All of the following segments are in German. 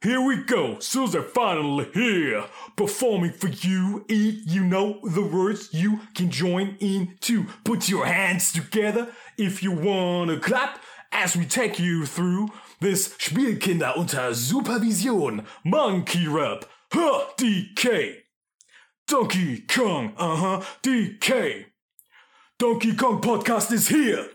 Here we go, so they're finally here, performing for you. If you know the words, you can join in too. Put your hands together if you wanna clap as we take you through this Spielkinder unter Supervision Monkey Rap. Huh, DK. Donkey Kong, uh huh, DK. Donkey Kong Podcast is here.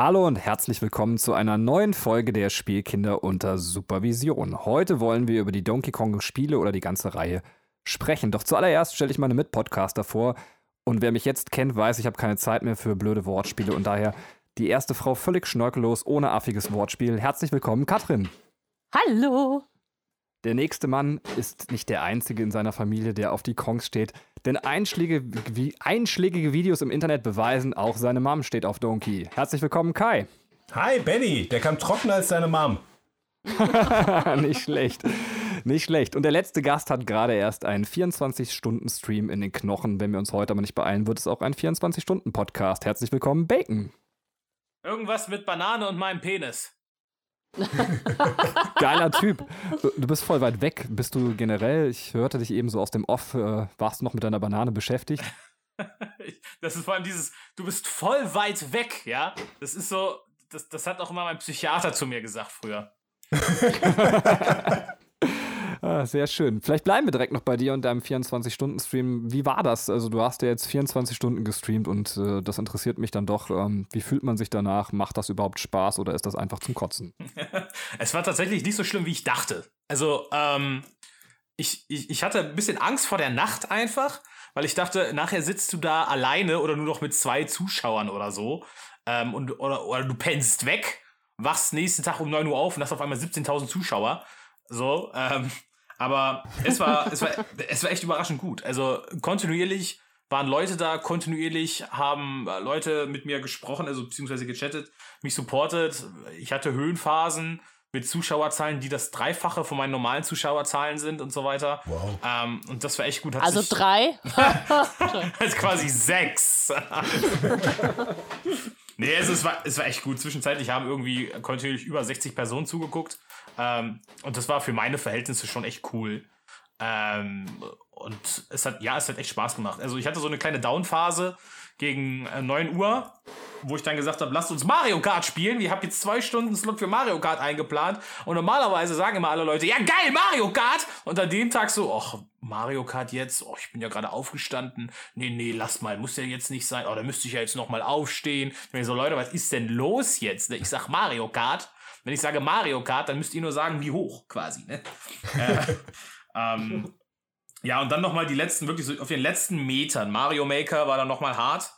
Hallo und herzlich willkommen zu einer neuen Folge der Spielkinder unter Supervision. Heute wollen wir über die Donkey Kong Spiele oder die ganze Reihe sprechen. Doch zuallererst stelle ich meine Mitpodcaster vor. Und wer mich jetzt kennt, weiß, ich habe keine Zeit mehr für blöde Wortspiele und daher die erste Frau völlig schnörkellos, ohne affiges Wortspiel. Herzlich willkommen, Katrin. Hallo. Der nächste Mann ist nicht der einzige in seiner Familie, der auf die Kongs steht. Denn einschlägige, wie, einschlägige Videos im Internet beweisen, auch seine Mom steht auf Donkey. Herzlich willkommen, Kai. Hi, Benny. Der kam trockener als deine Mom. nicht schlecht. Nicht schlecht. Und der letzte Gast hat gerade erst einen 24-Stunden-Stream in den Knochen. Wenn wir uns heute aber nicht beeilen, wird es auch ein 24-Stunden-Podcast. Herzlich willkommen, Bacon. Irgendwas mit Banane und meinem Penis. Geiler Typ. Du bist voll weit weg. Bist du generell, ich hörte dich eben so aus dem Off, äh, warst du noch mit deiner Banane beschäftigt? das ist vor allem dieses, du bist voll weit weg, ja? Das ist so, das, das hat auch immer mein Psychiater zu mir gesagt früher. Ah, sehr schön. Vielleicht bleiben wir direkt noch bei dir und deinem 24-Stunden-Stream. Wie war das? Also, du hast ja jetzt 24 Stunden gestreamt und äh, das interessiert mich dann doch. Ähm, wie fühlt man sich danach? Macht das überhaupt Spaß oder ist das einfach zum Kotzen? es war tatsächlich nicht so schlimm, wie ich dachte. Also, ähm, ich, ich, ich hatte ein bisschen Angst vor der Nacht einfach, weil ich dachte, nachher sitzt du da alleine oder nur noch mit zwei Zuschauern oder so. Ähm, und, oder, oder du pennst weg, wachst nächsten Tag um 9 Uhr auf und hast auf einmal 17.000 Zuschauer. So, ähm, aber es war, es war, es war echt überraschend gut. Also kontinuierlich waren Leute da, kontinuierlich haben Leute mit mir gesprochen, also beziehungsweise gechattet, mich supportet. Ich hatte Höhenphasen mit Zuschauerzahlen, die das Dreifache von meinen normalen Zuschauerzahlen sind und so weiter. Wow. Ähm, und das war echt gut. Hat also drei? also quasi sechs. nee, also es, war, es war echt gut. Zwischenzeitlich haben irgendwie kontinuierlich über 60 Personen zugeguckt. Ähm, und das war für meine Verhältnisse schon echt cool. Ähm, und es hat, ja, es hat echt Spaß gemacht. Also ich hatte so eine kleine Down-Phase gegen äh, 9 Uhr, wo ich dann gesagt habe, lasst uns Mario Kart spielen. Wir haben jetzt zwei Stunden Slot für Mario Kart eingeplant. Und normalerweise sagen immer alle Leute, ja geil, Mario Kart. Und an dem Tag so, ach, Mario Kart jetzt, oh, ich bin ja gerade aufgestanden. Nee, nee, lass mal, muss ja jetzt nicht sein. Oh, da müsste ich ja jetzt noch mal aufstehen. Ich mir so, Leute, was ist denn los jetzt? Ich sag Mario Kart. Wenn ich sage Mario Kart, dann müsst ihr nur sagen, wie hoch quasi. Ne? äh, ähm, ja, und dann nochmal die letzten, wirklich so auf den letzten Metern. Mario Maker war dann nochmal hart.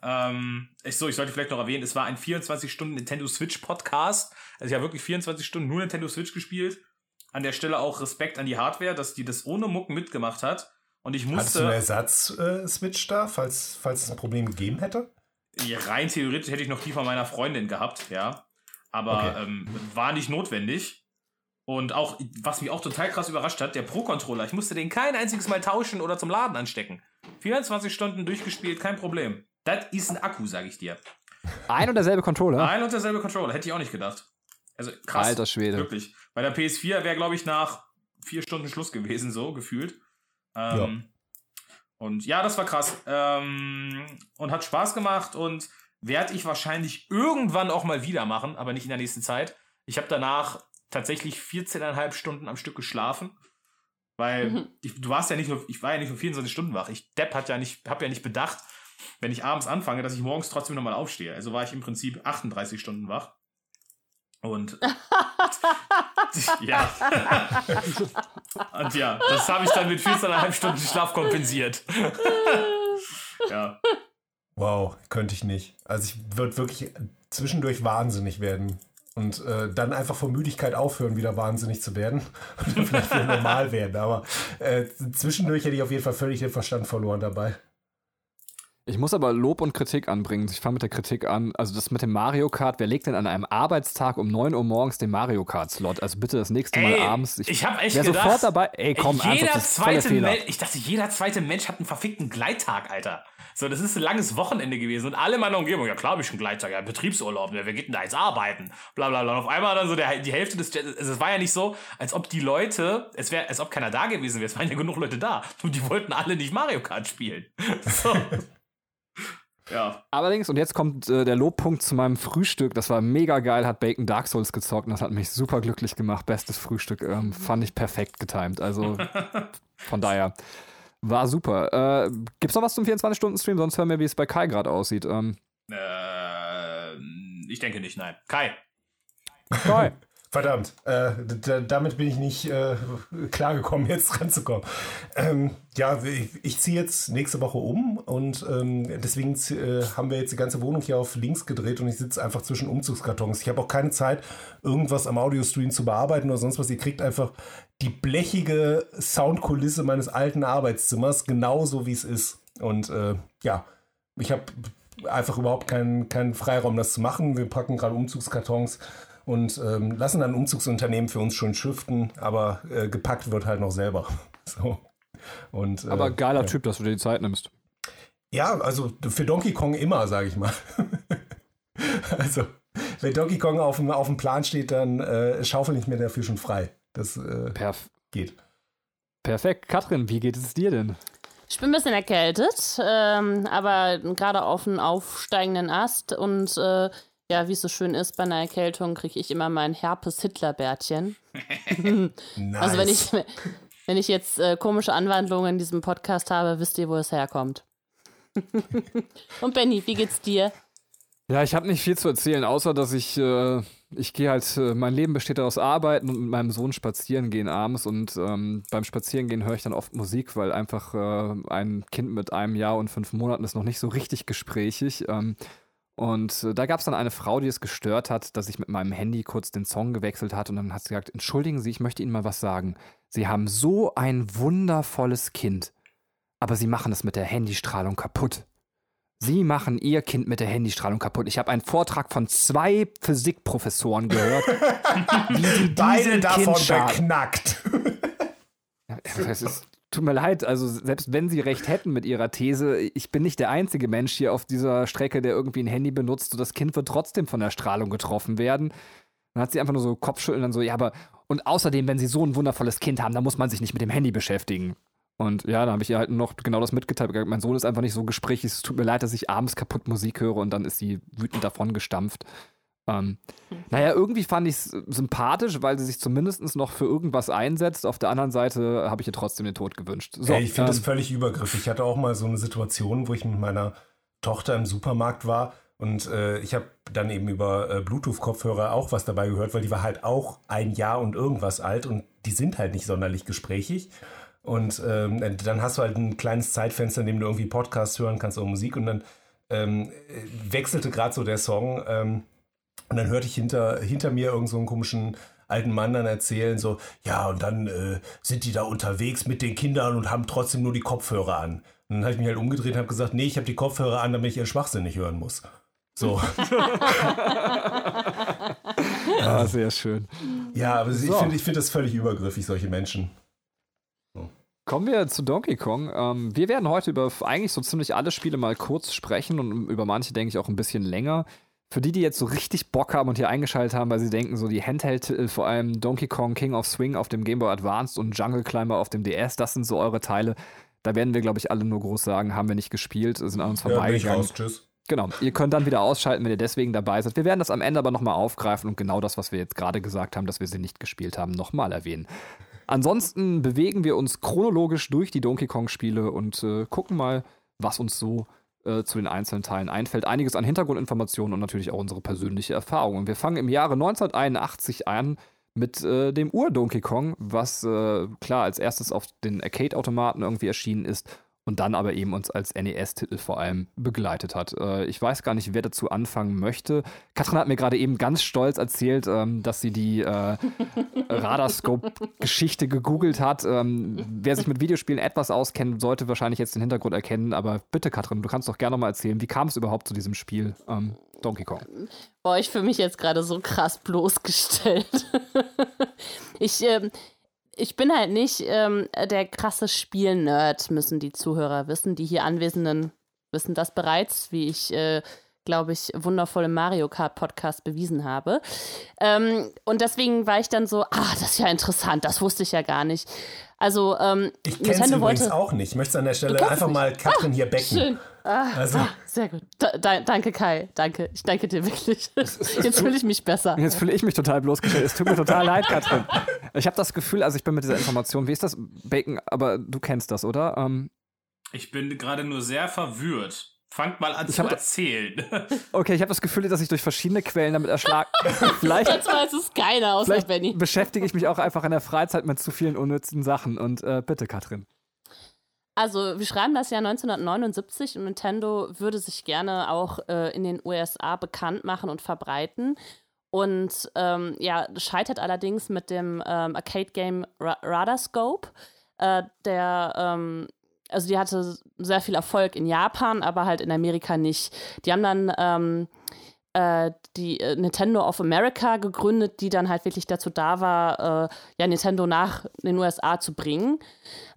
Ähm, ich, so, ich sollte vielleicht noch erwähnen, es war ein 24-Stunden Nintendo Switch Podcast. Also ich habe wirklich 24 Stunden nur Nintendo Switch gespielt. An der Stelle auch Respekt an die Hardware, dass die das ohne Mucken mitgemacht hat. Und ich musste. Hattest du einen Ersatz-Switch äh, da, falls, falls es ein Problem gegeben hätte? Ja, rein theoretisch hätte ich noch die von meiner Freundin gehabt, ja aber okay. ähm, war nicht notwendig. Und auch, was mich auch total krass überrascht hat, der Pro-Controller. Ich musste den kein einziges Mal tauschen oder zum Laden anstecken. 24 Stunden durchgespielt, kein Problem. Das ist ein Akku, sag ich dir. Ein und derselbe Controller? Ein und derselbe Controller, hätte ich auch nicht gedacht. Also krass. Alter Schwede. Wirklich. Bei der PS4 wäre, glaube ich, nach vier Stunden Schluss gewesen, so gefühlt. Ähm, ja. Und ja, das war krass. Ähm, und hat Spaß gemacht und werde ich wahrscheinlich irgendwann auch mal wieder machen, aber nicht in der nächsten Zeit. Ich habe danach tatsächlich 14,5 Stunden am Stück geschlafen. Weil mhm. ich, du warst ja nicht nur, ich war ja nicht nur 24 Stunden wach. Ich Depp hat ja nicht, hab ja nicht bedacht, wenn ich abends anfange, dass ich morgens trotzdem nochmal aufstehe. Also war ich im Prinzip 38 Stunden wach. Und ja. Und ja, das habe ich dann mit 14,5 Stunden Schlaf kompensiert. ja. Wow, könnte ich nicht. Also ich würde wirklich zwischendurch wahnsinnig werden. Und äh, dann einfach vor Müdigkeit aufhören, wieder wahnsinnig zu werden. Und vielleicht wieder normal werden. Aber äh, zwischendurch hätte ich auf jeden Fall völlig den Verstand verloren dabei. Ich muss aber Lob und Kritik anbringen. Ich fange mit der Kritik an. Also das mit dem Mario Kart, wer legt denn an einem Arbeitstag um 9 Uhr morgens den Mario Kart-Slot? Also bitte das nächste Mal Ey, abends. ich hab echt wer gedacht, sofort dabei. Ey, komm, jeder einfach, das ist zweite Fehler. Mensch, ich dachte, jeder zweite Mensch hat einen verfickten Gleittag, Alter. So, das ist ein langes Wochenende gewesen und alle in meiner Umgebung, ja klar, hab ich einen Gleittag, ja, Betriebsurlaub, ne, wer geht denn da jetzt arbeiten? Bla bla bla. Und auf einmal dann so der, die Hälfte des, also es war ja nicht so, als ob die Leute, es wäre, als ob keiner da gewesen wäre, es waren ja genug Leute da und die wollten alle nicht Mario Kart spielen. So. ja. Allerdings, und jetzt kommt äh, der Lobpunkt zu meinem Frühstück. Das war mega geil, hat Bacon Dark Souls gezockt und das hat mich super glücklich gemacht. Bestes Frühstück, ähm, fand ich perfekt getimed. Also von daher war super. Äh, gibt's noch was zum 24-Stunden-Stream? Sonst hören wir, wie es bei Kai gerade aussieht. Ähm, Äh, ich denke nicht, nein. Kai. Kai. Verdammt, äh, damit bin ich nicht äh, klargekommen, jetzt ranzukommen. Ähm, ja, ich, ich ziehe jetzt nächste Woche um und ähm, deswegen äh, haben wir jetzt die ganze Wohnung hier auf links gedreht und ich sitze einfach zwischen Umzugskartons. Ich habe auch keine Zeit, irgendwas am Audiostream zu bearbeiten oder sonst was. Ihr kriegt einfach die blechige Soundkulisse meines alten Arbeitszimmers, genauso wie es ist. Und äh, ja, ich habe einfach überhaupt keinen, keinen Freiraum, das zu machen. Wir packen gerade Umzugskartons und ähm, lassen dann Umzugsunternehmen für uns schon schiften, aber äh, gepackt wird halt noch selber. So. Und, äh, Aber geiler ja. Typ, dass du dir die Zeit nimmst. Ja, also für Donkey Kong immer, sage ich mal. also, wenn Donkey Kong auf dem, auf dem Plan steht, dann äh, schaufel ich mir dafür schon frei. Das äh, Perf geht. Perfekt. Katrin, wie geht es dir denn? Ich bin ein bisschen erkältet, ähm, aber gerade auf einen aufsteigenden Ast und äh, ja, wie es so schön ist, bei einer Erkältung kriege ich immer mein Herpes-Hitler-Bärtchen. Nice. Also wenn ich, wenn ich jetzt äh, komische Anwandlungen in diesem Podcast habe, wisst ihr, wo es herkommt. und Benny, wie geht's dir? Ja, ich habe nicht viel zu erzählen, außer dass ich, äh, ich gehe halt, äh, mein Leben besteht aus Arbeiten und mit meinem Sohn spazieren gehen abends und ähm, beim Spazierengehen höre ich dann oft Musik, weil einfach äh, ein Kind mit einem Jahr und fünf Monaten ist noch nicht so richtig gesprächig. Ähm, und äh, da gab es dann eine Frau, die es gestört hat, dass ich mit meinem Handy kurz den Song gewechselt hat und dann hat sie gesagt, entschuldigen Sie, ich möchte Ihnen mal was sagen. Sie haben so ein wundervolles Kind, aber Sie machen es mit der Handystrahlung kaputt. Sie machen Ihr Kind mit der Handystrahlung kaputt. Ich habe einen Vortrag von zwei Physikprofessoren gehört, wie sie Beide davon Kind beknackt. Ja, Es ist, tut mir leid, also selbst wenn sie recht hätten mit ihrer These, ich bin nicht der einzige Mensch hier auf dieser Strecke, der irgendwie ein Handy benutzt. So, das Kind wird trotzdem von der Strahlung getroffen werden. Dann hat sie einfach nur so Kopfschütteln und so, ja, aber und außerdem, wenn sie so ein wundervolles Kind haben, dann muss man sich nicht mit dem Handy beschäftigen. Und ja, da habe ich ihr halt noch genau das mitgeteilt. Mein Sohn ist einfach nicht so gesprächig. Es tut mir leid, dass ich abends kaputt Musik höre und dann ist sie wütend davon gestampft. Ähm, naja, irgendwie fand ich es sympathisch, weil sie sich zumindest noch für irgendwas einsetzt. Auf der anderen Seite habe ich ihr trotzdem den Tod gewünscht. So, Ey, ich finde das ähm, völlig übergriffig. Ich hatte auch mal so eine Situation, wo ich mit meiner Tochter im Supermarkt war und äh, ich habe dann eben über äh, Bluetooth-Kopfhörer auch was dabei gehört, weil die war halt auch ein Jahr und irgendwas alt und die sind halt nicht sonderlich gesprächig. Und ähm, dann hast du halt ein kleines Zeitfenster, in dem du irgendwie Podcasts hören kannst oder Musik und dann ähm, wechselte gerade so der Song ähm, und dann hörte ich hinter, hinter mir irgend so einen komischen alten Mann dann erzählen, so, ja, und dann äh, sind die da unterwegs mit den Kindern und haben trotzdem nur die Kopfhörer an. Und dann habe ich mich halt umgedreht und habe gesagt, nee, ich habe die Kopfhörer an, damit ich ihren Schwachsinn nicht hören muss. So. ah, sehr schön. ja, aber ich So. finde ich find das völlig übergriffig, solche Menschen. Kommen wir zu Donkey Kong. Ähm, wir werden heute über eigentlich so ziemlich alle Spiele mal kurz sprechen und über manche denke ich auch ein bisschen länger. Für die, die jetzt so richtig Bock haben und hier eingeschaltet haben, weil sie denken, so die Handheld-Titel, vor allem Donkey Kong King of Swing auf dem Game Boy Advanced und Jungle Climber auf dem DS, das sind so eure Teile. Da werden wir, glaube ich, alle nur groß sagen, haben wir nicht gespielt, sind an uns Ja, vorbeigegangen. raus. Tschüss. Genau, ihr könnt dann wieder ausschalten, wenn ihr deswegen dabei seid. Wir werden das am Ende aber nochmal aufgreifen und genau das, was wir jetzt gerade gesagt haben, dass wir sie nicht gespielt haben, nochmal erwähnen. Ansonsten bewegen wir uns chronologisch durch die Donkey Kong-Spiele und äh, gucken mal, was uns so äh, zu den einzelnen Teilen einfällt. Einiges an Hintergrundinformationen und natürlich auch unsere persönliche Erfahrung. Und wir fangen im Jahre 1981 an mit äh, dem Ur-Donkey Kong, was äh, klar als erstes auf den Arcade-Automaten irgendwie erschienen ist und dann aber eben uns als NES-Titel vor allem begleitet hat. Äh, ich weiß gar nicht, wer dazu anfangen möchte. Katrin hat mir gerade eben ganz stolz erzählt, ähm, dass sie die äh, Radarscope-Geschichte gegoogelt hat. Ähm, wer sich mit Videospielen etwas auskennt, sollte wahrscheinlich jetzt den Hintergrund erkennen. Aber bitte, Katrin, du kannst doch gerne mal erzählen, wie kam es überhaupt zu diesem Spiel ähm, Donkey Kong? Boah, ich fühle mich jetzt gerade so krass bloßgestellt. ich, ähm, ich bin halt nicht ähm, der krasse Spiel-Nerd, müssen die Zuhörer wissen. Die hier Anwesenden wissen das bereits, wie ich, äh, glaube ich, wundervoll im Mario Kart Podcast bewiesen habe. Ähm, und deswegen war ich dann so, ah, das ist ja interessant, das wusste ich ja gar nicht. Also, ähm, ich kenne es übrigens wollte, auch nicht. Ich möchte an der Stelle einfach mal Katrin ah, hier becken. Schön. Ah, also. ah, sehr gut. Da, da, danke, Kai. Danke. Ich danke dir wirklich. Jetzt fühle ich mich besser. Jetzt fühle ich mich total bloßgestellt. Es tut mir total leid, Katrin. Ich habe das Gefühl, also ich bin mit dieser Information, wie ist das, Bacon, aber du kennst das, oder? Ähm, ich bin gerade nur sehr verwirrt. Fangt mal an ich zu erzählen. Okay, ich habe das Gefühl, dass ich durch verschiedene Quellen damit erschlag. vielleicht Jetzt weiß es keiner außer vielleicht Benny. beschäftige ich mich auch einfach in der Freizeit mit zu vielen unnützen Sachen. Und äh, bitte, Katrin. Also, wir schreiben das Jahr 1979 und Nintendo würde sich gerne auch äh, in den USA bekannt machen und verbreiten. Und ähm, ja, scheitert allerdings mit dem ähm, Arcade-Game Radarscope, äh, der ähm, also die hatte sehr viel Erfolg in Japan, aber halt in Amerika nicht. Die haben dann ähm, äh, die äh, Nintendo of America gegründet, die dann halt wirklich dazu da war, äh, ja, Nintendo nach den USA zu bringen.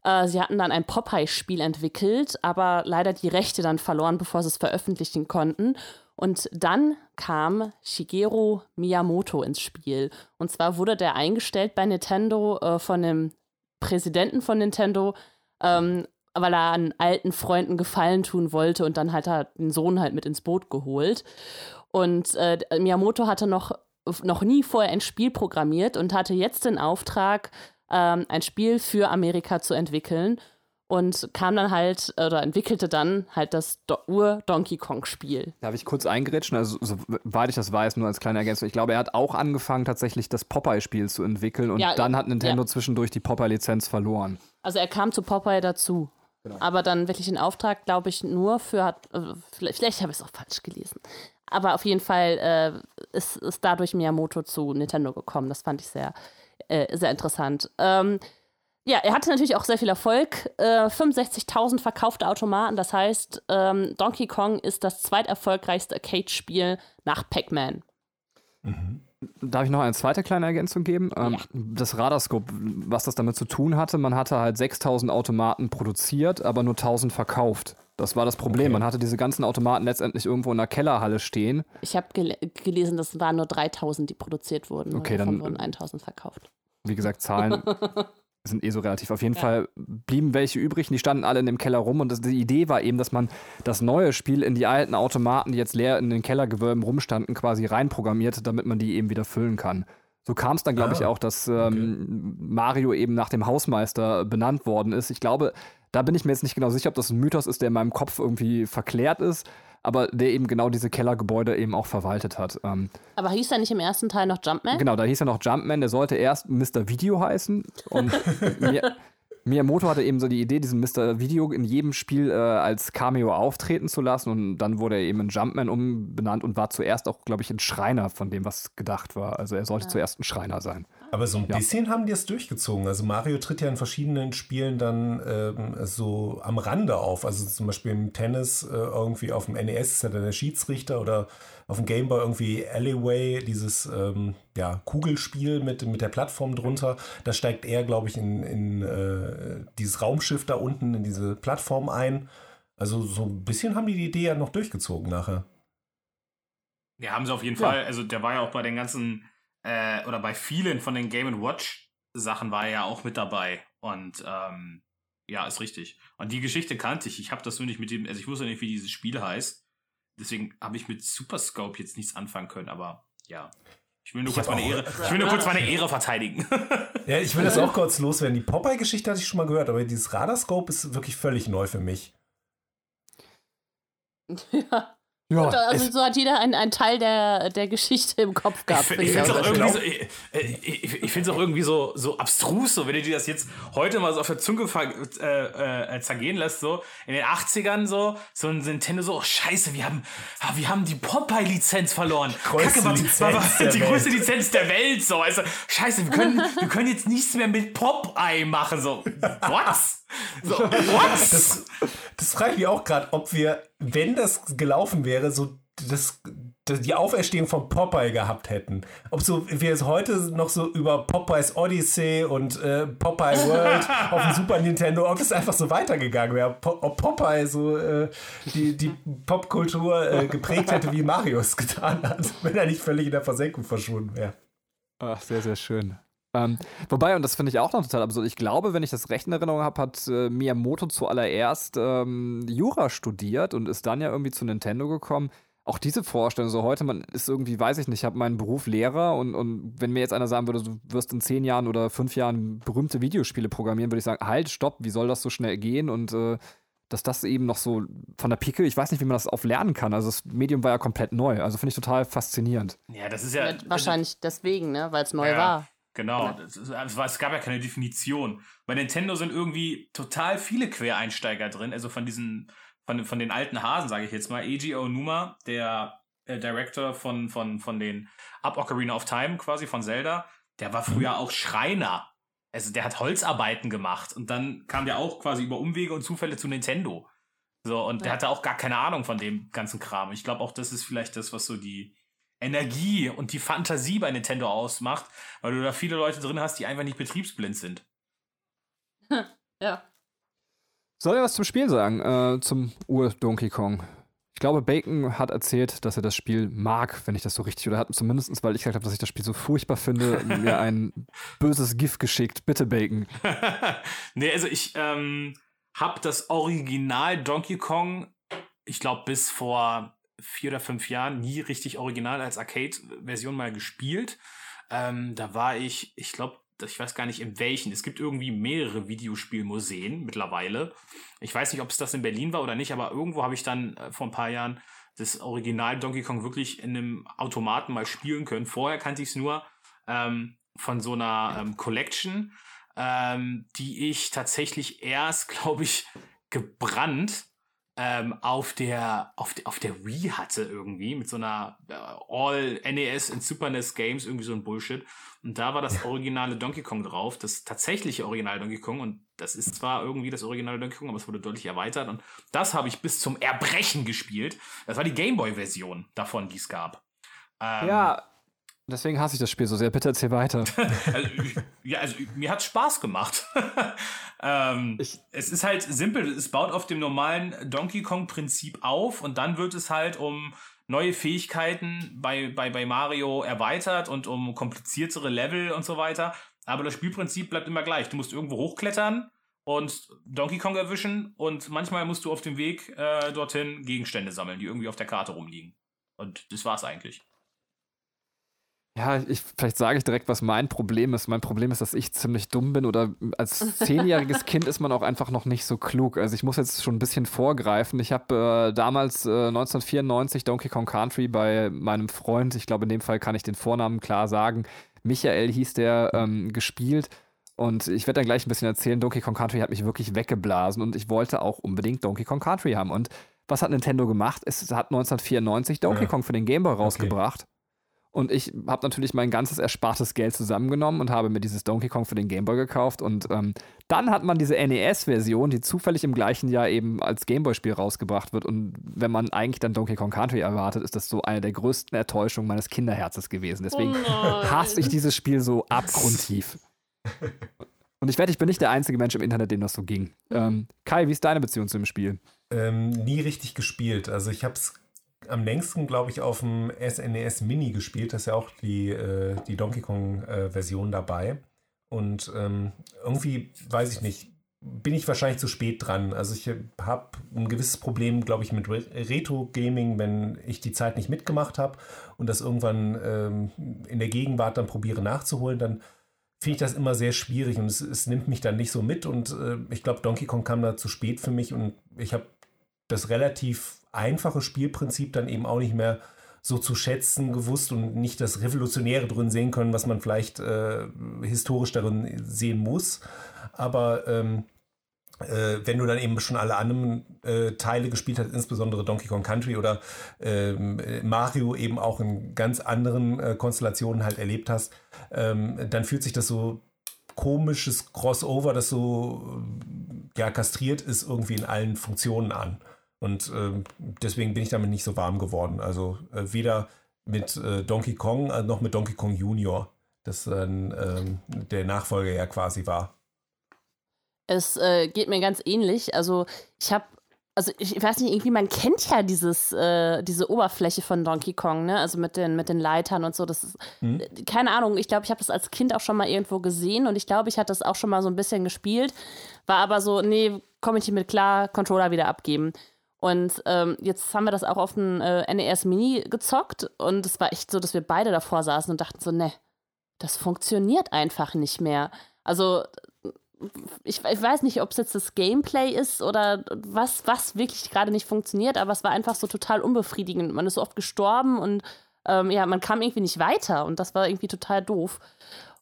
Äh, sie hatten dann ein Popeye-Spiel entwickelt, aber leider die Rechte dann verloren, bevor sie es veröffentlichen konnten. Und dann kam Shigeru Miyamoto ins Spiel. Und zwar wurde der eingestellt bei Nintendo äh, von dem Präsidenten von Nintendo, ähm, weil er an alten Freunden Gefallen tun wollte und dann hat er den Sohn halt mit ins Boot geholt. Und äh, Miyamoto hatte noch, noch nie vorher ein Spiel programmiert und hatte jetzt den Auftrag, ähm, ein Spiel für Amerika zu entwickeln und kam dann halt oder entwickelte dann halt das Do Ur-Donkey Kong-Spiel. Darf ich kurz eingrätschen? Also, soweit ich das weiß, nur als kleine Ergänzung. Ich glaube, er hat auch angefangen, tatsächlich das Popeye-Spiel zu entwickeln und ja, dann hat Nintendo ja. zwischendurch die Popeye-Lizenz verloren. Also, er kam zu Popeye dazu. Genau. Aber dann wirklich in Auftrag, glaube ich, nur für, äh, vielleicht, vielleicht habe ich es auch falsch gelesen. Aber auf jeden Fall äh, ist, ist dadurch Miyamoto zu Nintendo gekommen. Das fand ich sehr, äh, sehr interessant. Ähm, ja, er hatte natürlich auch sehr viel Erfolg. Äh, 65.000 verkaufte Automaten. Das heißt, ähm, Donkey Kong ist das zweiterfolgreichste Arcade-Spiel nach Pac-Man. Mhm. Darf ich noch eine zweite kleine Ergänzung geben? Ähm, ja. Das Radarscope, was das damit zu tun hatte, man hatte halt 6000 Automaten produziert, aber nur 1000 verkauft. Das war das Problem. Okay. Man hatte diese ganzen Automaten letztendlich irgendwo in der Kellerhalle stehen. Ich habe gel gelesen, das waren nur 3000, die produziert wurden. Okay, dann wurden 1000 verkauft. Wie gesagt, Zahlen sind eh so relativ. Auf jeden ja. Fall blieben welche übrig und die standen alle in dem Keller rum. Und das, die Idee war eben, dass man das neue Spiel in die alten Automaten, die jetzt leer in den Kellergewölben rumstanden, quasi reinprogrammiert, damit man die eben wieder füllen kann. So kam es dann, glaube ah, ich, auch, dass ähm, okay. Mario eben nach dem Hausmeister benannt worden ist. Ich glaube, da bin ich mir jetzt nicht genau sicher, ob das ein Mythos ist, der in meinem Kopf irgendwie verklärt ist aber der eben genau diese Kellergebäude eben auch verwaltet hat. Ähm, aber hieß er nicht im ersten Teil noch Jumpman? Genau, da hieß er noch Jumpman, der sollte erst Mr. Video heißen und mir, Miyamoto hatte eben so die Idee, diesen Mr. Video in jedem Spiel äh, als Cameo auftreten zu lassen und dann wurde er eben in Jumpman umbenannt und war zuerst auch, glaube ich, ein Schreiner von dem, was gedacht war. Also er sollte ja. zuerst ein Schreiner sein. Aber so ein ja. bisschen haben die es durchgezogen. Also Mario tritt ja in verschiedenen Spielen dann ähm, so am Rande auf. Also zum Beispiel im Tennis äh, irgendwie auf dem NES ist er dann der Schiedsrichter oder auf dem Gameboy irgendwie Alleyway, dieses ähm, ja, Kugelspiel mit, mit der Plattform drunter. Da steigt er, glaube ich, in, in äh, dieses Raumschiff da unten, in diese Plattform ein. Also so ein bisschen haben die die Idee ja noch durchgezogen nachher. Ja, haben sie auf jeden ja. Fall. Also der war ja auch bei den ganzen, äh, oder bei vielen von den Game Watch Sachen war er ja auch mit dabei. Und ähm, ja, ist richtig. Und die Geschichte kannte ich. Ich habe das nur nicht mit dem, also ich wusste nicht, wie dieses Spiel heißt. Deswegen habe ich mit Super Scope jetzt nichts anfangen können, aber ja. Ich will nur, ich kurz, meine Ehre, ich will nur kurz meine Ehre verteidigen. Ja, ich will das auch kurz loswerden. Die Popeye-Geschichte hatte ich schon mal gehört, aber dieses Radarscope ist wirklich völlig neu für mich. Ja. Ja, also so hat jeder einen Teil der, der Geschichte im Kopf gehabt. Ich, ich finde es auch irgendwie so, ich, ich, ich find's auch irgendwie so, so abstrus, so, wenn du dir das jetzt heute mal so auf der Zunge äh, äh, zergehen lässt, so in den 80ern so, so ein Nintendo so, oh scheiße, wir haben, ah, wir haben die Popeye-Lizenz verloren. Größte Kacke, Lizenz war, war, die größte Lizenz der Welt, so, also, scheiße, wir können, wir können jetzt nichts mehr mit Popeye machen, so, was? So, what? Das, das frage ich mich auch gerade, ob wir, wenn das gelaufen wäre, so das, das, die Auferstehung von Popeye gehabt hätten. Ob so wir es heute noch so über Popeyes Odyssey und äh, Popeye World auf dem Super Nintendo, ob das einfach so weitergegangen wäre. Ob Popeye so äh, die, die Popkultur äh, geprägt hätte, wie Mario es getan hat, wenn er nicht völlig in der Versenkung verschwunden wäre. Ach, sehr, sehr schön. Ähm, wobei, und das finde ich auch noch total absurd, ich glaube, wenn ich das recht in Erinnerung habe, hat äh, Miyamoto zuallererst ähm, Jura studiert und ist dann ja irgendwie zu Nintendo gekommen. Auch diese Vorstellung, so heute, man ist irgendwie, weiß ich nicht, ich habe meinen Beruf Lehrer und, und wenn mir jetzt einer sagen würde, du wirst in zehn Jahren oder fünf Jahren berühmte Videospiele programmieren, würde ich sagen, halt, stopp, wie soll das so schnell gehen? Und äh, dass das eben noch so von der Pike, ich weiß nicht, wie man das auflernen kann. Also das Medium war ja komplett neu. Also finde ich total faszinierend. Ja, das ist ja. ja wahrscheinlich deswegen, ne? Weil es neu ja. war. Genau, es, gab ja keine Definition. Bei Nintendo sind irgendwie total viele Quereinsteiger drin, also von diesen, von, von den alten Hasen, sage ich jetzt mal. Eiji Onuma, der äh, Director von, von, von den Up Ocarina of Time quasi von Zelda, der war früher auch Schreiner. Also der hat Holzarbeiten gemacht und dann kam der auch quasi über Umwege und Zufälle zu Nintendo. So, und ja. der hatte auch gar keine Ahnung von dem ganzen Kram. Ich glaube auch, das ist vielleicht das, was so die, Energie und die Fantasie bei Nintendo ausmacht, weil du da viele Leute drin hast, die einfach nicht betriebsblind sind. ja. Soll ich was zum Spiel sagen? Äh, zum Ur-Donkey Kong. Ich glaube, Bacon hat erzählt, dass er das Spiel mag, wenn ich das so richtig, oder hat zumindest, weil ich gesagt habe, dass ich das Spiel so furchtbar finde, mir ein böses Gift geschickt. Bitte, Bacon. nee, also ich ähm, habe das Original Donkey Kong, ich glaube, bis vor vier oder fünf Jahren nie richtig original als Arcade-Version mal gespielt. Ähm, da war ich, ich glaube, ich weiß gar nicht in welchen. Es gibt irgendwie mehrere Videospielmuseen mittlerweile. Ich weiß nicht, ob es das in Berlin war oder nicht, aber irgendwo habe ich dann äh, vor ein paar Jahren das Original Donkey Kong wirklich in einem Automaten mal spielen können. Vorher kannte ich es nur ähm, von so einer ähm, Collection, ähm, die ich tatsächlich erst, glaube ich, gebrannt ähm, auf der auf, der auf der Wii hatte irgendwie mit so einer äh, All NES und Super NES Games irgendwie so ein Bullshit und da war das originale Donkey Kong drauf, das tatsächliche Original Donkey Kong und das ist zwar irgendwie das originale Donkey Kong, aber es wurde deutlich erweitert und das habe ich bis zum Erbrechen gespielt. Das war die Gameboy Version davon, die es gab. Ähm, ja, Deswegen hasse ich das Spiel so sehr. Bitte erzähl weiter. also, ja, also mir hat Spaß gemacht. ähm, es ist halt simpel. Es baut auf dem normalen Donkey Kong-Prinzip auf und dann wird es halt um neue Fähigkeiten bei, bei, bei Mario erweitert und um kompliziertere Level und so weiter. Aber das Spielprinzip bleibt immer gleich. Du musst irgendwo hochklettern und Donkey Kong erwischen und manchmal musst du auf dem Weg äh, dorthin Gegenstände sammeln, die irgendwie auf der Karte rumliegen. Und das war's eigentlich. Ja, ich, vielleicht sage ich direkt, was mein Problem ist. Mein Problem ist, dass ich ziemlich dumm bin oder als zehnjähriges Kind ist man auch einfach noch nicht so klug. Also ich muss jetzt schon ein bisschen vorgreifen. Ich habe äh, damals äh, 1994 Donkey Kong Country bei meinem Freund, ich glaube in dem Fall kann ich den Vornamen klar sagen, Michael hieß der, ähm, gespielt. Und ich werde dann gleich ein bisschen erzählen, Donkey Kong Country hat mich wirklich weggeblasen und ich wollte auch unbedingt Donkey Kong Country haben. Und was hat Nintendo gemacht? Es hat 1994 Donkey ja. Kong für den Game Boy rausgebracht. Okay. Und ich habe natürlich mein ganzes erspartes Geld zusammengenommen und habe mir dieses Donkey Kong für den Game Boy gekauft. Und ähm, dann hat man diese NES-Version, die zufällig im gleichen Jahr eben als Game Boy-Spiel rausgebracht wird. Und wenn man eigentlich dann Donkey Kong Country erwartet, ist das so eine der größten Enttäuschungen meines Kinderherzens gewesen. Deswegen oh hasse ich dieses Spiel so abgrundtief. Und ich wette, ich bin nicht der einzige Mensch im Internet, dem das so ging. Ähm, Kai, wie ist deine Beziehung zu dem Spiel? Ähm, nie richtig gespielt. Also ich habe es am längsten, glaube ich, auf dem SNES e Mini gespielt. Das ist ja auch die, äh, die Donkey Kong-Version äh, dabei. Und ähm, irgendwie, weiß ich nicht, bin ich wahrscheinlich zu spät dran. Also ich habe ein gewisses Problem, glaube ich, mit Retro-Gaming, wenn ich die Zeit nicht mitgemacht habe und das irgendwann ähm, in der Gegenwart dann probiere nachzuholen, dann finde ich das immer sehr schwierig und es, es, nimmt mich dann nicht so mit und äh, ich glaube, Donkey Kong kam da zu spät für mich und ich habe das relativ einfache Spielprinzip dann eben auch nicht mehr so zu schätzen gewusst und nicht das Revolutionäre drin sehen können, was man vielleicht äh, historisch darin sehen muss. Aber ähm, äh, wenn du dann eben schon alle anderen äh, Teile gespielt hast, insbesondere Donkey Kong Country oder ähm, Mario eben auch in ganz anderen äh, Konstellationen halt erlebt hast, ähm, dann fühlt sich das so komisches Crossover, das so ja kastriert ist, irgendwie in allen Funktionen an. Und äh, deswegen bin ich damit nicht so warm geworden. Also äh, weder mit äh, Donkey Kong äh, noch mit Donkey Kong Junior, das ähm, der Nachfolger ja quasi war. Es äh, geht mir ganz ähnlich. Also ich habe also ich weiß nicht, irgendwie, man kennt ja dieses, äh, diese Oberfläche von Donkey Kong, ne? Also mit den, mit den Leitern und so. Das ist, mhm. keine Ahnung, ich glaube, ich habe das als Kind auch schon mal irgendwo gesehen und ich glaube, ich hatte das auch schon mal so ein bisschen gespielt. War aber so, nee, komme ich nicht mit klar, Controller wieder abgeben. Und ähm, jetzt haben wir das auch auf dem äh, NES Mini gezockt und es war echt so, dass wir beide davor saßen und dachten so, ne, das funktioniert einfach nicht mehr. Also ich, ich, weiß nicht, ob es jetzt das Gameplay ist oder was, was wirklich gerade nicht funktioniert, aber es war einfach so total unbefriedigend. Man ist so oft gestorben und ähm, ja, man kam irgendwie nicht weiter und das war irgendwie total doof.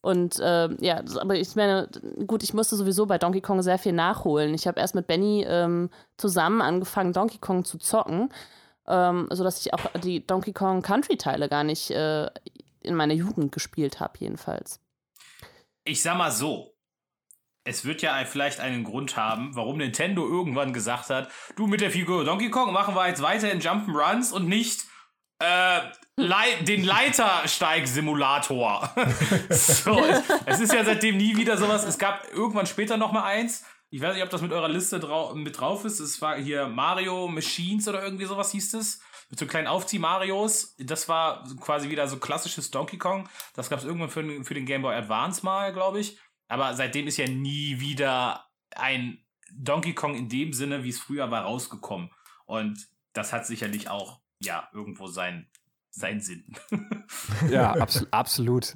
Und äh, ja, aber ich meine, gut, ich musste sowieso bei Donkey Kong sehr viel nachholen. Ich habe erst mit Benny ähm, zusammen angefangen, Donkey Kong zu zocken, ähm, sodass ich auch die Donkey Kong Country-Teile gar nicht äh, in meiner Jugend gespielt habe, jedenfalls. Ich sag mal so, es wird ja vielleicht einen Grund haben, warum Nintendo irgendwann gesagt hat, du mit der Figur Donkey Kong machen wir jetzt weiter in Jump'n'Runs und nicht äh, Lei den Leitersteig-Simulator. so, es, ist ja seitdem nie wieder sowas. Es gab irgendwann später noch mal eins. Ich weiß nicht, ob das mit eurer Liste drau mit drauf ist. Es war hier Mario Machines oder irgendwie sowas hieß es. Mit so kleinen Aufzieh-Marios. Das war quasi wieder so klassisches Donkey Kong. Das gab es irgendwann für, für den Game Boy Advance mal, glaube ich. Aber seitdem ist ja nie wieder ein Donkey Kong in dem Sinne, wie es früher war, rausgekommen. Und das hat sicherlich auch, ja, irgendwo sein, Sinn. ja, abs absolut.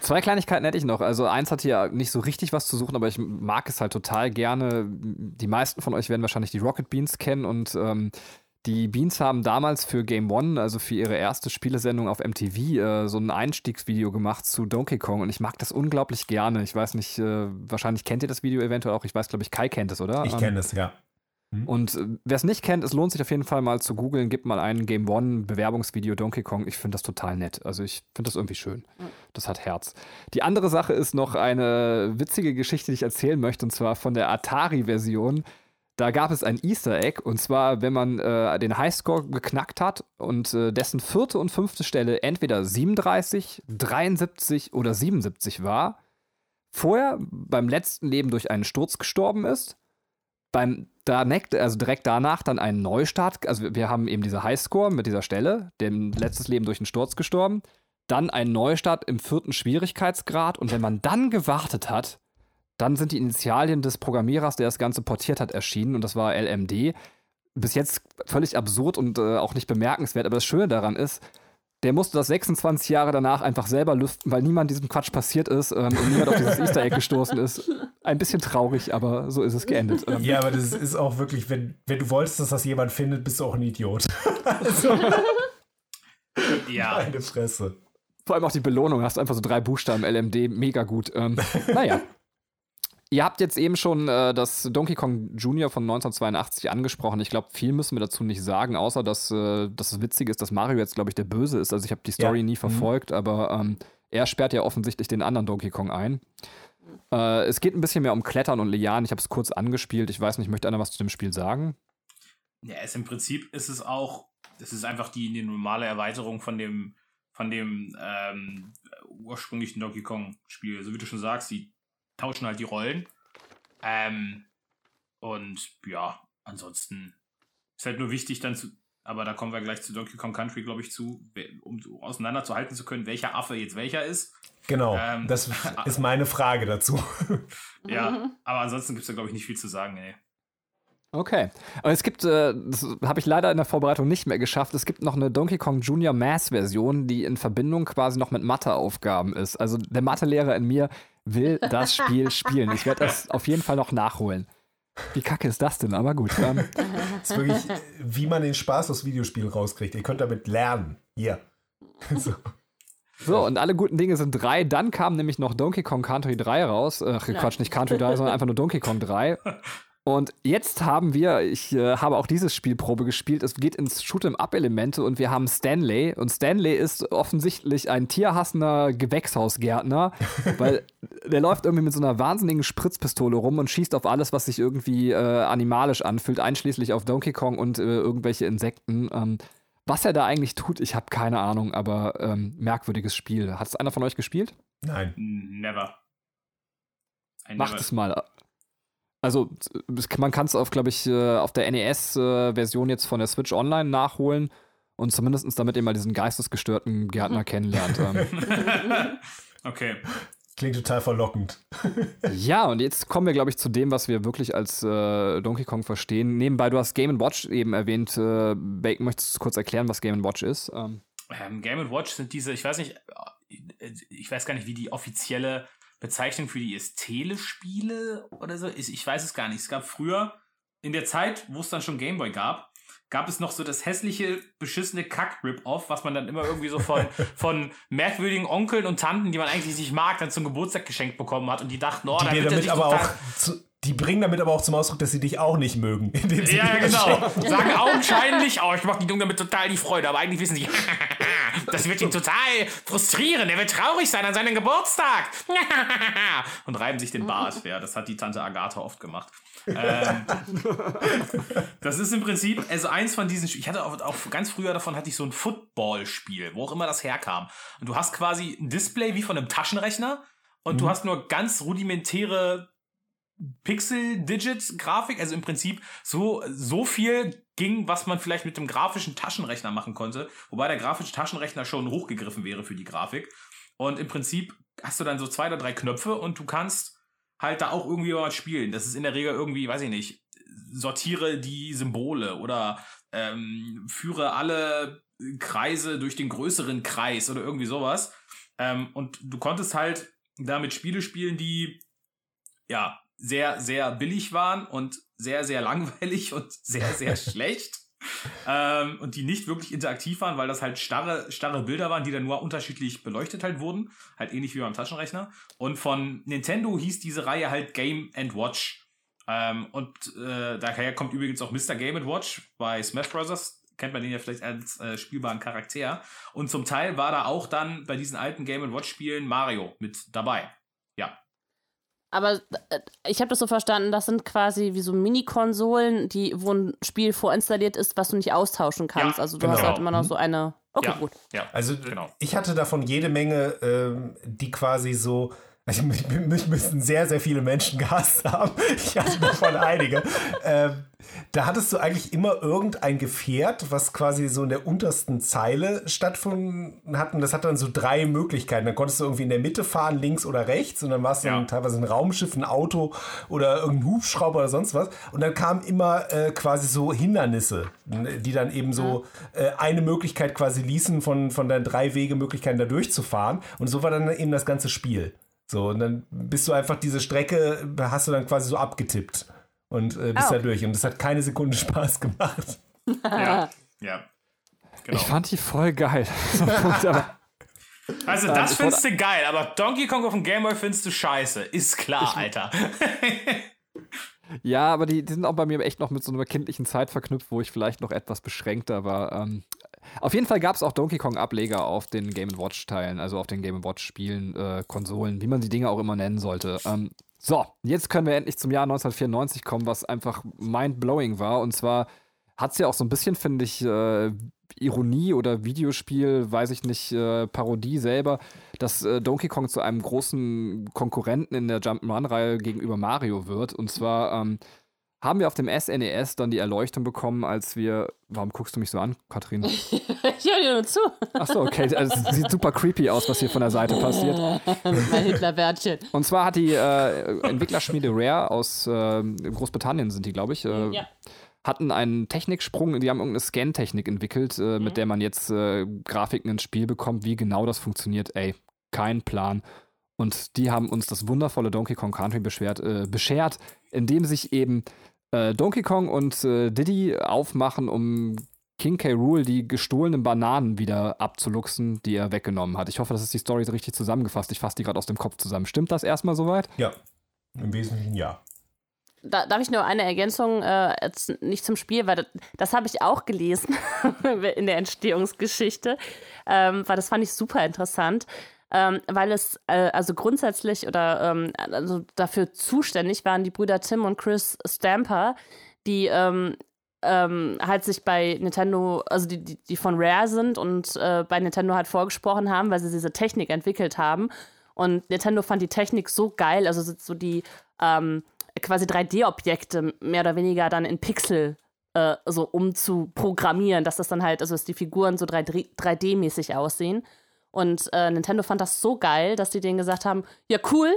Zwei Kleinigkeiten hätte ich noch. Also eins hat hier nicht so richtig was zu suchen, aber ich mag es halt total gerne. Die meisten von euch werden wahrscheinlich die Rocket Beans kennen und ähm, die Beans haben damals für Game One, also für ihre erste Spielesendung auf MTV, äh, so ein Einstiegsvideo gemacht zu Donkey Kong und ich mag das unglaublich gerne. Ich weiß nicht, äh, wahrscheinlich kennt ihr das Video eventuell auch. Ich weiß, glaube ich, Kai kennt es, oder? Ich ähm, kenne es, ja. Hm? Und äh, wer es nicht kennt, es lohnt sich auf jeden Fall mal zu googeln. Gibt mal ein Game One Bewerbungsvideo Donkey Kong. Ich finde das total nett. Also ich finde das irgendwie schön. Das hat Herz. Die andere Sache ist noch eine witzige Geschichte, die ich erzählen möchte, und zwar von der Atari-Version da gab es ein Easter Egg und zwar, wenn man äh, den Highscore geknackt hat und äh, dessen vierte und fünfte Stelle entweder 37, 73 oder 77 war, vorher beim letzten Leben durch einen Sturz gestorben ist, beim direkt, also direkt danach dann einen Neustart, also wir haben eben diese Highscore mit dieser Stelle, dem letztes Leben durch einen Sturz gestorben, dann ein Neustart im vierten Schwierigkeitsgrad und wenn man dann gewartet hat, dann sind die Initialien des Programmierers, der das Ganze portiert hat, erschienen und das war LMD. Bis jetzt völlig absurd und äh, auch nicht bemerkenswert, aber das Schöne daran ist, der musste das 26 Jahre danach einfach selber lüften, weil niemand diesem Quatsch passiert ist ähm, und niemand auf dieses Easter Egg gestoßen ist. Ein bisschen traurig, aber so ist es geendet. Ähm. Ja, aber das ist auch wirklich, wenn, wenn du wolltest, dass das jemand findet, bist du auch ein Idiot. also, ja. Eine Fresse. Vor allem auch die Belohnung, hast einfach so drei Buchstaben LMD, mega gut. Ähm, naja. Ihr habt jetzt eben schon äh, das Donkey Kong Jr. von 1982 angesprochen. Ich glaube, viel müssen wir dazu nicht sagen, außer dass, äh, dass es witzig ist, dass Mario jetzt, glaube ich, der Böse ist. Also ich habe die Story ja. nie mhm. verfolgt, mhm. aber ähm, er sperrt ja offensichtlich den anderen Donkey Kong ein. Äh, es geht ein bisschen mehr um Klettern und Lianen. Ich habe es kurz angespielt. Ich weiß nicht, möchte einer was zu dem Spiel sagen? Ja, es im Prinzip ist es auch, es ist einfach die, die normale Erweiterung von dem, von dem ähm, ursprünglichen Donkey Kong Spiel. So also wie du schon sagst, die tauschen halt die Rollen. Ähm, und ja, ansonsten ist halt nur wichtig dann zu, aber da kommen wir gleich zu Donkey Kong Country, glaube ich, zu, um auseinanderzuhalten zu können, welcher Affe jetzt welcher ist. Genau, ähm, das ist meine Frage dazu. ja, aber ansonsten gibt es da, glaube ich, nicht viel zu sagen, nee. Okay. Aber es gibt, äh, das habe ich leider in der Vorbereitung nicht mehr geschafft, es gibt noch eine Donkey Kong Junior Mass Version, die in Verbindung quasi noch mit Matheaufgaben ist. Also der Mathelehrer in mir will das Spiel spielen. Ich werde das auf jeden Fall noch nachholen. Wie kacke ist das denn? Aber gut. Ähm. das ist wirklich, wie man den Spaß aus Videospielen rauskriegt. Ihr könnt damit lernen. Hier. so. So, und alle guten Dinge sind drei. Dann kam nämlich noch Donkey Kong Country 3 raus. Ach, Quatsch, nicht Country 3, sondern einfach nur Donkey Kong 3. Und jetzt haben wir, ich äh, habe auch dieses Spielprobe gespielt, es geht ins Shoot'em-up-Elemente und wir haben Stanley. Und Stanley ist offensichtlich ein tierhassender Gewächshausgärtner, weil der läuft irgendwie mit so einer wahnsinnigen Spritzpistole rum und schießt auf alles, was sich irgendwie äh, animalisch anfühlt, einschließlich auf Donkey Kong und äh, irgendwelche Insekten. Ähm, was er da eigentlich tut, ich habe keine Ahnung, aber ähm, merkwürdiges Spiel. Hat es einer von euch gespielt? Nein. Never. Macht es mal. Also man kann es auf, glaube ich, äh, auf der NES-Version jetzt von der Switch Online nachholen und zumindest damit ihr mal diesen geistesgestörten Gärtner kennenlernt. Ähm. okay. Klingt total verlockend. ja, und jetzt kommen wir, glaube ich, zu dem, was wir wirklich als äh, Donkey Kong verstehen. Nebenbei, du hast Game Watch eben erwähnt. Äh, Bacon, möchtest du kurz erklären, was Game Watch ist? Ähm. Ähm, Game Watch sind diese, ich weiß nicht, äh, ich weiß gar nicht, wie die offizielle Bezeichnung für die ist Telespiele oder so. Ich, ich weiß es gar nicht. Es gab früher, in der Zeit, wo es dann schon Gameboy gab, gab es noch so das hässliche, beschissene Kack-Rip-Off, was man dann immer irgendwie so von, von merkwürdigen Onkeln und Tanten, die man eigentlich nicht mag, dann zum Geburtstag geschenkt bekommen hat und die dachten, oh, die da wird damit aber auch zu, die bringen damit aber auch zum Ausdruck, dass sie dich auch nicht mögen. Ja, genau. Sagen augenscheinlich, oh, ich mache die Jungen damit total die Freude, aber eigentlich wissen sie, das wird ihn total frustrieren. Er wird traurig sein an seinem Geburtstag. Und reiben sich den Bart. Ja, das hat die Tante Agatha oft gemacht. ähm, das ist im Prinzip, also eins von diesen, ich hatte auch, auch ganz früher davon hatte ich so ein Football-Spiel, wo auch immer das herkam. Und du hast quasi ein Display wie von einem Taschenrechner und mhm. du hast nur ganz rudimentäre Pixel-Digit-Grafik, also im Prinzip so, so viel ging, was man vielleicht mit dem grafischen Taschenrechner machen konnte, wobei der grafische Taschenrechner schon hochgegriffen wäre für die Grafik. Und im Prinzip hast du dann so zwei oder drei Knöpfe und du kannst halt da auch irgendwie was spielen. Das ist in der Regel irgendwie, weiß ich nicht, sortiere die Symbole oder ähm, führe alle Kreise durch den größeren Kreis oder irgendwie sowas. Ähm, und du konntest halt damit Spiele spielen, die ja sehr, sehr billig waren und sehr, sehr langweilig und sehr, sehr schlecht. Ähm, und die nicht wirklich interaktiv waren, weil das halt starre, starre Bilder waren, die dann nur unterschiedlich beleuchtet halt wurden. Halt ähnlich wie beim Taschenrechner. Und von Nintendo hieß diese Reihe halt Game and Watch. Ähm, und äh, daher kommt übrigens auch Mr. Game and Watch bei Smash Bros. Kennt man den ja vielleicht als äh, spielbaren Charakter. Und zum Teil war da auch dann bei diesen alten Game Watch Spielen Mario mit dabei. Aber äh, ich habe das so verstanden, das sind quasi wie so Mini-Konsolen, die, wo ein Spiel vorinstalliert ist, was du nicht austauschen kannst. Ja, also du genau. hast halt immer noch so eine. Okay, ja, gut. Ja, also genau. ich hatte davon jede Menge, ähm, die quasi so mich, mich müssen sehr, sehr viele Menschen gehasst haben. Ich hatte davon einige. Ähm, da hattest du eigentlich immer irgendein Gefährt, was quasi so in der untersten Zeile stattgefunden hat. Und das hat dann so drei Möglichkeiten. Dann konntest du irgendwie in der Mitte fahren, links oder rechts. Und dann war es dann ja. teilweise ein Raumschiff, ein Auto oder irgendein Hubschrauber oder sonst was. Und dann kamen immer äh, quasi so Hindernisse, die dann eben so äh, eine Möglichkeit quasi ließen, von, von deinen drei Wegemöglichkeiten da durchzufahren. Und so war dann eben das ganze Spiel. So, und dann bist du einfach diese Strecke, hast du dann quasi so abgetippt und äh, bist oh. da durch. Und das hat keine Sekunde Spaß gemacht. ja, ja. Genau. Ich fand die voll geil. also, das findest du geil, aber Donkey Kong auf dem Gameboy findest du scheiße. Ist klar, ich, Alter. ja, aber die, die, sind auch bei mir echt noch mit so einer kindlichen Zeit verknüpft, wo ich vielleicht noch etwas beschränkter war. Ähm, auf jeden Fall gab es auch Donkey Kong-Ableger auf den Game Watch-Teilen, also auf den Game Watch-Spielen, äh, Konsolen, wie man die Dinge auch immer nennen sollte. Ähm, so, jetzt können wir endlich zum Jahr 1994 kommen, was einfach mind-blowing war. Und zwar hat es ja auch so ein bisschen, finde ich, äh, Ironie oder Videospiel, weiß ich nicht, äh, Parodie selber, dass äh, Donkey Kong zu einem großen Konkurrenten in der Jump'n'Run-Reihe gegenüber Mario wird. Und zwar ähm, haben wir auf dem SNES e dann die Erleuchtung bekommen, als wir. Warum guckst du mich so an, Katrin? ich höre dir nur zu. Achso, okay. Also, es sieht super creepy aus, was hier von der Seite passiert. mein Hitlerbärtchen. Und zwar hat die äh, Entwicklerschmiede Rare aus äh, Großbritannien, sind die, glaube ich. Äh, ja. Hatten einen Techniksprung, die haben irgendeine Scan-Technik entwickelt, äh, mhm. mit der man jetzt äh, Grafiken ins Spiel bekommt. Wie genau das funktioniert, ey, kein Plan. Und die haben uns das wundervolle Donkey Kong Country beschwert, äh, beschert, indem sich eben äh, Donkey Kong und äh, Diddy aufmachen, um King K. Rule die gestohlenen Bananen wieder abzuluxen, die er weggenommen hat. Ich hoffe, das ist die Story richtig zusammengefasst. Ich fasse die gerade aus dem Kopf zusammen. Stimmt das erstmal soweit? Ja, im Wesentlichen ja. Da, darf ich nur eine Ergänzung, äh, jetzt nicht zum Spiel, weil das, das habe ich auch gelesen in der Entstehungsgeschichte, ähm, weil das fand ich super interessant. Ähm, weil es äh, also grundsätzlich oder ähm, also dafür zuständig waren die Brüder Tim und Chris Stamper, die ähm, ähm, halt sich bei Nintendo, also die, die, die von Rare sind und äh, bei Nintendo halt vorgesprochen haben, weil sie diese Technik entwickelt haben. Und Nintendo fand die Technik so geil, also so die ähm, quasi 3D-Objekte mehr oder weniger dann in Pixel äh, so umzuprogrammieren, dass das dann halt, also dass die Figuren so 3D-mäßig aussehen. Und äh, Nintendo fand das so geil, dass die denen gesagt haben: Ja, cool,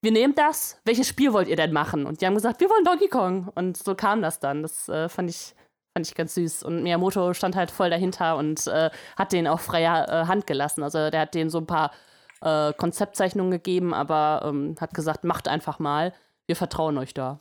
wir nehmen das. Welches Spiel wollt ihr denn machen? Und die haben gesagt: Wir wollen Donkey Kong. Und so kam das dann. Das äh, fand ich. Fand ich ganz süß. Und Miyamoto stand halt voll dahinter und äh, hat denen auch freie äh, Hand gelassen. Also der hat denen so ein paar äh, Konzeptzeichnungen gegeben, aber ähm, hat gesagt, macht einfach mal. Wir vertrauen euch da.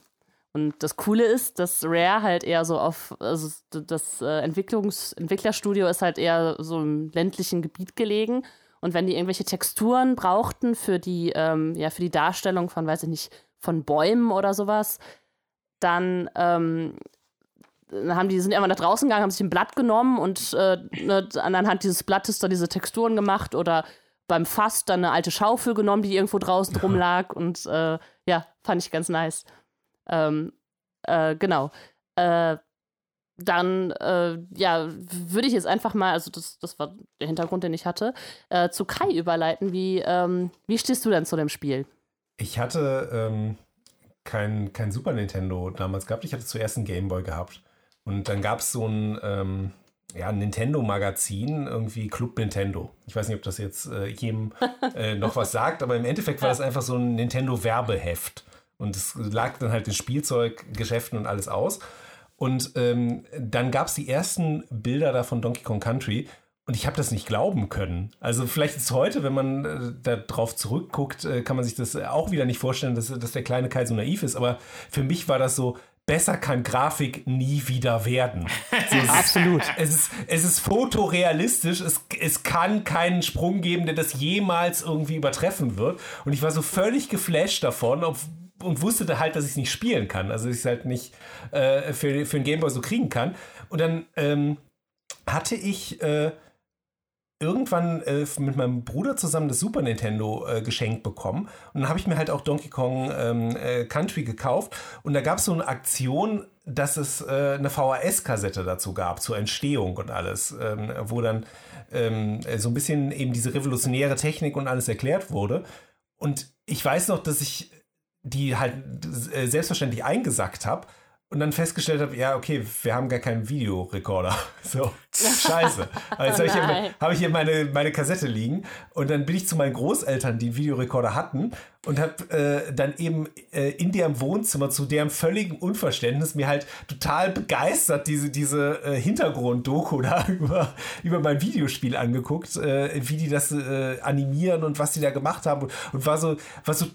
Und das Coole ist, dass Rare halt eher so auf, also das äh, Entwicklungs Entwicklerstudio ist halt eher so im ländlichen Gebiet gelegen. Und wenn die irgendwelche Texturen brauchten für die, ähm, ja, für die Darstellung von, weiß ich nicht, von Bäumen oder sowas, dann ähm, haben die sind irgendwann nach draußen gegangen, haben sich ein Blatt genommen und äh, ne, anhand dieses Blattes da diese Texturen gemacht oder beim Fass dann eine alte Schaufel genommen, die irgendwo draußen drum lag und äh, ja, fand ich ganz nice. Ähm, äh, genau. Äh, dann, äh, ja, würde ich jetzt einfach mal, also das, das war der Hintergrund, den ich hatte, äh, zu Kai überleiten. Wie, ähm, wie stehst du denn zu dem Spiel? Ich hatte ähm, kein, kein Super Nintendo damals gehabt. Ich hatte zuerst einen Gameboy gehabt. Und dann gab es so ein, ähm, ja, Nintendo-Magazin, irgendwie Club Nintendo. Ich weiß nicht, ob das jetzt äh, jedem äh, noch was sagt, aber im Endeffekt war das einfach so ein Nintendo-Werbeheft. Und es lag dann halt in Spielzeuggeschäften und alles aus. Und ähm, dann gab es die ersten Bilder da von Donkey Kong Country. Und ich habe das nicht glauben können. Also vielleicht ist heute, wenn man äh, da drauf zurückguckt, äh, kann man sich das auch wieder nicht vorstellen, dass, dass der kleine Kai so naiv ist. Aber für mich war das so, besser kann Grafik nie wieder werden. So, es Absolut. Ist, es, ist, es ist fotorealistisch, es, es kann keinen Sprung geben, der das jemals irgendwie übertreffen wird. Und ich war so völlig geflasht davon, ob, und wusste halt, dass ich es nicht spielen kann. Also ich es halt nicht äh, für, für einen Gameboy so kriegen kann. Und dann ähm, hatte ich äh, irgendwann äh, mit meinem Bruder zusammen das Super Nintendo äh, geschenkt bekommen. Und dann habe ich mir halt auch Donkey Kong ähm, äh, Country gekauft. Und da gab es so eine Aktion, dass es äh, eine VHS-Kassette dazu gab, zur Entstehung und alles, ähm, wo dann ähm, so ein bisschen eben diese revolutionäre Technik und alles erklärt wurde. Und ich weiß noch, dass ich die halt äh, selbstverständlich eingesackt habe und dann festgestellt habe, ja, okay, wir haben gar keinen Videorekorder. So, scheiße. Also oh habe ich, hier, hab ich hier meine, meine Kassette liegen und dann bin ich zu meinen Großeltern, die einen Videorekorder hatten und habe äh, dann eben äh, in deren Wohnzimmer zu deren völligen Unverständnis mir halt total begeistert diese, diese äh, Hintergrund-Doku da über, über mein Videospiel angeguckt, äh, wie die das äh, animieren und was die da gemacht haben und, und war so, war so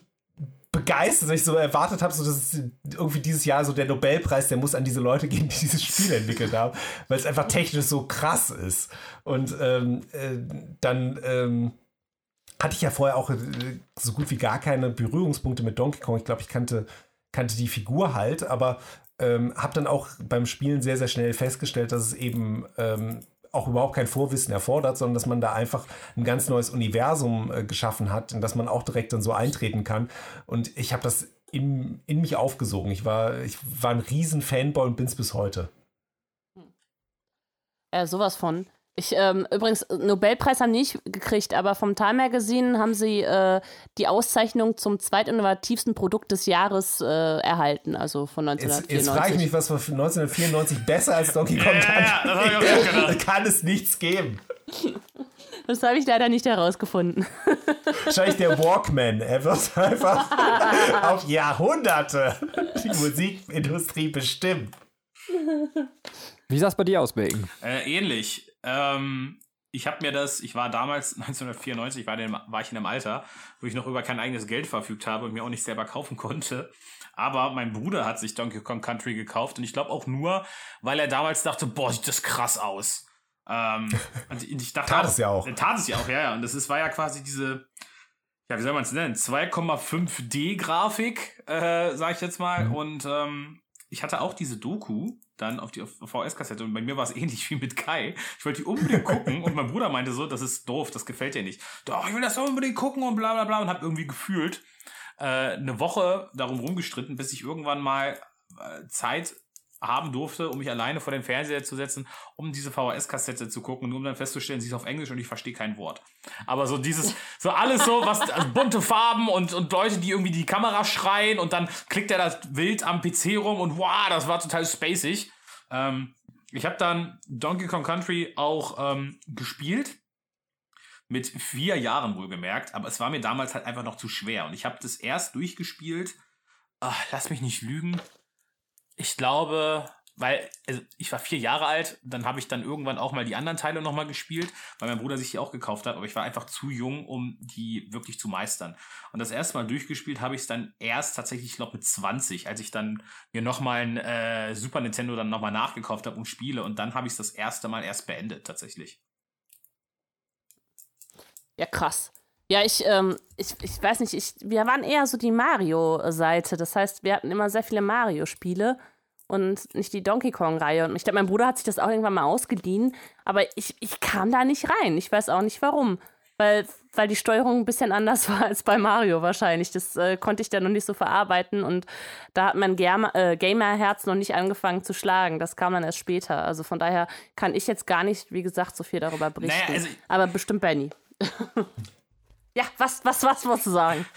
begeistert, dass ich so erwartet habe, so dass irgendwie dieses Jahr so der Nobelpreis, der muss an diese Leute gehen, die dieses Spiel entwickelt haben, weil es einfach technisch so krass ist. Und ähm, äh, dann ähm, hatte ich ja vorher auch äh, so gut wie gar keine Berührungspunkte mit Donkey Kong. Ich glaube, ich kannte, kannte die Figur halt, aber ähm, habe dann auch beim Spielen sehr, sehr schnell festgestellt, dass es eben ähm, auch überhaupt kein Vorwissen erfordert, sondern dass man da einfach ein ganz neues Universum äh, geschaffen hat, in das man auch direkt dann so eintreten kann. Und ich habe das in, in mich aufgesogen. Ich war, ich war ein riesen Fanboy und bin es bis heute. Äh, sowas von. Ich, ähm, übrigens, Nobelpreis haben nicht gekriegt, aber vom Time Magazine haben sie äh, die Auszeichnung zum zweitinnovativsten Produkt des Jahres äh, erhalten, also von 1994. Jetzt, jetzt frage ich mich, was war 1994 besser als Donkey Kong kann. Ja, ja, da kann es nichts geben. Das habe ich leider nicht herausgefunden. Wahrscheinlich der Walkman. Er wird einfach auf Jahrhunderte die Musikindustrie bestimmen. Wie sah es bei dir aus, Bacon? Äh, ähnlich. Ähm, ich habe mir das, ich war damals 1994, war, in, war ich in einem Alter, wo ich noch über kein eigenes Geld verfügt habe und mir auch nicht selber kaufen konnte. Aber mein Bruder hat sich Donkey Kong Country gekauft und ich glaube auch nur, weil er damals dachte, boah, sieht das krass aus. Ähm, und ich dachte tat auch, es ja auch. Tat es ja auch, ja, ja. Und das ist, war ja quasi diese, ja, wie soll man es nennen? 2,5D-Grafik, äh, sag ich jetzt mal. Mhm. Und ähm, ich hatte auch diese Doku dann auf die VS-Kassette und bei mir war es ähnlich wie mit Kai. Ich wollte die unbedingt gucken und mein Bruder meinte so, das ist doof, das gefällt dir nicht. Doch, ich will das unbedingt gucken und bla bla bla und hab irgendwie gefühlt äh, eine Woche darum rumgestritten, bis ich irgendwann mal äh, Zeit haben durfte, um mich alleine vor den Fernseher zu setzen, um diese VHS-Kassette zu gucken, nur um dann festzustellen, sie ist auf Englisch und ich verstehe kein Wort. Aber so dieses, so alles so, was also bunte Farben und, und Leute, die irgendwie die Kamera schreien und dann klickt er das wild am PC rum und wow, das war total spacig. Ähm, ich habe dann Donkey Kong Country auch ähm, gespielt. Mit vier Jahren wohlgemerkt, aber es war mir damals halt einfach noch zu schwer. Und ich habe das erst durchgespielt, ach, lass mich nicht lügen, ich glaube, weil also ich war vier Jahre alt, dann habe ich dann irgendwann auch mal die anderen Teile nochmal gespielt, weil mein Bruder sich die auch gekauft hat, aber ich war einfach zu jung, um die wirklich zu meistern. Und das erste Mal durchgespielt habe ich es dann erst tatsächlich, ich glaube, mit 20, als ich dann mir nochmal ein äh, Super Nintendo dann nochmal nachgekauft habe und spiele. Und dann habe ich es das erste Mal erst beendet, tatsächlich. Ja, krass. Ja, ich, ähm, ich, ich weiß nicht, ich, wir waren eher so die Mario-Seite. Das heißt, wir hatten immer sehr viele Mario-Spiele und nicht die Donkey Kong-Reihe. Und ich glaube, mein Bruder hat sich das auch irgendwann mal ausgeliehen, aber ich, ich kam da nicht rein. Ich weiß auch nicht warum. Weil, weil die Steuerung ein bisschen anders war als bei Mario wahrscheinlich. Das äh, konnte ich dann noch nicht so verarbeiten und da hat mein äh, Gamer-Herz noch nicht angefangen zu schlagen. Das kam dann erst später. Also von daher kann ich jetzt gar nicht, wie gesagt, so viel darüber berichten. Naja, also aber bestimmt Benny. Ja, was, was, was musst du sagen?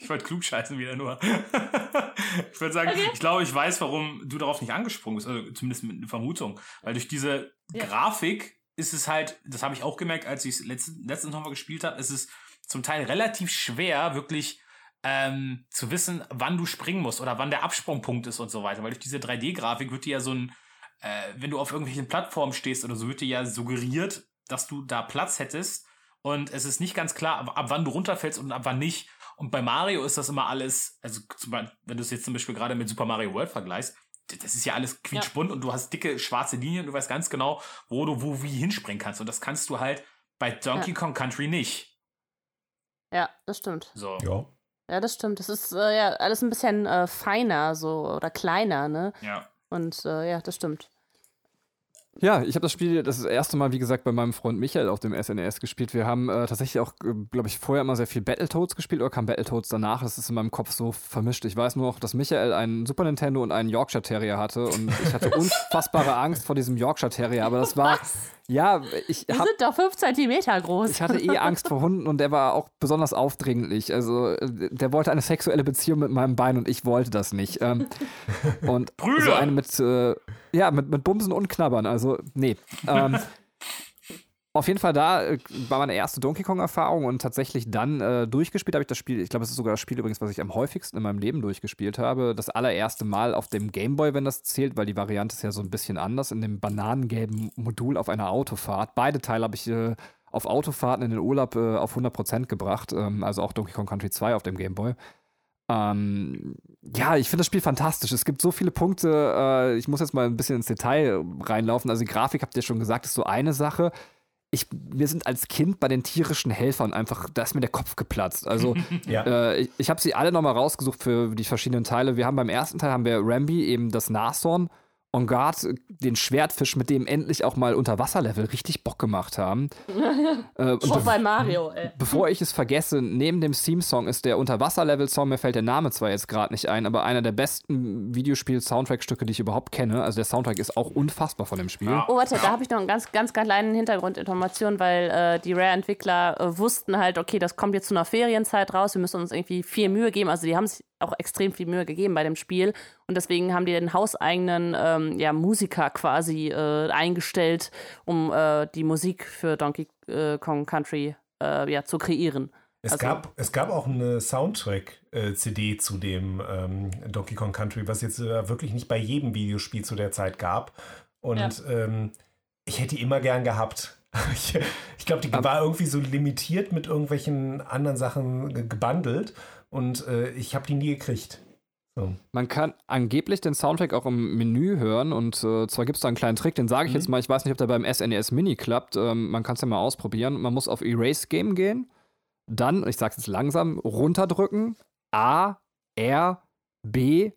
Ich wollte klug scheißen wieder nur. ich würde sagen, okay. ich glaube, ich weiß, warum du darauf nicht angesprungen bist, also zumindest mit einer Vermutung. Weil durch diese ja. Grafik ist es halt, das habe ich auch gemerkt, als ich es letztens, letztens nochmal gespielt habe, ist es zum Teil relativ schwer, wirklich ähm, zu wissen, wann du springen musst oder wann der Absprungpunkt ist und so weiter. Weil durch diese 3D-Grafik wird dir ja so ein, äh, wenn du auf irgendwelchen Plattformen stehst oder so, wird dir ja suggeriert, dass du da Platz hättest und es ist nicht ganz klar, ab, ab wann du runterfällst und ab wann nicht. Und bei Mario ist das immer alles, also wenn du es jetzt zum Beispiel gerade mit Super Mario World vergleichst, das ist ja alles quietschbunt ja. und du hast dicke schwarze Linien und du weißt ganz genau, wo du wo wie hinspringen kannst. Und das kannst du halt bei Donkey ja. Kong Country nicht. Ja, das stimmt. So. Ja. Ja, das stimmt. Das ist äh, ja alles ein bisschen äh, feiner so oder kleiner, ne? Ja. Und äh, ja, das stimmt. Ja, ich habe das Spiel das, das erste Mal, wie gesagt, bei meinem Freund Michael auf dem SNES e gespielt. Wir haben äh, tatsächlich auch, äh, glaube ich, vorher immer sehr viel Battletoads gespielt oder kam Battletoads danach. Das ist in meinem Kopf so vermischt. Ich weiß nur noch, dass Michael einen Super Nintendo und einen Yorkshire Terrier hatte und ich hatte unfassbare Angst vor diesem Yorkshire Terrier, aber das war. Was? Ja, ich Die hab, sind doch fünf Zentimeter groß. Ich hatte eh Angst vor Hunden und der war auch besonders aufdringlich. Also der wollte eine sexuelle Beziehung mit meinem Bein und ich wollte das nicht. Ähm, und Brüder. so eine mit, äh, ja, mit, mit Bumsen und Knabbern. Also, nee. Ähm, auf jeden Fall da äh, war meine erste Donkey Kong-Erfahrung und tatsächlich dann äh, durchgespielt habe ich das Spiel. Ich glaube, es ist sogar das Spiel übrigens, was ich am häufigsten in meinem Leben durchgespielt habe. Das allererste Mal auf dem Gameboy, wenn das zählt, weil die Variante ist ja so ein bisschen anders, in dem bananengelben Modul auf einer Autofahrt. Beide Teile habe ich äh, auf Autofahrten in den Urlaub äh, auf 100% gebracht, ähm, also auch Donkey Kong Country 2 auf dem Gameboy. Ähm, ja, ich finde das Spiel fantastisch. Es gibt so viele Punkte. Äh, ich muss jetzt mal ein bisschen ins Detail reinlaufen. Also die Grafik, habt ihr schon gesagt, ist so eine Sache ich, wir sind als Kind bei den tierischen Helfern einfach, da ist mir der Kopf geplatzt. Also ja. äh, ich, ich habe sie alle nochmal rausgesucht für die verschiedenen Teile. Wir haben beim ersten Teil haben wir Rambi, eben das Nashorn, On Guard, den Schwertfisch, mit dem endlich auch mal Unterwasserlevel richtig Bock gemacht haben. äh, Auch bei Mario, ey. Bevor ich es vergesse, neben dem Theme-Song ist der Unterwasserlevel-Song, mir fällt der Name zwar jetzt gerade nicht ein, aber einer der besten Videospiel-Soundtrack-Stücke, die ich überhaupt kenne. Also der Soundtrack ist auch unfassbar von dem Spiel. Oh, warte, da habe ich noch eine ganz, ganz kleine Hintergrundinformation, weil äh, die Rare-Entwickler äh, wussten halt, okay, das kommt jetzt zu einer Ferienzeit raus, wir müssen uns irgendwie viel Mühe geben. Also die haben sich auch extrem viel Mühe gegeben bei dem Spiel. Und deswegen haben die den hauseigenen ähm, ja, Musiker quasi äh, eingestellt, um äh, die Musik für Donkey äh, Kong Country äh, ja, zu kreieren. Es, also, gab, es gab auch eine Soundtrack-CD zu dem ähm, Donkey Kong Country, was jetzt äh, wirklich nicht bei jedem Videospiel zu der Zeit gab. Und ja. ähm, ich hätte die immer gern gehabt. ich, ich glaube, die war irgendwie so limitiert mit irgendwelchen anderen Sachen gebundelt und äh, ich habe die nie gekriegt. Man kann angeblich den Soundtrack auch im Menü hören und äh, zwar gibt es da einen kleinen Trick, den sage ich mhm. jetzt mal, ich weiß nicht, ob der beim SNES e Mini klappt, ähm, man kann es ja mal ausprobieren. Man muss auf Erase Game gehen, dann, ich sage es jetzt langsam, runterdrücken, A, R, B,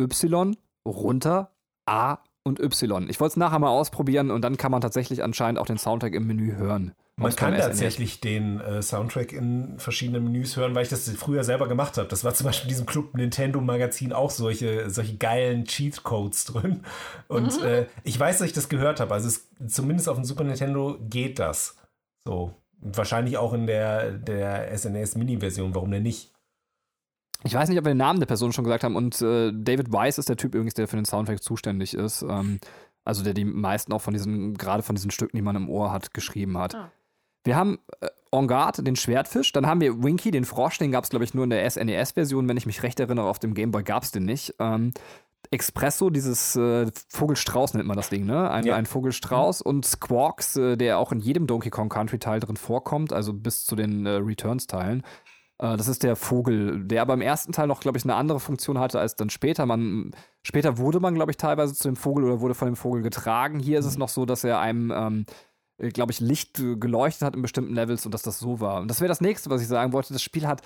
Y, runter, A und Y. Ich wollte es nachher mal ausprobieren und dann kann man tatsächlich anscheinend auch den Soundtrack im Menü hören. Man kann tatsächlich den äh, Soundtrack in verschiedenen Menüs hören, weil ich das früher selber gemacht habe. Das war zum Beispiel in diesem Club Nintendo Magazin auch solche, solche geilen Cheat-Codes drin. Und mhm. äh, ich weiß, dass ich das gehört habe. Also es, zumindest auf dem Super Nintendo geht das. So. Und wahrscheinlich auch in der, der SNES Mini-Version. Warum denn nicht? Ich weiß nicht, ob wir den Namen der Person schon gesagt haben. Und äh, David Weiss ist der Typ übrigens, der für den Soundtrack zuständig ist. Ähm, also der die meisten auch von diesen, gerade von diesen Stücken, die man im Ohr hat, geschrieben hat. Ah. Wir haben äh, En Garde, den Schwertfisch. Dann haben wir Winky, den Frosch. Den gab es, glaube ich, nur in der SNES-Version. Wenn ich mich recht erinnere, auf dem Game Boy gab es den nicht. Ähm, Espresso, dieses äh, Vogelstrauß nennt man das Ding, ne? Ein, ja. ein Vogelstrauß und Squawks, äh, der auch in jedem Donkey Kong Country Teil drin vorkommt, also bis zu den äh, Returns-Teilen. Äh, das ist der Vogel, der aber im ersten Teil noch, glaube ich, eine andere Funktion hatte als dann später. Man, später wurde man, glaube ich, teilweise zu dem Vogel oder wurde von dem Vogel getragen. Hier ist es mhm. noch so, dass er einem ähm, äh, glaube ich, Licht äh, geleuchtet hat in bestimmten Levels und dass das so war. Und das wäre das nächste, was ich sagen wollte. Das Spiel hat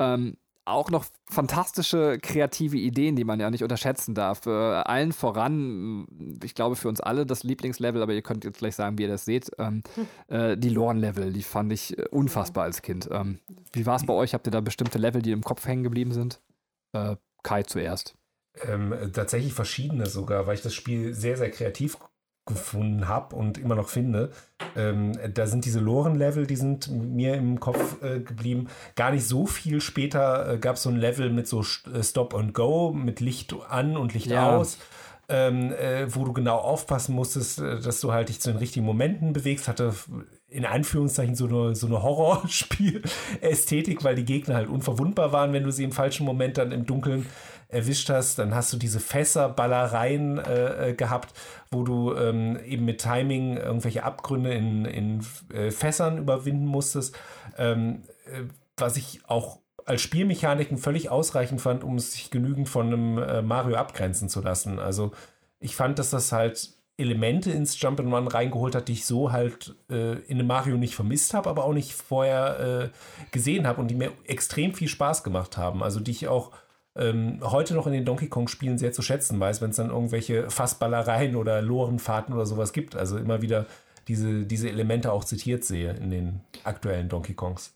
ähm, auch noch fantastische kreative Ideen, die man ja nicht unterschätzen darf. Äh, allen voran, ich glaube für uns alle das Lieblingslevel, aber ihr könnt jetzt gleich sagen, wie ihr das seht, ähm, hm. äh, die Lorn-Level, die fand ich äh, unfassbar als Kind. Ähm, wie war es bei euch? Habt ihr da bestimmte Level, die im Kopf hängen geblieben sind? Äh, Kai zuerst. Ähm, tatsächlich verschiedene sogar, weil ich das Spiel sehr, sehr kreativ gefunden habe und immer noch finde. Ähm, da sind diese Loren-Level, die sind mir im Kopf äh, geblieben. Gar nicht so viel später äh, gab es so ein Level mit so äh, Stop and Go, mit Licht an und Licht ja. aus. Ähm, äh, wo du genau aufpassen musstest, äh, dass du halt dich zu den richtigen Momenten bewegst, hatte in Anführungszeichen so eine, so eine Horrorspiel-Ästhetik, weil die Gegner halt unverwundbar waren, wenn du sie im falschen Moment dann im Dunkeln erwischt hast. Dann hast du diese Fässerballereien äh, äh, gehabt, wo du ähm, eben mit Timing irgendwelche Abgründe in, in äh, Fässern überwinden musstest. Ähm, äh, was ich auch als Spielmechaniken völlig ausreichend fand, um sich genügend von einem äh, Mario abgrenzen zu lassen. Also ich fand, dass das halt Elemente ins Jump'n'Run reingeholt hat, die ich so halt äh, in einem Mario nicht vermisst habe, aber auch nicht vorher äh, gesehen habe und die mir extrem viel Spaß gemacht haben. Also die ich auch ähm, heute noch in den Donkey Kong-Spielen sehr zu schätzen weiß, wenn es dann irgendwelche Fassballereien oder Lorenfahrten oder sowas gibt. Also immer wieder diese, diese Elemente auch zitiert sehe in den aktuellen Donkey Kongs.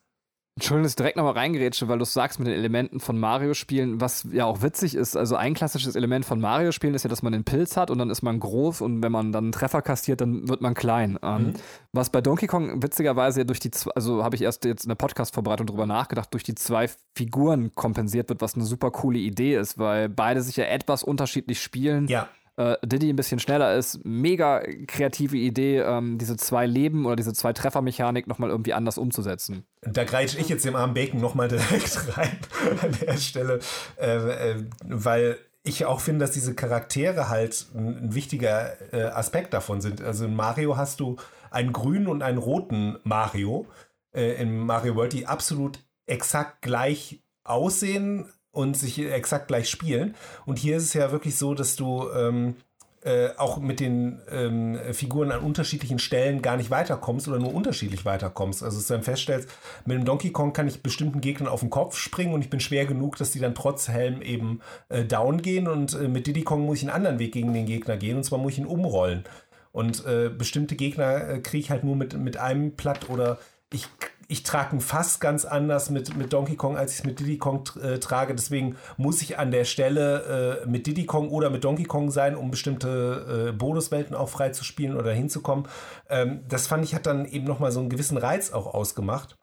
Entschuldigung, dass ich direkt nochmal reingerätsche, weil du sagst mit den Elementen von Mario-Spielen, was ja auch witzig ist. Also ein klassisches Element von Mario-Spielen ist ja, dass man den Pilz hat und dann ist man groß und wenn man dann einen Treffer kastiert, dann wird man klein. Ähm, mhm. was bei Donkey Kong witzigerweise durch die, also habe ich erst jetzt in der Podcast-Vorbereitung drüber nachgedacht, durch die zwei Figuren kompensiert wird, was eine super coole Idee ist, weil beide sich ja etwas unterschiedlich spielen. Ja äh, Diddy ein bisschen schneller ist. Mega kreative Idee, ähm, diese zwei Leben oder diese zwei Treffermechanik nochmal irgendwie anders umzusetzen. Da greife ich jetzt dem armen Bacon nochmal direkt rein an der Stelle, äh, äh, weil ich auch finde, dass diese Charaktere halt ein, wichtiger äh, Aspekt davon sind. Also in Mario hast du einen grünen und einen roten Mario äh, in Mario World, die absolut exakt gleich aussehen, und sich exakt gleich spielen. Und hier ist es ja wirklich so, dass du ähm, äh, auch mit den ähm, Figuren an unterschiedlichen Stellen gar nicht weiterkommst oder nur unterschiedlich weiterkommst. Also dass du dann feststellst, mit dem Donkey Kong kann ich bestimmten Gegnern auf den Kopf springen und ich bin schwer genug, dass die dann trotz Helm eben äh, down gehen. Und äh, mit Diddy Kong muss ich einen anderen Weg gegen den Gegner gehen und zwar muss ich ihn umrollen. Und äh, bestimmte Gegner äh, kriege ich halt nur mit, mit einem Platt oder ich ich trage ein Fass ganz anders mit, mit Donkey Kong, als ich es mit Diddy Kong äh, trage. Deswegen muss ich an der Stelle äh, mit Diddy Kong oder mit Donkey Kong sein, um bestimmte äh, Bonuswelten auch frei zu spielen oder hinzukommen. Ähm, das fand ich, hat dann eben nochmal so einen gewissen Reiz auch ausgemacht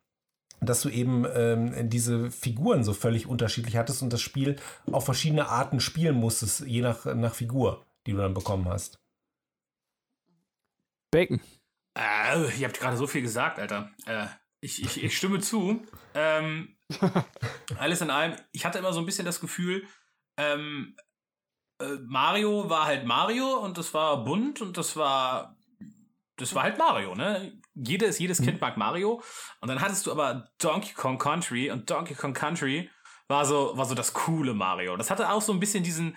dass du eben ähm, diese Figuren so völlig unterschiedlich hattest und das Spiel auf verschiedene Arten spielen musstest, je nach, nach Figur, die du dann bekommen hast. Bacon. Äh, ihr habt gerade so viel gesagt, Alter. Äh, ich, ich, ich stimme zu. Ähm, alles in allem, ich hatte immer so ein bisschen das Gefühl, ähm, äh, Mario war halt Mario und das war bunt und das war das war halt Mario, ne? Jedes, jedes Kind mag Mario. Und dann hattest du aber Donkey Kong Country und Donkey Kong Country war so, war so das coole Mario. Das hatte auch so ein bisschen diesen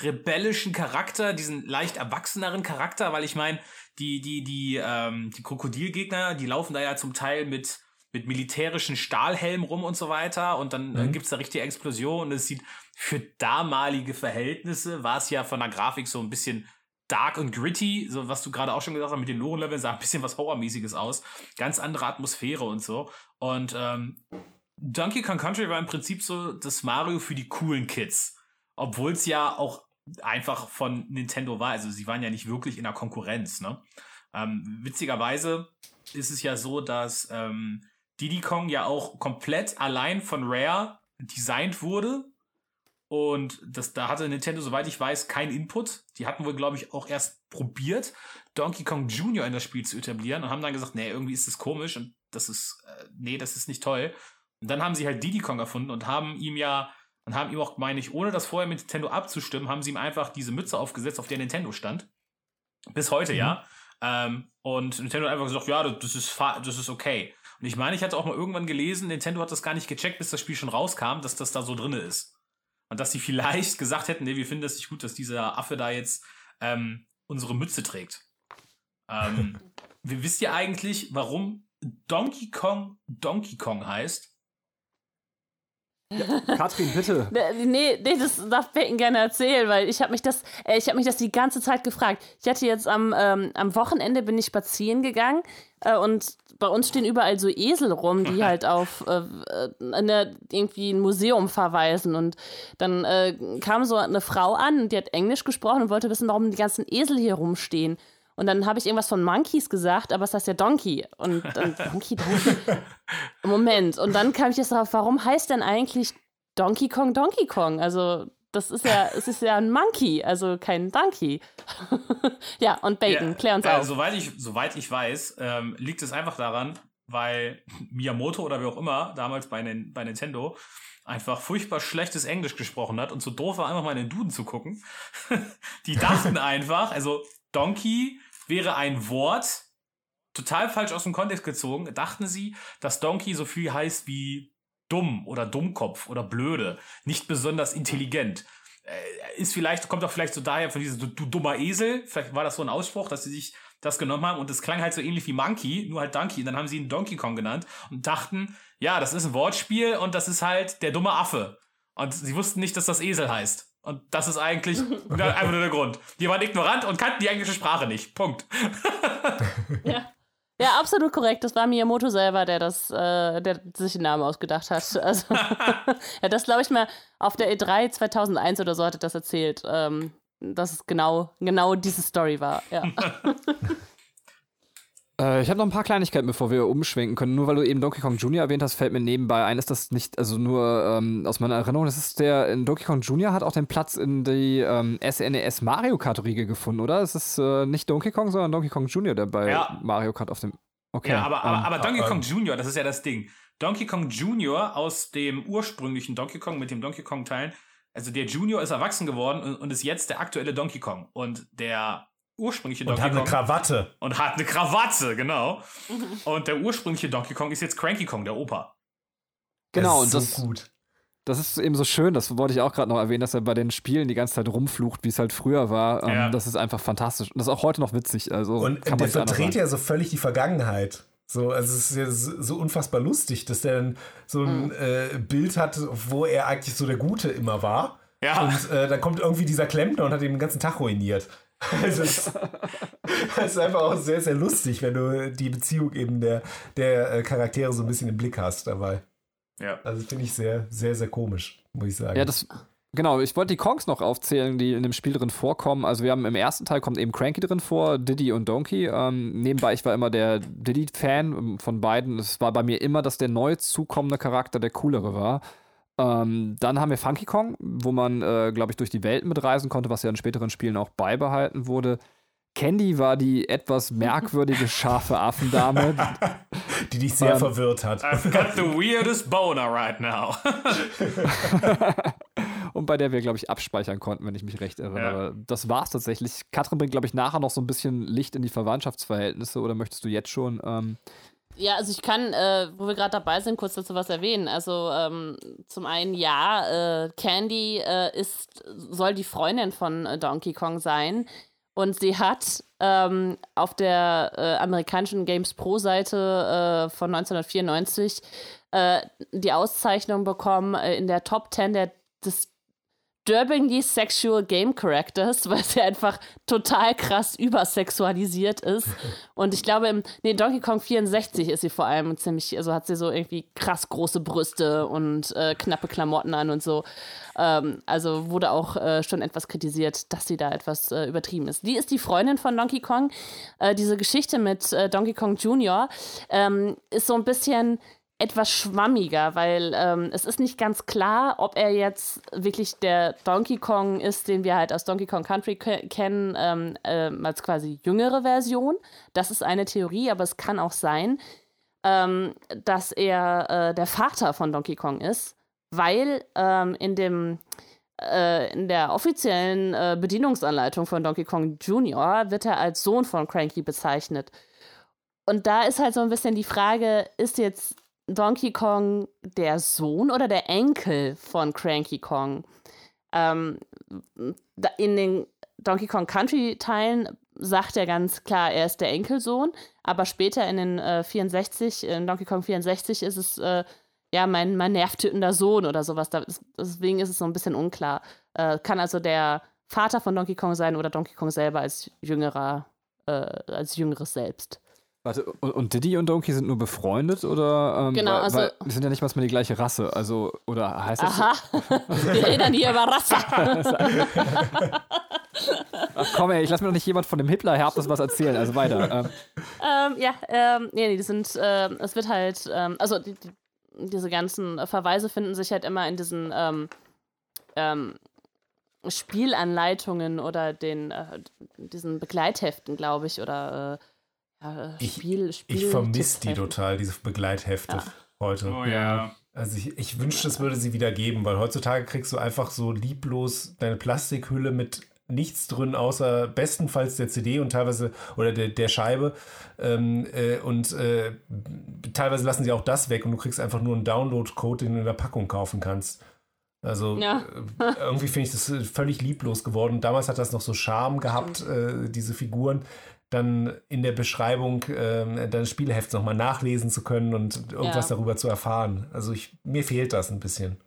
rebellischen Charakter, diesen leicht erwachseneren Charakter, weil ich meine, die, die, die, ähm, die Krokodilgegner, die laufen da ja zum Teil mit, mit militärischen Stahlhelmen rum und so weiter. Und dann äh, mhm. äh, gibt's da richtige Explosionen. Und es sieht für damalige Verhältnisse, war es ja von der Grafik so ein bisschen dark und gritty, so was du gerade auch schon gesagt hast mit den Loren-Leveln, sah ein bisschen was Horrormäßiges aus. Ganz andere Atmosphäre und so. Und ähm, Donkey Kong Country war im Prinzip so das Mario für die coolen Kids. Obwohl es ja auch einfach von Nintendo war. Also sie waren ja nicht wirklich in der Konkurrenz. Ne? Ähm, witzigerweise ist es ja so, dass ähm, Diddy Kong ja auch komplett allein von Rare designt wurde. Und das, da hatte Nintendo, soweit ich weiß, keinen Input. Die hatten wohl, glaube ich, auch erst probiert, Donkey Kong Jr. in das Spiel zu etablieren und haben dann gesagt, nee, irgendwie ist das komisch und das ist, äh, nee, das ist nicht toll. Und dann haben sie halt Diddy Kong erfunden und haben ihm ja, und haben ihm auch, meine ich, ohne das vorher mit Nintendo abzustimmen, haben sie ihm einfach diese Mütze aufgesetzt, auf der Nintendo stand. Bis heute, mhm. ja. Ähm, und Nintendo hat einfach gesagt, ja, das ist, das ist okay. Und ich meine, ich hatte auch mal irgendwann gelesen, Nintendo hat das gar nicht gecheckt, bis das Spiel schon rauskam, dass das da so drin ist. Und dass sie vielleicht gesagt hätten, nee, wir finden das nicht gut, dass dieser Affe da jetzt ähm, unsere Mütze trägt. Ähm, wisst ihr eigentlich, warum Donkey Kong Donkey Kong heißt? Ja, Katrin, bitte. Nee, nee, das darf Peyton gerne erzählen, weil ich habe mich das, äh, ich habe mich das die ganze Zeit gefragt. Ich hatte jetzt am, ähm, am Wochenende bin ich spazieren gegangen äh, und bei uns stehen überall so Esel rum, die halt auf äh, eine, irgendwie ein Museum verweisen. Und dann äh, kam so eine Frau an, die hat Englisch gesprochen und wollte wissen, warum die ganzen Esel hier rumstehen. Und dann habe ich irgendwas von Monkeys gesagt, aber es heißt ja Donkey. Und dann Donkey, Donkey. Moment. Und dann kam ich jetzt darauf, warum heißt denn eigentlich Donkey Kong Donkey Kong? Also, das ist ja, es ist ja ein Monkey, also kein Donkey. ja, und Bacon, ja, klär uns äh, auf. Soweit ich, soweit ich weiß, ähm, liegt es einfach daran, weil Miyamoto oder wer auch immer damals bei, bei Nintendo einfach furchtbar schlechtes Englisch gesprochen hat und so doof war, einfach mal in den Duden zu gucken. die dachten einfach, also Donkey wäre ein Wort, total falsch aus dem Kontext gezogen, dachten sie, dass Donkey so viel heißt wie dumm oder Dummkopf oder blöde, nicht besonders intelligent. Äh, ist vielleicht, kommt auch vielleicht so daher von diesem du, du, dummer Esel, vielleicht war das so ein Ausspruch, dass sie sich das genommen haben und es klang halt so ähnlich wie Monkey, nur halt Donkey. Und dann haben sie ihn Donkey Kong genannt und dachten, ja, das ist ein Wortspiel und das ist halt der dumme Affe. Und sie wussten nicht, dass das Esel heißt. Und das ist eigentlich einfach nur der Grund. Die waren ignorant und kannten die englische Sprache nicht. Punkt. ja. Ja, absolut korrekt. Das war Miyamoto selber, der das, äh, der sich den Namen ausgedacht hat. Also, ja, das glaube ich mal auf der E3 2001 oder so hat er das erzählt, ähm, dass es genau, genau diese Story war. Ja. Äh, ich habe noch ein paar Kleinigkeiten, bevor wir umschwenken können. Nur weil du eben Donkey Kong Jr. erwähnt hast, fällt mir nebenbei ein, ist das nicht, also nur ähm, aus meiner Erinnerung, das ist der, in Donkey Kong Jr. hat auch den Platz in die ähm, SNES e Mario Kart Riege gefunden, oder? Es ist äh, nicht Donkey Kong, sondern Donkey Kong Jr., der bei ja. Mario Kart auf dem. Okay. Ja, aber, aber, ähm, aber Donkey Kong Jr., das ist ja das Ding. Donkey Kong Jr. aus dem ursprünglichen Donkey Kong mit dem Donkey Kong Teilen, also der Junior ist erwachsen geworden und, und ist jetzt der aktuelle Donkey Kong. Und der ursprüngliche Donkey Kong. Und hat eine Krawatte. Und hat eine Krawatte, genau. und der ursprüngliche Donkey Kong ist jetzt Cranky Kong, der Opa. Genau, das ist so und das, gut. Das ist eben so schön, das wollte ich auch gerade noch erwähnen, dass er bei den Spielen die ganze Zeit rumflucht, wie es halt früher war. Ähm, ja. Das ist einfach fantastisch. Und das ist auch heute noch witzig. Also und kann der verdreht ja so völlig die Vergangenheit. So, also es ist ja so unfassbar lustig, dass der dann so ein mhm. äh, Bild hat, wo er eigentlich so der Gute immer war. Ja. Und äh, dann kommt irgendwie dieser Klempner und hat ihn den ganzen Tag ruiniert. Also es, es, ist einfach auch sehr, sehr lustig, wenn du die Beziehung eben der, der äh, Charaktere so ein bisschen im Blick hast dabei. Ja. Also finde ich sehr, sehr, sehr komisch, muss ich sagen. Ja, das, genau, ich wollte die Kongs noch aufzählen, die in dem Spiel drin vorkommen. Also wir haben im ersten Teil kommt eben Cranky drin vor, Diddy und Donkey. Ähm, nebenbei, ich war immer der Diddy-Fan von beiden. Es war bei mir immer, dass der neu zukommende Charakter der coolere war. Ähm, dann haben wir Funky Kong, wo man, äh, glaube ich, durch die Welt mitreisen konnte, was ja in späteren Spielen auch beibehalten wurde. Candy war die etwas merkwürdige scharfe Affendame. die dich sehr ähm, verwirrt hat. I've got the weirdest boner right now. und bei der wir, glaube ich, abspeichern konnten, wenn ich mich recht erinnere. Ja. Das war es tatsächlich. Katrin bringt, glaube ich, nachher noch so ein bisschen Licht in die Verwandtschaftsverhältnisse oder möchtest du jetzt schon? Ähm ja, also ich kann, äh, wo wir gerade dabei sind, kurz dazu was erwähnen. Also ähm, zum einen ja, äh, Candy äh, ist, soll die Freundin von äh, Donkey Kong sein. Und sie hat ähm, auf der äh, amerikanischen Games Pro-Seite äh, von 1994 die Auszeichnung bekommen in der Top 10 der, des disturbingly sexual game characters, weil sie einfach total krass übersexualisiert ist. Und ich glaube, im nee, Donkey Kong 64 ist sie vor allem ziemlich, also hat sie so irgendwie krass große Brüste und äh, knappe Klamotten an und so. Ähm, also wurde auch äh, schon etwas kritisiert, dass sie da etwas äh, übertrieben ist. Die ist die Freundin von Donkey Kong. Äh, diese Geschichte mit äh, Donkey Kong Jr. Ähm, ist so ein bisschen etwas schwammiger, weil ähm, es ist nicht ganz klar, ob er jetzt wirklich der Donkey Kong ist, den wir halt aus Donkey Kong Country kennen, ähm, äh, als quasi jüngere Version. Das ist eine Theorie, aber es kann auch sein, ähm, dass er äh, der Vater von Donkey Kong ist, weil ähm, in dem äh, in der offiziellen äh, Bedienungsanleitung von Donkey Kong Jr. wird er als Sohn von Cranky bezeichnet. Und da ist halt so ein bisschen die Frage, ist jetzt Donkey Kong der Sohn oder der Enkel von Cranky Kong? Ähm, in den Donkey Kong Country Teilen sagt er ganz klar, er ist der Enkelsohn, aber später in den äh, 64, in Donkey Kong 64 ist es äh, ja mein, mein nervtötender Sohn oder sowas. Ist, deswegen ist es so ein bisschen unklar. Äh, kann also der Vater von Donkey Kong sein oder Donkey Kong selber als jüngerer, äh, als jüngeres Selbst. Warte, und Diddy und Donkey sind nur befreundet oder? Ähm, genau, weil, also. Weil die sind ja nicht mal die gleiche Rasse, also, oder heißt das? Aha, wir reden hier über Rasse. Ach komm ey, ich lass mir doch nicht jemand von dem Hitler-Herpes was erzählen, also weiter. Ähm. Ähm, ja, ähm, nee, nee, die sind, äh, es wird halt, ähm, also die, die, diese ganzen Verweise finden sich halt immer in diesen ähm, ähm, Spielanleitungen oder den, äh, diesen Begleitheften, glaube ich, oder äh, ja, Spiel, Spiel ich vermisse die total, diese Begleithefte ja. heute. Oh ja. Also ich, ich wünschte, es würde sie wieder geben, weil heutzutage kriegst du einfach so lieblos deine Plastikhülle mit nichts drin, außer bestenfalls der CD und teilweise oder der, der Scheibe. Ähm, äh, und äh, teilweise lassen sie auch das weg und du kriegst einfach nur einen Download-Code, den du in der Packung kaufen kannst. Also ja. äh, irgendwie finde ich das völlig lieblos geworden. Damals hat das noch so Charme gehabt, äh, diese Figuren dann in der Beschreibung äh, deines Spielhefts nochmal nachlesen zu können und irgendwas ja. darüber zu erfahren. Also ich, mir fehlt das ein bisschen.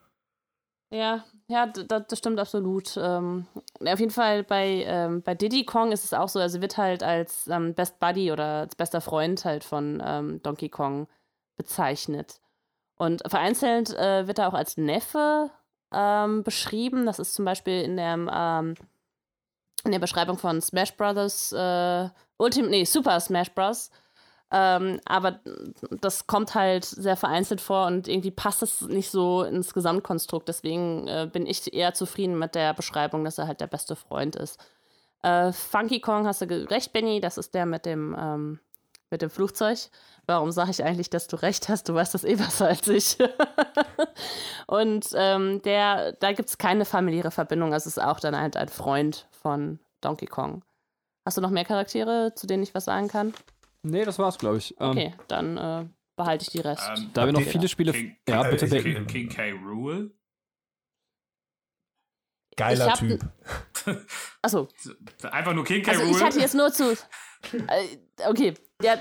Ja, ja, das, das stimmt absolut. Ähm, auf jeden Fall bei, ähm, bei Diddy Kong ist es auch so, also wird halt als ähm, Best Buddy oder als bester Freund halt von ähm, Donkey Kong bezeichnet. Und vereinzelt äh, wird er auch als Neffe ähm, beschrieben. Das ist zum Beispiel in der ähm, in der Beschreibung von Smash Brothers, äh, Ultimate, nee, Super Smash Bros. Ähm, aber das kommt halt sehr vereinzelt vor und irgendwie passt es nicht so ins Gesamtkonstrukt. Deswegen äh, bin ich eher zufrieden mit der Beschreibung, dass er halt der beste Freund ist. Äh, Funky Kong hast du recht, Benny, das ist der mit dem, ähm, mit dem Flugzeug. Warum sage ich eigentlich, dass du recht hast? Du weißt das eh besser als ich. und ähm, der, da gibt es keine familiäre Verbindung. Es ist auch dann halt ein Freund von Donkey Kong. Hast du noch mehr Charaktere, zu denen ich was sagen kann? Nee, das war's, glaube ich. Ähm, okay, dann äh, behalte ich die Rest. Ähm, da wir noch viele Spiele. King, ja, bitte, bitte. King, King K. Rule. Geiler Typ. Achso. Einfach nur King K. Also Rule. Ich hatte jetzt nur zu. Äh, okay, ja,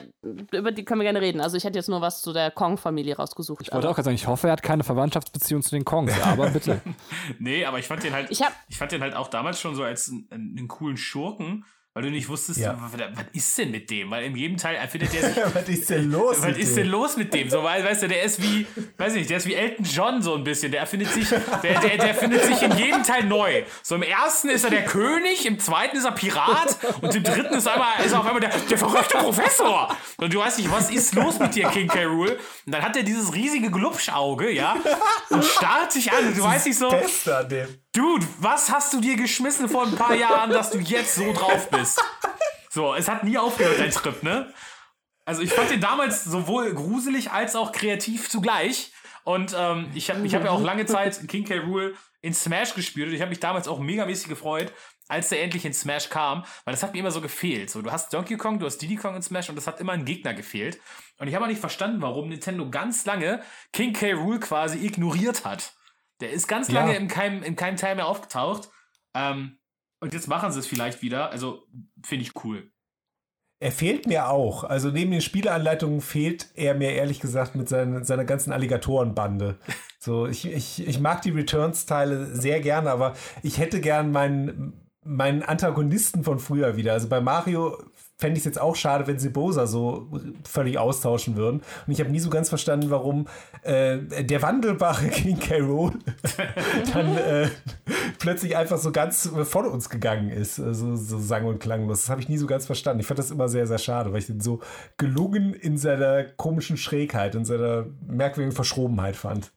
über die können wir gerne reden. Also ich hätte jetzt nur was zu der Kong-Familie rausgesucht. Ich wollte auch gerade sagen, ich hoffe, er hat keine Verwandtschaftsbeziehung zu den Kongs, aber bitte. nee, aber ich fand den halt, ich, hab, ich fand den halt auch damals schon so als einen, einen coolen Schurken weil du nicht wusstest, ja. was, ist denn mit dem? Weil in jedem Teil erfindet der sich. was ist denn los? Was ist denn los mit dem? So, weil, weißt du, der ist wie, weiß ich nicht, der ist wie Elton John so ein bisschen. Der erfindet sich, der, der, der findet sich in jedem Teil neu. So im ersten ist er der König, im zweiten ist er Pirat und im dritten ist, einmal, ist er auf einmal der, der verrückte Professor. Und du weißt nicht, was ist los mit dir, King K. Rool? Und dann hat er dieses riesige Glubschauge, ja, und starrt sich an. Und du weißt nicht so. Dude, was hast du dir geschmissen vor ein paar Jahren, dass du jetzt so drauf bist? So, es hat nie aufgehört, dein Trip, ne? Also ich fand den damals sowohl gruselig als auch kreativ zugleich. Und ähm, ich habe ich hab ja auch lange Zeit King K. Rule in Smash gespielt und ich habe mich damals auch megamäßig gefreut, als der endlich in Smash kam, weil das hat mir immer so gefehlt. So, du hast Donkey Kong, du hast Diddy Kong in Smash und das hat immer ein Gegner gefehlt. Und ich habe auch nicht verstanden, warum Nintendo ganz lange King K. Rule quasi ignoriert hat. Der ist ganz lange ja. in, keinem, in keinem Teil mehr aufgetaucht. Ähm, und jetzt machen sie es vielleicht wieder. Also finde ich cool. Er fehlt mir auch. Also neben den Spieleanleitungen fehlt er mir ehrlich gesagt mit seinen, seiner ganzen Alligatorenbande. So, ich, ich, ich mag die Returns-Teile sehr gerne, aber ich hätte gern meinen meinen Antagonisten von früher wieder. Also bei Mario fände ich es jetzt auch schade, wenn sie Bowser so völlig austauschen würden. Und ich habe nie so ganz verstanden, warum äh, der wandelbare King K. Rool dann äh, plötzlich einfach so ganz von uns gegangen ist. Also, so sang- und klanglos. Das habe ich nie so ganz verstanden. Ich fand das immer sehr, sehr schade, weil ich den so gelungen in seiner komischen Schrägheit, in seiner merkwürdigen Verschrobenheit fand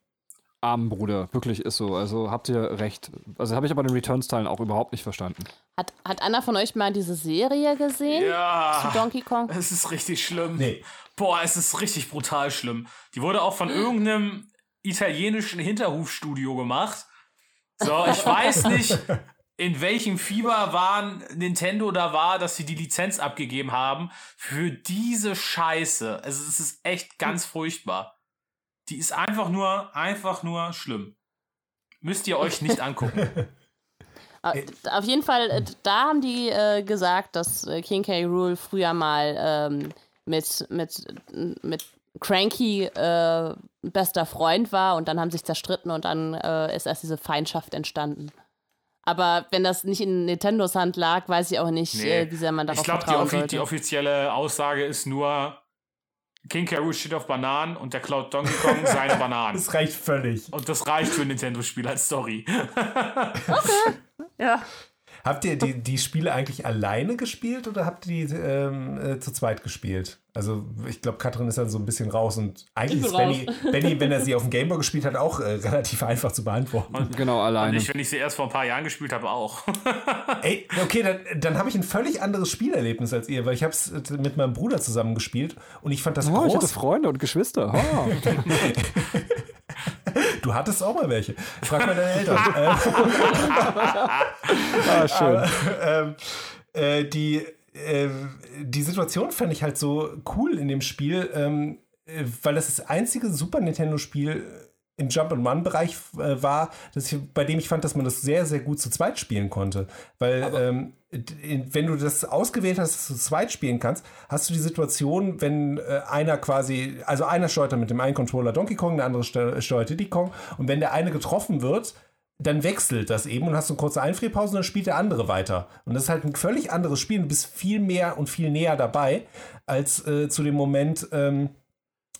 armen Bruder. Wirklich ist so. Also habt ihr recht. Also habe ich aber den Returns-Teilen auch überhaupt nicht verstanden. Hat, hat einer von euch mal diese Serie gesehen? Ja. Zu Donkey Kong? Es ist richtig schlimm. Nee. Boah, es ist richtig brutal schlimm. Die wurde auch von irgendeinem italienischen Hinterhofstudio gemacht. So, ich weiß nicht, in welchem Fieber waren Nintendo da war, dass sie die Lizenz abgegeben haben für diese Scheiße. Also es ist echt ganz furchtbar. Die ist einfach nur, einfach nur schlimm. Müsst ihr euch nicht angucken. Äh, auf jeden Fall, äh, da haben die äh, gesagt, dass äh, King K. Rule früher mal ähm, mit, mit, mit Cranky äh, bester Freund war und dann haben sich zerstritten und dann äh, ist erst diese Feindschaft entstanden. Aber wenn das nicht in Nintendos Hand lag, weiß ich auch nicht, nee. wie sehr man darauf ich glaub, vertrauen sollte. Ich glaube, die offizielle Aussage ist nur, King K. steht auf Bananen und der klaut Donkey Kong seine Bananen. Das reicht völlig. Und das reicht für ein Nintendo-Spiel als Story. okay. Ja. Habt ihr die, die Spiele eigentlich alleine gespielt oder habt ihr die ähm, äh, zu zweit gespielt? Also ich glaube, Katrin ist dann so ein bisschen raus und eigentlich ist Benny, Benny, wenn er sie auf dem Gameboy gespielt hat, auch äh, relativ einfach zu beantworten. Und, genau, alleine. Und ich, wenn ich sie erst vor ein paar Jahren gespielt habe, auch. Ey, okay, dann, dann habe ich ein völlig anderes Spielerlebnis als ihr, weil ich habe es mit meinem Bruder zusammen gespielt und ich fand das oh, groß. Ich hatte Freunde und Geschwister. Oh. Du hattest auch mal welche. Frag mal deine Eltern. ah, schön. Aber, ähm, äh, die, äh, die Situation fand ich halt so cool in dem Spiel, ähm, äh, weil das das einzige Super Nintendo-Spiel im Jump-and-Run-Bereich äh, war, dass ich, bei dem ich fand, dass man das sehr, sehr gut zu zweit spielen konnte. Weil ähm, wenn du das ausgewählt hast, dass du zu zweit spielen kannst, hast du die Situation, wenn äh, einer quasi, also einer steuert mit dem einen Controller Donkey Kong, der andere steuert Diddy Kong und wenn der eine getroffen wird, dann wechselt das eben und hast eine kurze Einfrierpause und dann spielt der andere weiter. Und das ist halt ein völlig anderes Spiel. Du bist viel mehr und viel näher dabei als äh, zu dem Moment, ähm,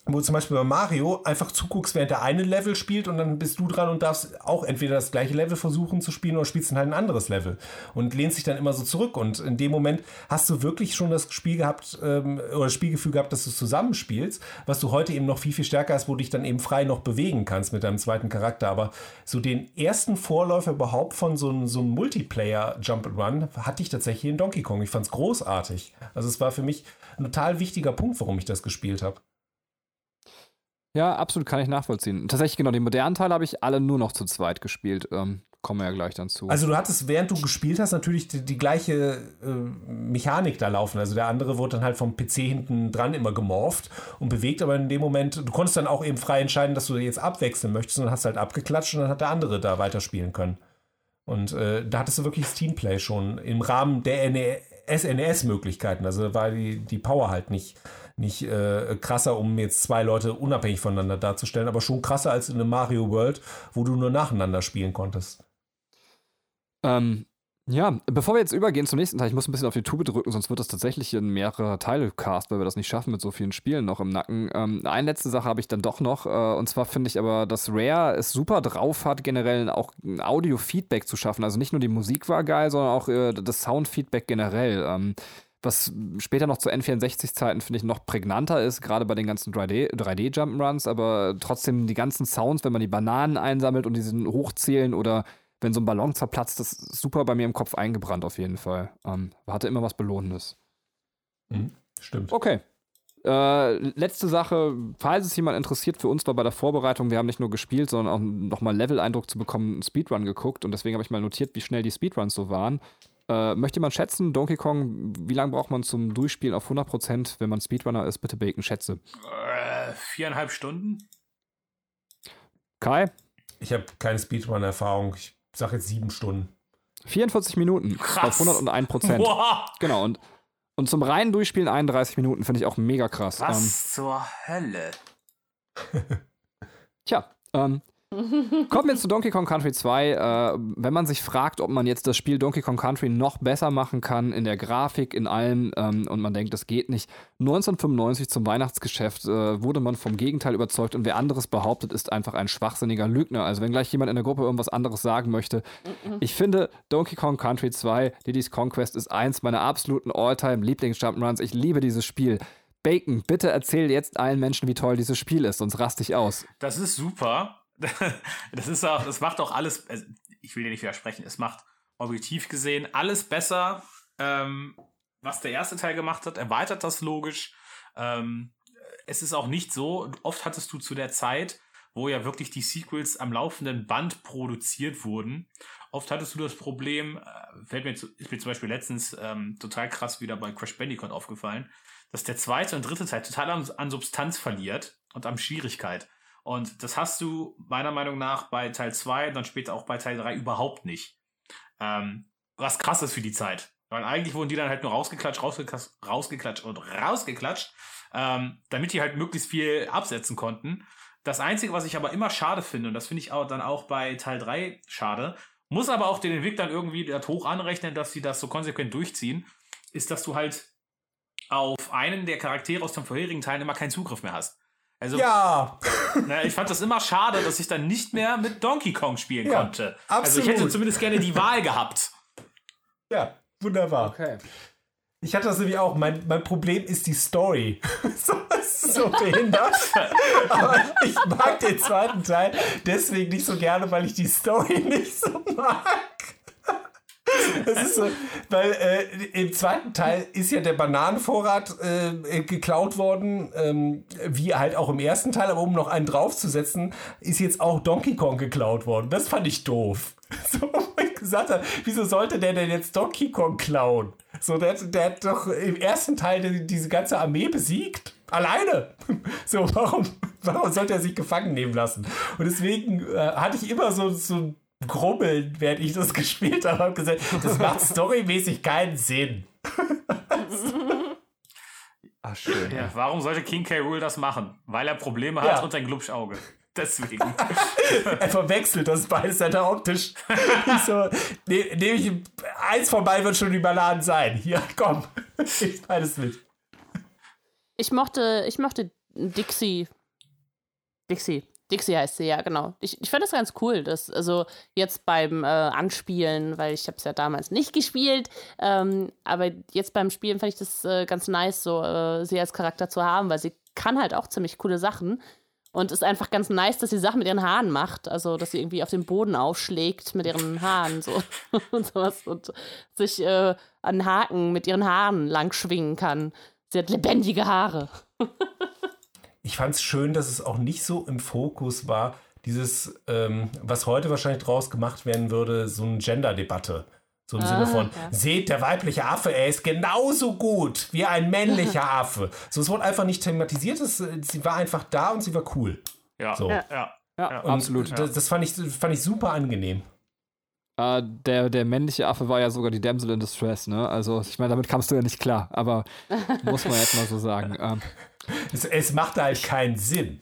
wo zum Beispiel bei Mario einfach zuguckst, während der eine Level spielt und dann bist du dran und darfst auch entweder das gleiche Level versuchen zu spielen oder spielst dann halt ein anderes Level und lehnst dich dann immer so zurück und in dem Moment hast du wirklich schon das Spiel gehabt ähm, oder Spielgefühl gehabt, dass du zusammenspielst, was du heute eben noch viel, viel stärker hast, wo du dich dann eben frei noch bewegen kannst mit deinem zweiten Charakter, aber so den ersten Vorläufer überhaupt von so einem, so einem Multiplayer Jump'n'Run hatte ich tatsächlich in Donkey Kong. Ich fand es großartig. Also es war für mich ein total wichtiger Punkt, warum ich das gespielt habe. Ja, absolut kann ich nachvollziehen. Tatsächlich, genau, die modernen Teile habe ich alle nur noch zu zweit gespielt. Ähm, kommen wir ja gleich dann zu. Also du hattest, während du gespielt hast, natürlich die, die gleiche äh, Mechanik da laufen. Also der andere wurde dann halt vom PC hinten dran immer gemorpht und bewegt, aber in dem Moment, du konntest dann auch eben frei entscheiden, dass du jetzt abwechseln möchtest und hast halt abgeklatscht und dann hat der andere da weiterspielen können. Und äh, da hattest du wirklich das Teamplay schon im Rahmen der SNES-Möglichkeiten. Also da war die, die Power halt nicht nicht äh, krasser, um jetzt zwei Leute unabhängig voneinander darzustellen, aber schon krasser als in einem Mario World, wo du nur nacheinander spielen konntest. Ähm, ja, bevor wir jetzt übergehen zum nächsten Teil, ich muss ein bisschen auf die Tube drücken, sonst wird das tatsächlich in mehrere Teile cast, weil wir das nicht schaffen mit so vielen Spielen noch im Nacken. Ähm, eine letzte Sache habe ich dann doch noch, äh, und zwar finde ich aber, dass Rare es super drauf hat, generell auch Audio-Feedback zu schaffen. Also nicht nur die Musik war geil, sondern auch äh, das Sound-Feedback generell. Ähm, was später noch zu N64-Zeiten, finde ich, noch prägnanter ist, gerade bei den ganzen 3D-Jump'n'Runs, 3D aber trotzdem die ganzen Sounds, wenn man die Bananen einsammelt und diesen hochzählen oder wenn so ein Ballon zerplatzt, das ist super bei mir im Kopf eingebrannt auf jeden Fall. Ähm, hatte immer was Belohnendes. Mhm, stimmt. Okay. Äh, letzte Sache, falls es jemand interessiert, für uns war bei der Vorbereitung, wir haben nicht nur gespielt, sondern auch nochmal Level-Eindruck zu bekommen, einen Speedrun geguckt und deswegen habe ich mal notiert, wie schnell die Speedruns so waren. Äh, möchte man schätzen, Donkey Kong, wie lange braucht man zum Durchspielen auf 100%, wenn man Speedrunner ist? Bitte Bacon, schätze. Äh, viereinhalb Stunden? Kai? Ich habe keine Speedrun-Erfahrung. Ich sage jetzt sieben Stunden. 44 Minuten Krass. auf 101 Prozent. Boah, Genau, und, und zum reinen Durchspielen 31 Minuten finde ich auch mega krass. Ähm, was zur Hölle? tja, ähm, kommen wir zu Donkey Kong Country 2. Äh, wenn man sich fragt, ob man jetzt das Spiel Donkey Kong Country noch besser machen kann, in der Grafik, in allem, ähm, und man denkt, das geht nicht. 1995 zum Weihnachtsgeschäft äh, wurde man vom Gegenteil überzeugt und wer anderes behauptet, ist einfach ein schwachsinniger Lügner. Also wenn gleich jemand in der Gruppe irgendwas anderes sagen möchte, ich finde, Donkey Kong Country 2, Diddy's Conquest, ist eins meiner absoluten All-Time-Lieblings-Jump'n'Runs. Ich liebe dieses Spiel. Bacon, bitte erzähl jetzt allen Menschen, wie toll dieses Spiel ist, sonst raste ich aus. Das ist super. Das ist auch, das macht auch alles, also ich will dir nicht widersprechen, es macht objektiv gesehen alles besser, ähm, was der erste Teil gemacht hat, erweitert das logisch. Ähm, es ist auch nicht so, oft hattest du zu der Zeit, wo ja wirklich die Sequels am laufenden Band produziert wurden, oft hattest du das Problem, äh, fällt mir ist mir zum Beispiel letztens ähm, total krass wieder bei Crash Bandicoot aufgefallen, dass der zweite und dritte Teil total an, an Substanz verliert und an Schwierigkeit. Und das hast du meiner Meinung nach bei Teil 2 und dann später auch bei Teil 3 überhaupt nicht. Ähm, was krass ist für die Zeit. Weil eigentlich wurden die dann halt nur rausgeklatscht, rausgeklatscht, rausgeklatscht und rausgeklatscht, ähm, damit die halt möglichst viel absetzen konnten. Das Einzige, was ich aber immer schade finde, und das finde ich auch dann auch bei Teil 3 schade, muss aber auch den Entwicklern irgendwie das hoch anrechnen, dass sie das so konsequent durchziehen, ist, dass du halt auf einen der Charaktere aus dem vorherigen Teil immer keinen Zugriff mehr hast. Also, Ja, na, ich fand das immer schade, dass ich dann nicht mehr mit Donkey Kong spielen Ja, konnte. Also ich absolut. hätte zumindest gerne die Wahl gehabt. ja, wunderbar. Okay. Ich hatte das nämlich auch. Mein, mein Problem ist die Story. so, das ist so behindert. Aber ich mag den zweiten Teil deswegen nicht so gerne, weil ich die Story nicht so mag. Das ist so, weil äh, im zweiten Teil ist ja der Bananenvorrat äh, geklaut worden, ähm, wie halt auch im ersten Teil, aber um noch einen draufzusetzen, ist jetzt auch Donkey Kong geklaut worden. Das fand ich doof. So, wo ich gesagt habe, wieso sollte der denn jetzt Donkey Kong klauen? So, der, hat- der hat doch im ersten Teil die, diese ganze Armee besiegt. Alleine. So, warum, warum sollte er sich gefangen nehmen lassen? Und deswegen äh, hatte ich immer so, so ein Grubbeln, während ich das gespielt habe, habe gesagt, das macht storymäßig keinen Sinn. Ah, schön. Ja, warum sollte King K. Rool das machen? Weil er Probleme hat Ja. und ein Glubschauge. Deswegen. Er verwechselt das beides halt optisch. Ich so, ne, nehm ich, eins von beiden wird schon überladen sein. Hier, komm, ich beides mit. Ich mochte, ich mochte Dixie. Dixie. Dixie heißt sie, ja, genau. Ich, ich fand das ganz cool, dass, also jetzt beim äh, Anspielen, weil ich habe es ja damals nicht gespielt, ähm, aber jetzt beim Spielen fand ich das äh, ganz nice, so äh, sie als Charakter zu haben, weil sie kann halt auch ziemlich coole Sachen. Und ist einfach ganz nice, dass sie Sachen mit ihren Haaren macht. Also, dass sie irgendwie auf den Boden aufschlägt mit ihren Haaren so und sowas und sich äh, an Haken mit ihren Haaren lang schwingen kann. Sie hat lebendige Haare. Ich fand es schön, dass es auch nicht so im Fokus war, dieses, ähm, was heute wahrscheinlich draus gemacht werden würde, so eine Gender-Debatte. So im Sinne von, ja. seht, der weibliche Affe, er ist genauso gut wie ein männlicher Affe. So, es wurde einfach nicht thematisiert, es, sie war einfach da und sie war cool. Ja. So. ja. Ja. Ja, absolut. Das, das fand, ich, fand ich super angenehm. Äh, der, der männliche Affe war ja sogar die Damsel in Distress, ne? Also, ich meine, damit kamst du ja nicht klar, aber muss man jetzt mal so sagen. Ähm, Es, es machte halt keinen Sinn.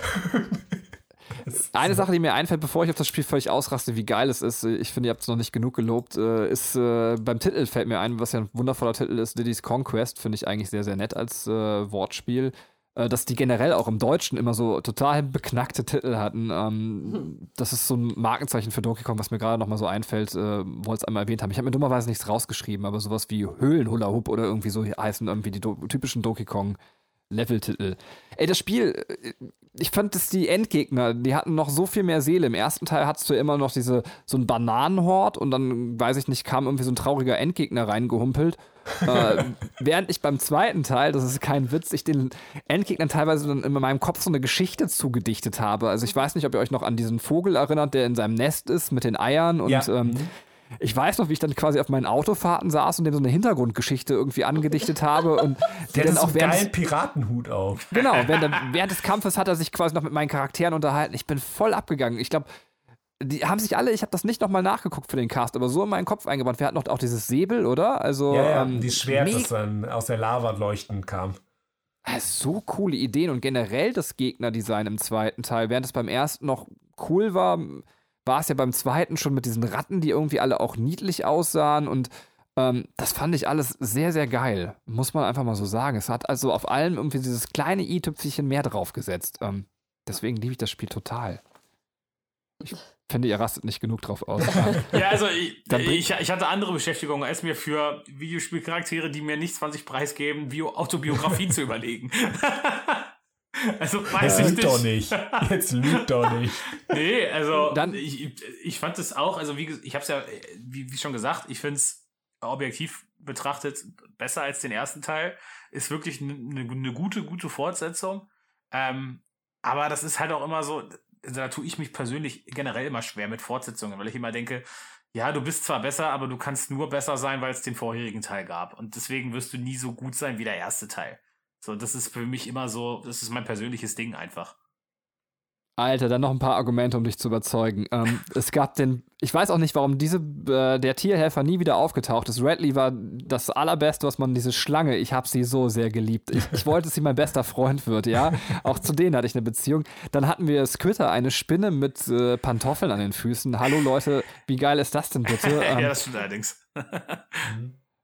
Eine Sache, die mir einfällt, bevor ich auf das Spiel völlig ausraste, wie geil es ist, ich finde, ihr habt es noch nicht genug gelobt, äh, ist äh, beim Titel fällt mir ein, was ja ein wundervoller Titel ist, Diddy's Conquest, finde ich eigentlich sehr, sehr nett als äh, Wortspiel. Äh, dass die generell auch im Deutschen immer so total beknackte Titel hatten. Ähm, Das ist so ein Markenzeichen für Donkey Kong, was mir gerade noch mal so einfällt, äh, wollte es einmal erwähnt haben. Ich habe mir dummerweise nichts rausgeschrieben, aber sowas wie Höhlenhula Hoop oder irgendwie so heißen irgendwie die do typischen Donkey Kong Leveltitel. Ey, das Spiel, äh, ich fand, dass die Endgegner, die hatten noch so viel mehr Seele. Im ersten Teil hattest du immer noch diese, so ein Bananenhort und dann, weiß ich nicht, kam irgendwie so ein trauriger Endgegner reingehumpelt. äh, während ich beim zweiten Teil, das ist kein Witz, ich den Endgegnern teilweise dann in meinem Kopf so eine Geschichte zugedichtet habe. Also ich weiß nicht, ob ihr euch noch an diesen Vogel erinnert, der in seinem Nest ist mit den Eiern und ja. ähm, mhm. Ich weiß noch, wie ich dann quasi auf meinen Autofahrten saß und dem so eine Hintergrundgeschichte irgendwie angedichtet habe und der dann auch während geilen Piratenhut auf. Genau, während, während, des Kampfes hat er sich quasi noch mit meinen Charakteren unterhalten. Ich bin voll abgegangen. Ich glaube, die haben sich alle, ich habe das nicht nochmal nachgeguckt für den Cast, aber so in meinen Kopf eingebaut. Wir hatten noch auch dieses Säbel, oder? Also, ja, ja ähm, dieses Schwert, das dann aus der Lava leuchtend kam. So coole Ideen und generell das Gegnerdesign im zweiten Teil, während es beim ersten noch cool war, war es ja beim zweiten schon mit diesen Ratten, die irgendwie alle auch niedlich aussahen und ähm, das fand ich alles sehr, sehr geil. Muss man einfach mal so sagen. Es hat also auf allem irgendwie dieses kleine i-Tüpfelchen mehr draufgesetzt. Ähm, deswegen liebe ich das Spiel total. Ich finde, ihr rastet nicht genug drauf aus. ja, also ich, ich, ich, hatte andere Beschäftigungen, als mir für Videospielcharaktere, die mir nicht 20 Preis geben, Bio Autobiografien zu überlegen. Also weiß Jetzt ich nicht. doch nicht. Jetzt lügt doch nicht. Nee, also Dann, ich, ich fand es auch, also wie ich habe es ja, wie, wie schon gesagt, ich finde es objektiv betrachtet besser als den ersten Teil. Ist wirklich eine ne gute, gute Fortsetzung. Ähm, aber das ist halt auch immer so, da tue ich mich persönlich generell immer schwer mit Fortsetzungen, weil ich immer denke, ja, du bist zwar besser, aber du kannst nur besser sein, weil es den vorherigen Teil gab. Und deswegen wirst du nie so gut sein wie der erste Teil. So, das ist für mich immer so, das ist mein persönliches Ding einfach. Alter, dann noch ein paar Argumente, um dich zu überzeugen. Ähm, es gab den, ich weiß auch nicht, warum diese, äh, der Tierhelfer nie wieder aufgetaucht ist. Redley war das allerbeste, was man, diese Schlange, ich habe sie so sehr geliebt. Ich, ich, wollte, dass sie mein bester Freund wird, ja. Auch zu denen hatte ich eine Beziehung. Dann hatten wir Squitter, eine Spinne mit äh, Pantoffeln an den Füßen. Hallo Leute, wie geil ist das denn bitte? Ähm, ja, das stimmt allerdings.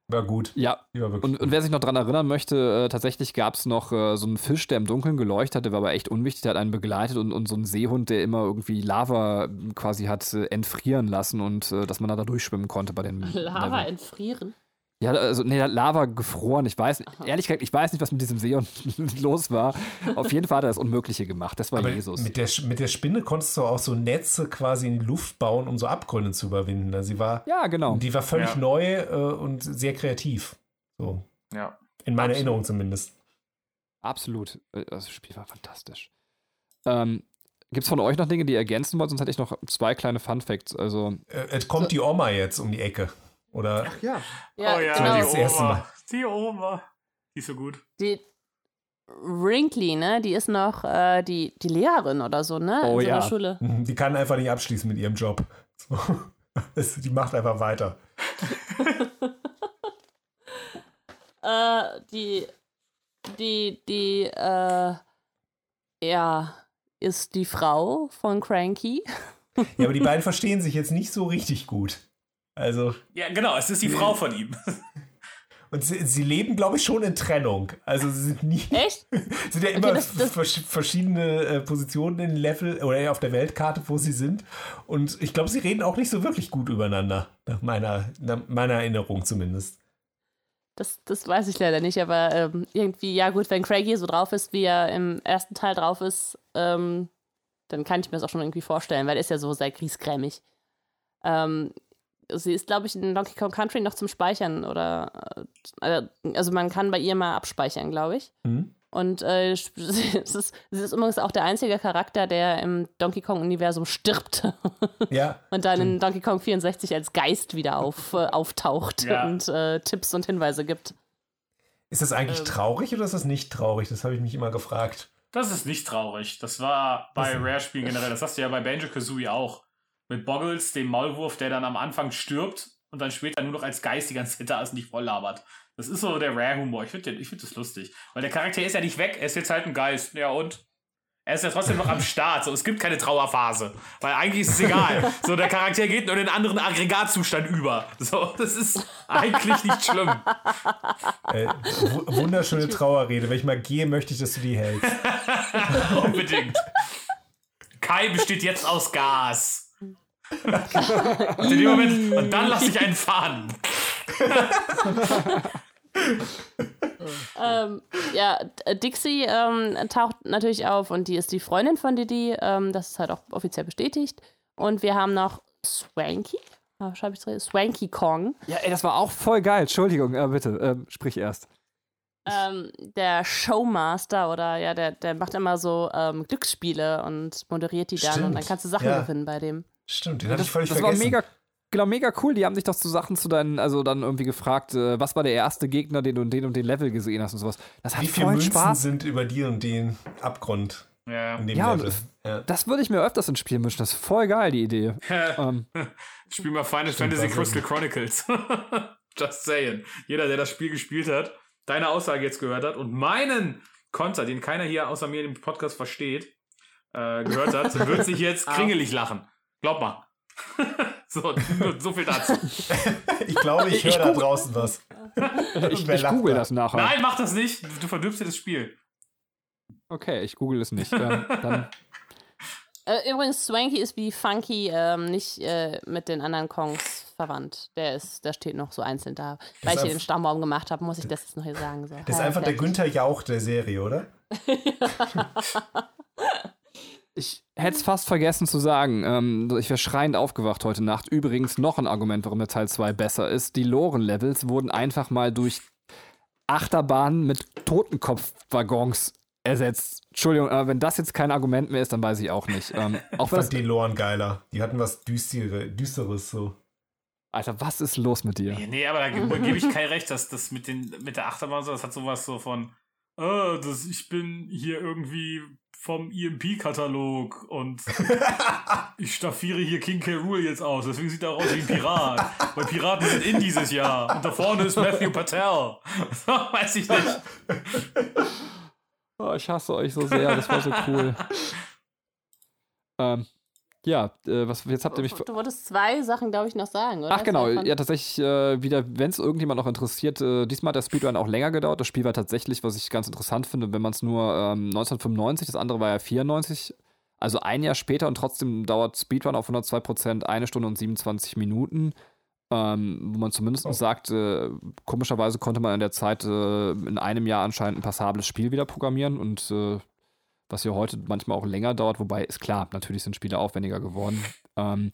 War gut. Ja. Und, und, wer sich noch daran erinnern möchte, äh, tatsächlich gab es noch äh, so einen Fisch, der im Dunkeln geleuchtet hat, der war aber echt unwichtig, der hat einen begleitet und, und so einen Seehund, der immer irgendwie Lava quasi hat äh, entfrieren lassen und äh, dass man da durchschwimmen konnte bei den. Lava Level. entfrieren? Ja, also nee, Lava gefroren. Ich weiß, Aha. ehrlich gesagt, ich weiß nicht, was mit diesem See los war. Auf jeden Fall hat er das Unmögliche gemacht. Das war Aber Jesus. Mit der, mit der Spinne konntest du auch so Netze quasi in die Luft bauen, um so Abgründe zu überwinden. Also sie war, ja, genau. Die war völlig ja. neu äh, und sehr kreativ. So. Ja. In meiner Absolut. Erinnerung zumindest. Absolut. Äh, das Spiel war fantastisch. Ähm, Gibt es von euch noch Dinge, die ihr ergänzen wollt? Sonst hätte ich noch zwei kleine Fun Facts. Also, äh, es kommt die Oma jetzt um die Ecke. Oder? Ach ja. ja oh ja, genau. die Oma. Die Oma. Die ist so gut. Die Wrinkly, ne? Die ist noch äh, die, die Lehrerin oder so, ne? Oh In so ja. Schule. Die kann einfach nicht abschließen mit ihrem Job. So. die macht einfach weiter. äh, die, die, die, äh, ja, ist die Frau von Cranky. ja, aber die beiden verstehen sich jetzt nicht so richtig gut. Also. Ja, genau, es ist die Frau von ihm. Und sie, sie leben, glaube ich, schon in Trennung. Also sie sind nie. Echt? sind ja immer okay, das, das verschiedene äh, Positionen in Level oder auf der Weltkarte, wo sie sind. Und ich glaube, sie reden auch nicht so wirklich gut übereinander. Nach meiner, nach meiner Erinnerung zumindest. Das, das weiß ich leider nicht, aber ähm, irgendwie, ja gut, wenn Craigie so drauf ist, wie er im ersten Teil drauf ist, ähm, dann kann ich mir das auch schon irgendwie vorstellen, weil er ist ja so sehr griesgrämig. Ähm, sie ist, glaube ich, in Donkey Kong Country noch zum Speichern oder äh, also man kann bei ihr mal abspeichern, glaube ich. Mhm. Und äh, sie, ist, sie ist übrigens auch der einzige Charakter, der im Donkey Kong-Universum stirbt. Ja. und dann in Donkey Kong 64 als Geist wieder auf, äh, auftaucht ja. und äh, Tipps und Hinweise gibt. Ist das eigentlich ähm, traurig oder ist das nicht traurig? Das habe ich mich immer gefragt. Das ist nicht traurig. Das war bei Rare-Spielen generell. Das hast du ja bei Banjo Kazooie auch mit Boggles, dem Maulwurf, der dann am Anfang stirbt und dann später nur noch als Geist die ganze Zeit da ist und nicht voll labert. Das ist so der Rare-Humor. Ich finde ich find das lustig. Weil der Charakter ist ja nicht weg, er ist jetzt halt ein Geist. Ja und? Er ist ja trotzdem noch am Start. So, es gibt keine Trauerphase. Weil eigentlich ist es egal. So, der Charakter geht nur in den anderen Aggregatzustand über. So, das ist eigentlich nicht schlimm. Äh, wunderschöne Trauerrede. Wenn ich mal gehe, möchte ich, dass du die hältst. Unbedingt. Kai besteht jetzt aus Gas und in dem Moment, und dann lasse ich einen fahren. ähm, ja, Dixie ähm, taucht natürlich auf und die ist die Freundin von Didi. Ähm, das ist halt auch offiziell bestätigt. Und wir haben noch Swanky. Ah, schreibe ich drin? Swanky Kong. Ja, ey, das war auch voll geil. Entschuldigung, äh, bitte, äh, sprich erst. Ähm, der Showmaster oder ja, der, der macht immer so ähm, Glücksspiele und moderiert die dann Stimmt. und dann kannst du Sachen Ja. gewinnen bei dem. Stimmt, den hatte Das, ich völlig das war vergessen. mega, genau, mega cool. Die haben dich doch zu Sachen zu deinen, also dann irgendwie gefragt, äh, was war der erste Gegner, den du in den und den Level gesehen hast und sowas. Das hat Wie viele Münzen Spaß. sind über dir und den Abgrund Ja. in dem Ja, und Level? Ja. Das würde ich mir öfters ins Spiel mischen. Das ist voll geil, die Idee. ähm, Spiel mal Final Stimmt, Fantasy Crystal Chronicles. Just saying. Jeder, der das Spiel gespielt hat, deine Aussage jetzt gehört hat und meinen Konter, den keiner hier außer mir im Podcast versteht, äh, gehört hat, wird sich jetzt kringelig lachen. Glaub mal. so, so viel dazu. Ich glaube, ich Ich höre da google- draußen was. ich ich google da? das nachher. Nein, mach das nicht. Du verdirbst dir das Spiel. Okay, ich google es nicht. ähm, dann, Äh, übrigens, Swanky ist wie Funky ähm, nicht äh, mit den anderen Kongs verwandt. Der ist, der steht noch so einzeln da. Weil ich hier den Stammbaum gemacht habe, muss ich das jetzt noch hier sagen. So. Das ist Ja, einfach der. Günther Jauch der Serie, oder? Ich hätte es fast vergessen zu sagen. Ähm, ich wäre schreiend aufgewacht heute Nacht. Übrigens noch ein Argument, warum der Teil 2 besser ist. Die Loren-Levels wurden einfach mal durch Achterbahnen mit Totenkopfwaggons ersetzt. Entschuldigung, aber wenn das jetzt kein Argument mehr ist, dann weiß ich auch nicht. Ähm, auch Ich wenn das, fand die Loren geiler. Die hatten was Düstere, Düsteres so. Alter, was ist los mit dir? Nee, aber da gebe geb ich kein Recht, dass das mit, den, mit der Achterbahn so, das hat sowas so von, äh, das, ich bin hier irgendwie vom EMP-Katalog und ich staffiere hier King K. Rool jetzt aus, deswegen sieht er auch aus wie ein Pirat. Weil Piraten sind in dieses Jahr. Und da vorne ist Matthew Patel. Weiß ich nicht. Oh, ich hasse euch so sehr, das war so cool. ähm, ja, äh, was, jetzt habt ihr mich. Du wolltest zwei Sachen, glaube ich, noch sagen, oder? Ach genau, ja tatsächlich äh, wieder, wenn es irgendjemand noch interessiert, äh, diesmal hat der Speedrun auch länger gedauert. Das Spiel war tatsächlich, was ich ganz interessant finde, wenn man es nur ähm, 1995, das andere war ja 94, also ein Jahr später und trotzdem dauert Speedrun auf 102% eine Stunde und 27 Minuten. Ähm, wo man zumindest Oh. sagt, äh, komischerweise konnte man in der Zeit äh, in einem Jahr anscheinend ein passables Spiel wieder programmieren und äh, was ja heute manchmal auch länger dauert, wobei ist klar, natürlich sind Spiele aufwendiger geworden. Ähm,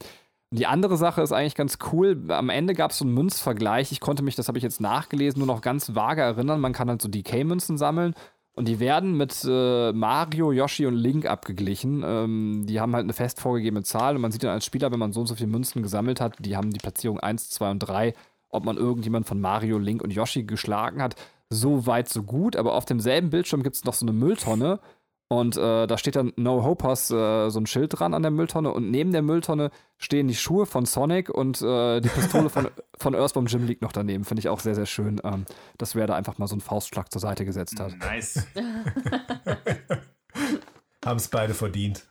die andere Sache ist eigentlich ganz cool. Am Ende gab es so einen Münzvergleich. Ich konnte mich, das habe ich jetzt nachgelesen, nur noch ganz vage erinnern. Man kann halt so DK-Münzen sammeln und die werden mit äh, Mario, Yoshi und Link abgeglichen. Ähm, die haben halt eine fest vorgegebene Zahl und man sieht dann als Spieler, wenn man so und so viele Münzen gesammelt hat, die haben die Platzierung 1, 2 und 3, ob man irgendjemand von Mario, Link und Yoshi geschlagen hat. So weit, so gut, aber auf demselben Bildschirm gibt es noch so eine Mülltonne und äh, da steht dann No Hopers äh, so ein Schild dran an der Mülltonne und neben der Mülltonne stehen die Schuhe von Sonic und äh, die Pistole von, von Earthbomb Jim liegt noch daneben. Finde ich auch sehr, sehr schön, ähm, dass wer da einfach mal so einen Faustschlag zur Seite gesetzt hat. Nice. Haben es beide verdient.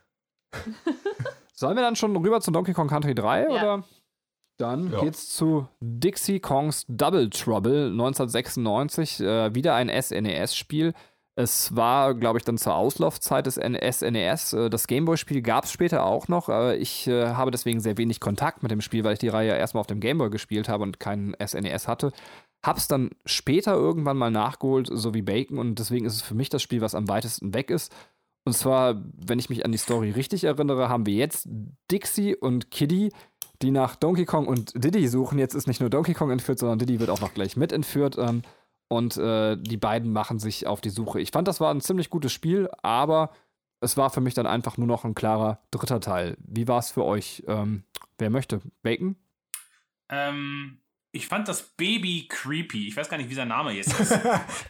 Sollen wir dann schon rüber zu Donkey Kong Country 3 Ja. oder? Dann Ja. geht's zu Dixie Kongs Double Trouble 1996. Äh, wieder ein SNES-Spiel. Es war, glaube ich, dann zur Auslaufzeit des SNES. Äh, das Gameboy-Spiel gab es später auch noch. Ich äh, habe deswegen sehr wenig Kontakt mit dem Spiel, weil ich die Reihe erstmal auf dem Gameboy gespielt habe und keinen SNES hatte. Hab's dann später irgendwann mal nachgeholt, so wie Bacon, und deswegen ist es für mich das Spiel, was am weitesten weg ist. Und zwar, wenn ich mich an die Story richtig erinnere, haben wir jetzt Dixie und Kiddy, die nach Donkey Kong und Diddy suchen. Jetzt ist nicht nur Donkey Kong entführt, sondern Diddy wird auch noch gleich mit entführt. Und äh, die beiden machen sich auf die Suche. Ich fand, das war ein ziemlich gutes Spiel, aber es war für mich dann einfach nur noch ein klarer dritter Teil. Wie war es für euch? Ähm, wer möchte? Bacon? Ähm, ich fand das Baby creepy. Ich weiß gar nicht, wie sein Name jetzt ist.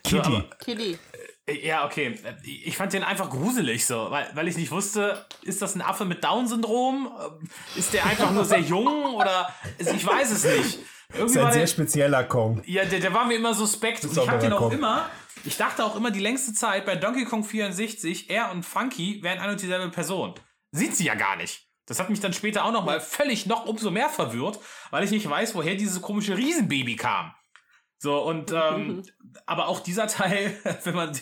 Kitty. So, Kitty. Äh, Ja, okay. Ich fand den einfach gruselig so, weil, weil ich nicht wusste, ist das ein Affe mit Down-Syndrom? Ähm, Ist der einfach nur sehr jung oder also ich weiß es nicht. Das Irgendwie ist ein sehr der, spezieller Kong. ja, der, der war mir immer suspekt und ich hab den auch Kong. immer, ich dachte auch immer die längste Zeit bei Donkey Kong 64, er und Funky wären eine und dieselbe Person. Sind sie ja gar nicht. Das hat mich dann später auch noch mal völlig noch umso mehr verwirrt, weil ich nicht weiß, woher dieses komische Riesenbaby kam. So, und ähm, aber auch dieser Teil, wenn man,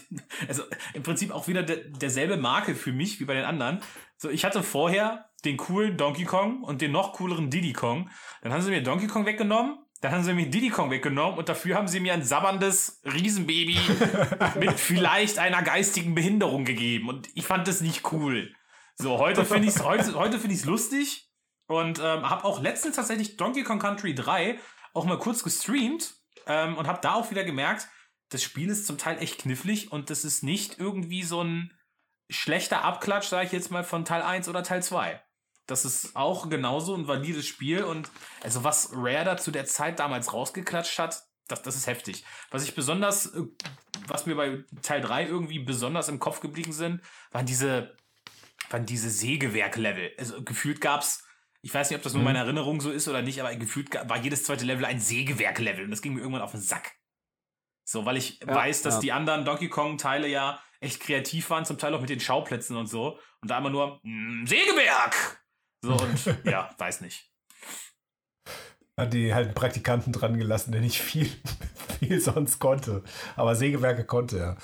also im Prinzip auch wieder de, derselbe Marke für mich wie bei den anderen. So, ich hatte vorher den coolen Donkey Kong und den noch cooleren Diddy Kong. Dann haben sie mir Donkey Kong weggenommen, Dann haben sie mir Diddy Kong weggenommen und dafür haben sie mir ein sabberndes Riesenbaby mit vielleicht einer geistigen Behinderung gegeben. Und ich fand das nicht cool. So, heute finde ich es heute, heute find lustig und ähm, habe auch letztens tatsächlich Donkey Kong Country 3 auch mal kurz gestreamt ähm, und habe da auch wieder gemerkt, das Spiel ist zum Teil echt knifflig und das ist nicht irgendwie so ein schlechter Abklatsch, sage ich jetzt mal, von Teil 1 oder Teil 2. Das ist auch genauso ein valides Spiel und also was Rare da zu der Zeit damals rausgeklatscht hat, das, das ist heftig. Was ich besonders, äh, was mir bei Teil 3 irgendwie besonders im Kopf geblieben sind, waren diese, waren diese Sägewerk-Level. Also gefühlt gab's, ich weiß nicht, ob das nur mhm. meine Erinnerung so ist oder nicht, aber gefühlt war jedes zweite Level ein Sägewerk-Level und das ging mir irgendwann auf den Sack. So, weil ich ja, weiß, dass ja. die anderen Donkey Kong-Teile ja echt kreativ waren, zum Teil auch mit den Schauplätzen und so. Und da immer nur, mm, Sägewerk! So und ja, weiß nicht. Hat die halt einen Praktikanten dran gelassen, der nicht viel, viel sonst konnte. Aber Sägewerke konnte er.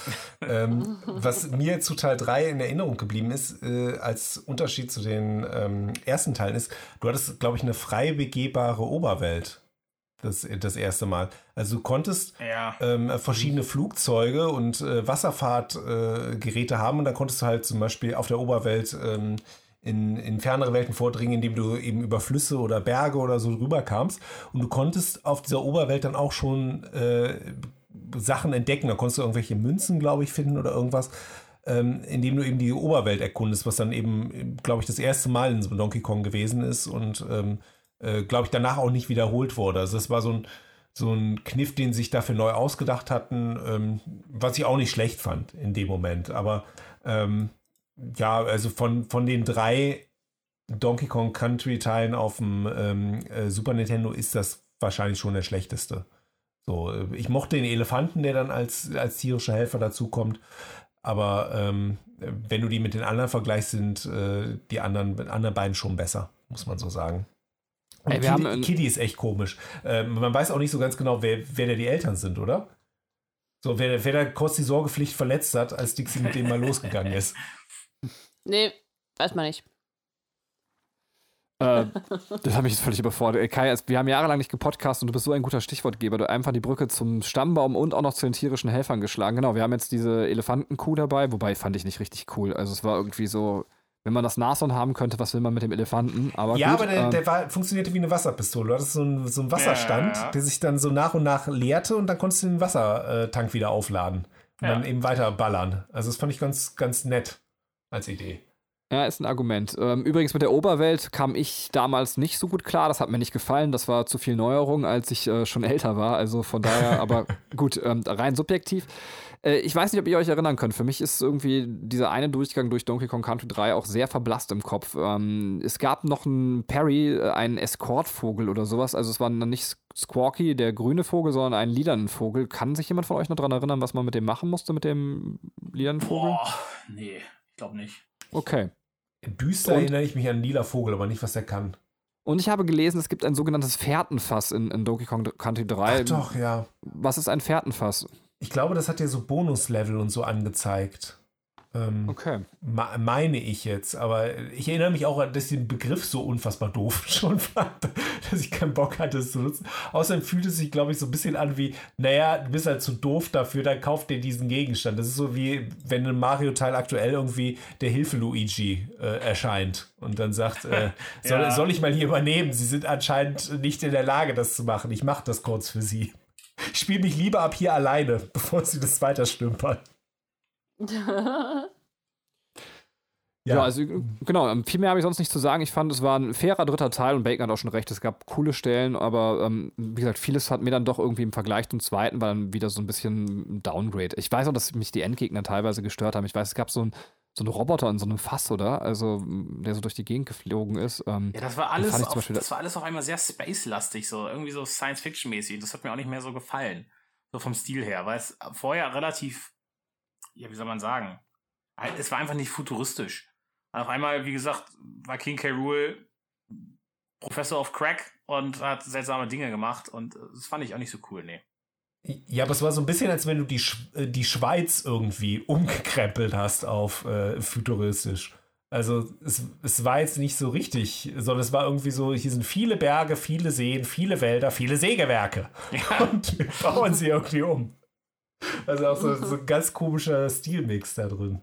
ähm, was mir zu Teil 3 in Erinnerung geblieben ist, äh, als Unterschied zu den ähm, ersten Teilen ist, du hattest, glaube ich, eine frei begehbare Oberwelt. Das, das erste Mal. Also du konntest ja. ähm, verschiedene Flugzeuge und äh, Wasserfahrtgeräte äh, haben und dann konntest du halt zum Beispiel auf der Oberwelt ähm, in, in fernere Welten vordringen, indem du eben über Flüsse oder Berge oder so drüber kamst. Und du konntest auf dieser Oberwelt dann auch schon äh, Sachen entdecken. Da konntest du irgendwelche Münzen, glaube ich, finden oder irgendwas, ähm, indem du eben die Oberwelt erkundest, was dann eben, glaube ich, das erste Mal in Donkey Kong gewesen ist und, ähm, äh, glaube ich, danach auch nicht wiederholt wurde. Also das war so ein, so ein Kniff, den sich dafür neu ausgedacht hatten, ähm, was ich auch nicht schlecht fand in dem Moment. Aber ähm, ja, also von, von den drei Donkey Kong Country Teilen auf dem ähm, äh, Super Nintendo ist das wahrscheinlich schon der schlechteste. So, äh, ich mochte den Elefanten, der dann als, als tierischer Helfer dazukommt. Aber ähm, wenn du die mit den anderen vergleichst, sind äh, die anderen, anderen beiden schon besser, muss man so sagen. Und Ey, Kitty, Kitty, ist echt komisch. Ähm, man weiß auch nicht so ganz genau, wer, wer da die Eltern sind, oder? So, wer, wer da kurz die Sorgepflicht verletzt hat, als Dixie mit dem mal losgegangen ist. Nee, weiß man nicht. äh, das hat mich jetzt völlig überfordert. Kai, wir haben jahrelang nicht gepodcastet und du bist so ein guter Stichwortgeber. Du hast einfach die Brücke zum Stammbaum und auch noch zu den tierischen Helfern geschlagen. Genau, wir haben jetzt diese Elefantenkuh dabei, wobei fand ich nicht richtig cool. Also es war irgendwie so, wenn man das Nashorn haben könnte, was will man mit dem Elefanten? Aber ja, gut, aber der, ähm, der war, funktionierte wie eine Wasserpistole. Du hattest so einen, so einen Wasserstand, ja. der sich dann so nach und nach leerte und dann konntest du den Wassertank wieder aufladen und ja. dann eben weiter ballern. Also das fand ich ganz, ganz nett als Idee. Ja, ist ein Argument. Ähm, übrigens mit der Oberwelt kam ich damals nicht so gut klar. Das hat mir nicht gefallen. Das war zu viel Neuerung, als ich äh, schon älter war. Also von daher, aber gut, ähm, rein subjektiv. Äh, ich weiß nicht, ob ihr euch erinnern könnt. Für mich ist irgendwie dieser eine Durchgang durch Donkey Kong Country 3 auch sehr verblasst im Kopf. Ähm, es gab noch einen Perry, äh, einen Escortvogel oder sowas. Also es war dann nicht Squawky, der grüne Vogel, sondern ein lilanen Vogel. Kann sich jemand von euch noch daran erinnern, was man mit dem machen musste, mit dem lilanen Vogel? Boah, nee, glaube nicht. Okay. Düster und, erinnere ich mich an Lila Vogel, aber nicht, was der kann. Und ich habe gelesen, es gibt ein sogenanntes Fährtenfass in, in Donkey Kong Country 3. Ach doch, ja. Was ist ein Fährtenfass? Ich glaube, das hat ja so Bonuslevel und so angezeigt. Ähm, okay. Meine ich jetzt, aber ich erinnere mich auch, dass ich den Begriff so unfassbar doof schon fand, dass ich keinen Bock hatte, es zu nutzen. Außerdem fühlt es sich, glaube ich, so ein bisschen an wie, naja, du bist halt zu doof dafür, dann kauf dir diesen Gegenstand. Das ist so wie, wenn ein Mario-Teil aktuell irgendwie der Hilfe-Luigi äh, erscheint und dann sagt, äh, soll, ja. soll ich mal hier übernehmen? Sie sind anscheinend nicht in der Lage, das zu machen. Ich mache das kurz für Sie. Ich spiele mich lieber ab hier alleine, bevor sie das weiter stümpern. ja. ja, also genau, ähm, viel mehr habe ich sonst nicht zu sagen. Ich fand, es war ein fairer dritter Teil und Bacon hat auch schon recht, es gab coole Stellen, aber ähm, wie gesagt, vieles hat mir dann doch irgendwie im Vergleich zum zweiten war dann wieder so ein bisschen ein Downgrade. Ich weiß auch, dass mich die Endgegner teilweise gestört haben. Ich weiß, es gab so ein so ein Roboter in so einem Fass, oder? Also, der so durch die Gegend geflogen ist. Ähm, ja, das war alles, auf, das war alles auf einmal sehr space-lastig, so irgendwie so Science-Fiction-mäßig. Das hat mir auch nicht mehr so gefallen. So vom Stil her, weil es vorher relativ ja, wie soll man sagen? Es war einfach nicht futuristisch. Auf einmal, wie gesagt, war King K. Rool Professor of Crack und hat seltsame Dinge gemacht und das fand ich auch nicht so cool, nee. Ja, aber es war so ein bisschen, als wenn du die, Sch äh, die Schweiz irgendwie umgekrempelt hast auf äh, futuristisch. Also es, es war jetzt nicht so richtig, sondern es war irgendwie so, hier sind viele Berge, viele Seen, viele Wälder, viele Sägewerke. Ja. Und wir bauen sie irgendwie um. Also auch so, so ein ganz komischer Stilmix da drin.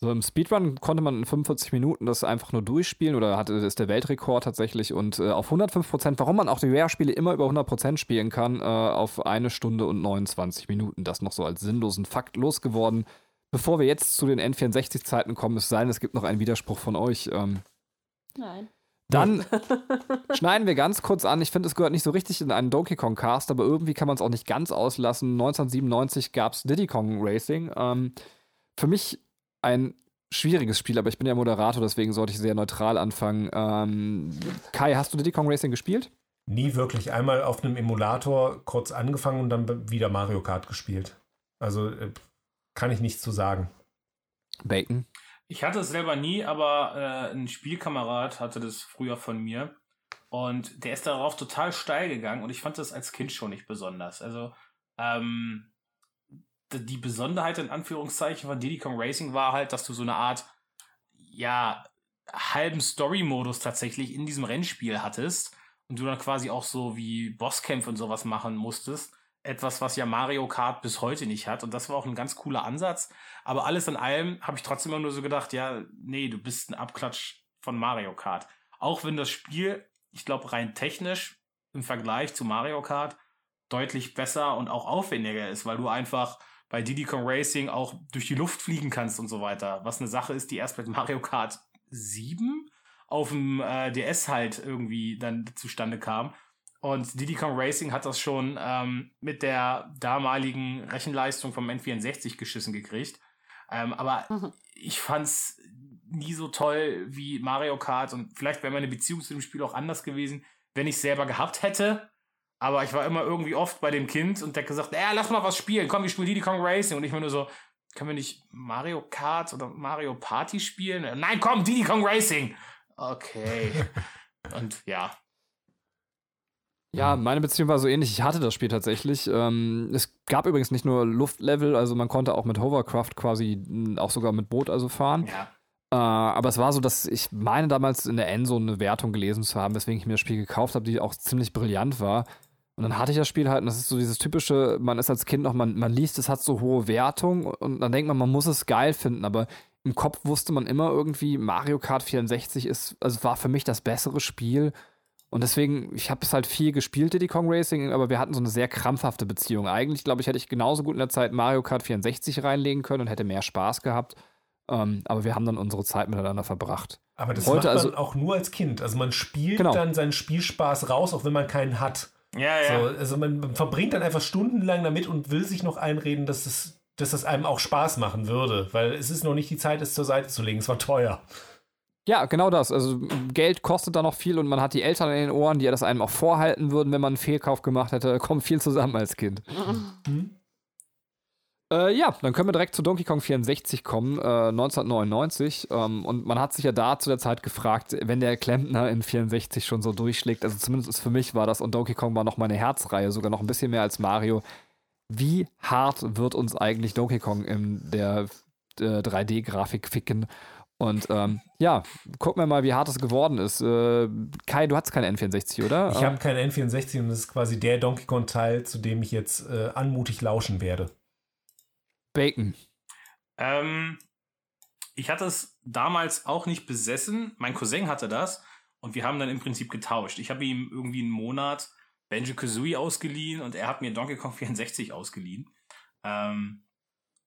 So im Speedrun konnte man in 45 Minuten das einfach nur durchspielen oder hatte ist der Weltrekord tatsächlich und äh, auf 105 Prozent, warum man auch die Rare-Spiele immer über 100 Prozent spielen kann, äh, auf eine Stunde und 29 Minuten. Das noch so als sinnlosen Fakt losgeworden. Bevor wir jetzt zu den N64-Zeiten kommen, es sei denn, es gibt noch einen Widerspruch von euch. Ähm, Nein. Dann schneiden wir ganz kurz an. Ich finde, es gehört nicht so richtig in einen Donkey Kong Cast, aber irgendwie kann man es auch nicht ganz auslassen. 1997 gab es Diddy Kong Racing. Ähm, für mich ein schwieriges Spiel, aber ich bin ja Moderator, deswegen sollte ich sehr neutral anfangen. Ähm, Kai, hast du Diddy Kong Racing gespielt? Nie wirklich. Einmal auf einem Emulator kurz angefangen und dann wieder Mario Kart gespielt. Also äh, kann ich nichts zu sagen. Bacon? Ich hatte es selber nie, aber äh, ein Spielkamerad hatte das früher von mir. Und der ist darauf total steil gegangen und ich fand das als Kind schon nicht besonders. Also, ähm, die Besonderheit in Anführungszeichen von Diddy Kong Racing war halt, dass du so eine Art, ja, halben Story-Modus tatsächlich in diesem Rennspiel hattest und du dann quasi auch so wie Bosskämpfe und sowas machen musstest. Etwas, was ja Mario Kart bis heute nicht hat. Und das war auch ein ganz cooler Ansatz. Aber alles in allem habe ich trotzdem immer nur so gedacht, ja, nee, du bist ein Abklatsch von Mario Kart. Auch wenn das Spiel, ich glaube, rein technisch im Vergleich zu Mario Kart deutlich besser und auch aufwendiger ist, weil du einfach bei Diddy Kong Racing auch durch die Luft fliegen kannst und so weiter. Was eine Sache ist, die erst mit Mario Kart 7 auf dem äh, DS halt irgendwie dann zustande kam. Und Diddy Kong Racing hat das schon ähm, mit der damaligen Rechenleistung vom N64 geschissen gekriegt. Ähm, aber mhm. ich fand's nie so toll wie Mario Kart und vielleicht wäre meine Beziehung zu dem Spiel auch anders gewesen, wenn ich selber gehabt hätte. Aber ich war immer irgendwie oft bei dem Kind und der hat gesagt, ja, lass mal was spielen. Komm, wir spielen Diddy Kong Racing. Und ich war nur so, können wir nicht Mario Kart oder Mario Party spielen? Nein, komm, Diddy Kong Racing. Okay. und ja. Ja, meine Beziehung war so ähnlich. Ich hatte das Spiel tatsächlich. Ähm, es gab übrigens nicht nur Luftlevel, also man konnte auch mit Hovercraft quasi auch sogar mit Boot also fahren. Ja. Äh, aber es war so, dass ich meine damals in der Endzone eine Wertung gelesen zu haben, weswegen ich mir das Spiel gekauft habe, die auch ziemlich brillant war. Und dann hatte ich das Spiel halt, und das ist so dieses typische, man ist als Kind noch, man, man liest, es hat so hohe Wertung und dann denkt man, man muss es geil finden, aber im Kopf wusste man immer irgendwie, Mario Kart 64 ist, also war für mich das bessere Spiel. Und deswegen, ich habe es halt viel gespielt, Diddy Kong Racing, aber wir hatten so eine sehr krampfhafte Beziehung. Eigentlich, glaube ich, hätte ich genauso gut in der Zeit Mario Kart 64 reinlegen können und hätte mehr Spaß gehabt. Ähm, aber wir haben dann unsere Zeit miteinander verbracht. Aber das Heute macht man also, auch nur als Kind. Also man spielt genau. dann seinen Spielspaß raus, auch wenn man keinen hat. Ja, ja. So, also man verbringt dann einfach stundenlang damit und will sich noch einreden, dass es, dass das einem auch Spaß machen würde. Weil es ist noch nicht die Zeit, es zur Seite zu legen. Es war teuer. Ja, genau das. Also Geld kostet da noch viel und man hat die Eltern in den Ohren, die ja das einem auch vorhalten würden, wenn man einen Fehlkauf gemacht hätte. Kommt viel zusammen als Kind. Mhm. Äh, ja, dann können wir direkt zu Donkey Kong 64 kommen, äh, 1999. Ähm, und man hat sich ja da zu der Zeit gefragt, wenn der Klempner in 64 schon so durchschlägt, also zumindest für mich war das, und Donkey Kong war noch meine Herzreihe, sogar noch ein bisschen mehr als Mario. Wie hart wird uns eigentlich Donkey Kong in der äh, 3D-Grafik ficken? Und ähm, ja, gucken wir mal, wie hart es geworden ist. Äh, Kai, du hast keinen N64, oder? Ich habe keinen N64 und das ist quasi der Donkey Kong-Teil, zu dem ich jetzt äh, anmutig lauschen werde. Bacon. Ähm, ich hatte es damals auch nicht besessen. Mein Cousin hatte das und wir haben dann im Prinzip getauscht. Ich habe ihm irgendwie einen Monat Banjo Kazooie ausgeliehen und er hat mir Donkey Kong 64 ausgeliehen. Ähm,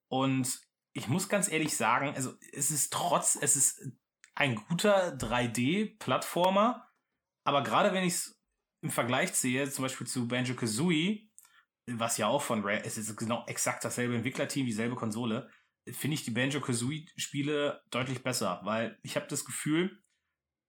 und ich muss ganz ehrlich sagen, also es ist trotz, es ist ein guter 3D-Plattformer, aber gerade wenn ich es im Vergleich sehe, zum Beispiel zu Banjo Kazooie, was ja auch von Rare, es ist genau exakt dasselbe Entwicklerteam, dieselbe Konsole, finde ich die Banjo-Kazooie-Spiele deutlich besser, weil ich habe das Gefühl,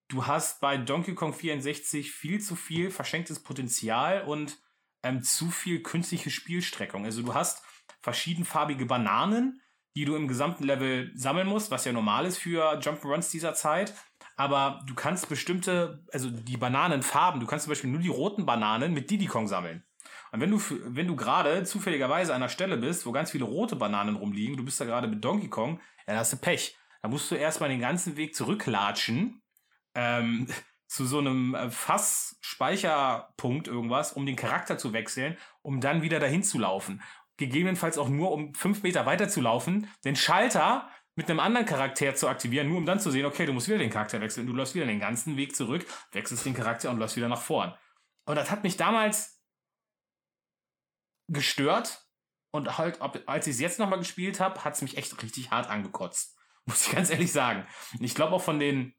du hast bei Donkey Kong 64 viel zu viel verschenktes Potenzial und ähm, zu viel künstliche Spielstreckung. Also du hast verschiedenfarbige Bananen, die du im gesamten Level sammeln musst, was ja normal ist für Jump'n'Runs dieser Zeit. Aber du kannst bestimmte, also die Bananenfarben, du kannst zum Beispiel nur die roten Bananen mit Diddy Kong sammeln. Und wenn du, wenn du gerade zufälligerweise an einer Stelle bist, wo ganz viele rote Bananen rumliegen, du bist da gerade mit Donkey Kong, dann hast du Pech. Da musst du erstmal den ganzen Weg zurücklatschen ähm, zu so einem äh, Fass-Speicherpunkt irgendwas, um den Charakter zu wechseln, um dann wieder dahin zu laufen. Gegebenenfalls auch nur, um fünf Meter weiter zu laufen, den Schalter mit einem anderen Charakter zu aktivieren, nur um dann zu sehen, okay, du musst wieder den Charakter wechseln. Du läufst wieder den ganzen Weg zurück, wechselst den Charakter und läufst wieder nach vorn. Und das hat mich damals gestört. Und halt, als ich es jetzt nochmal gespielt habe, hat es mich echt richtig hart angekotzt. Muss ich ganz ehrlich sagen. Und ich glaube auch von den,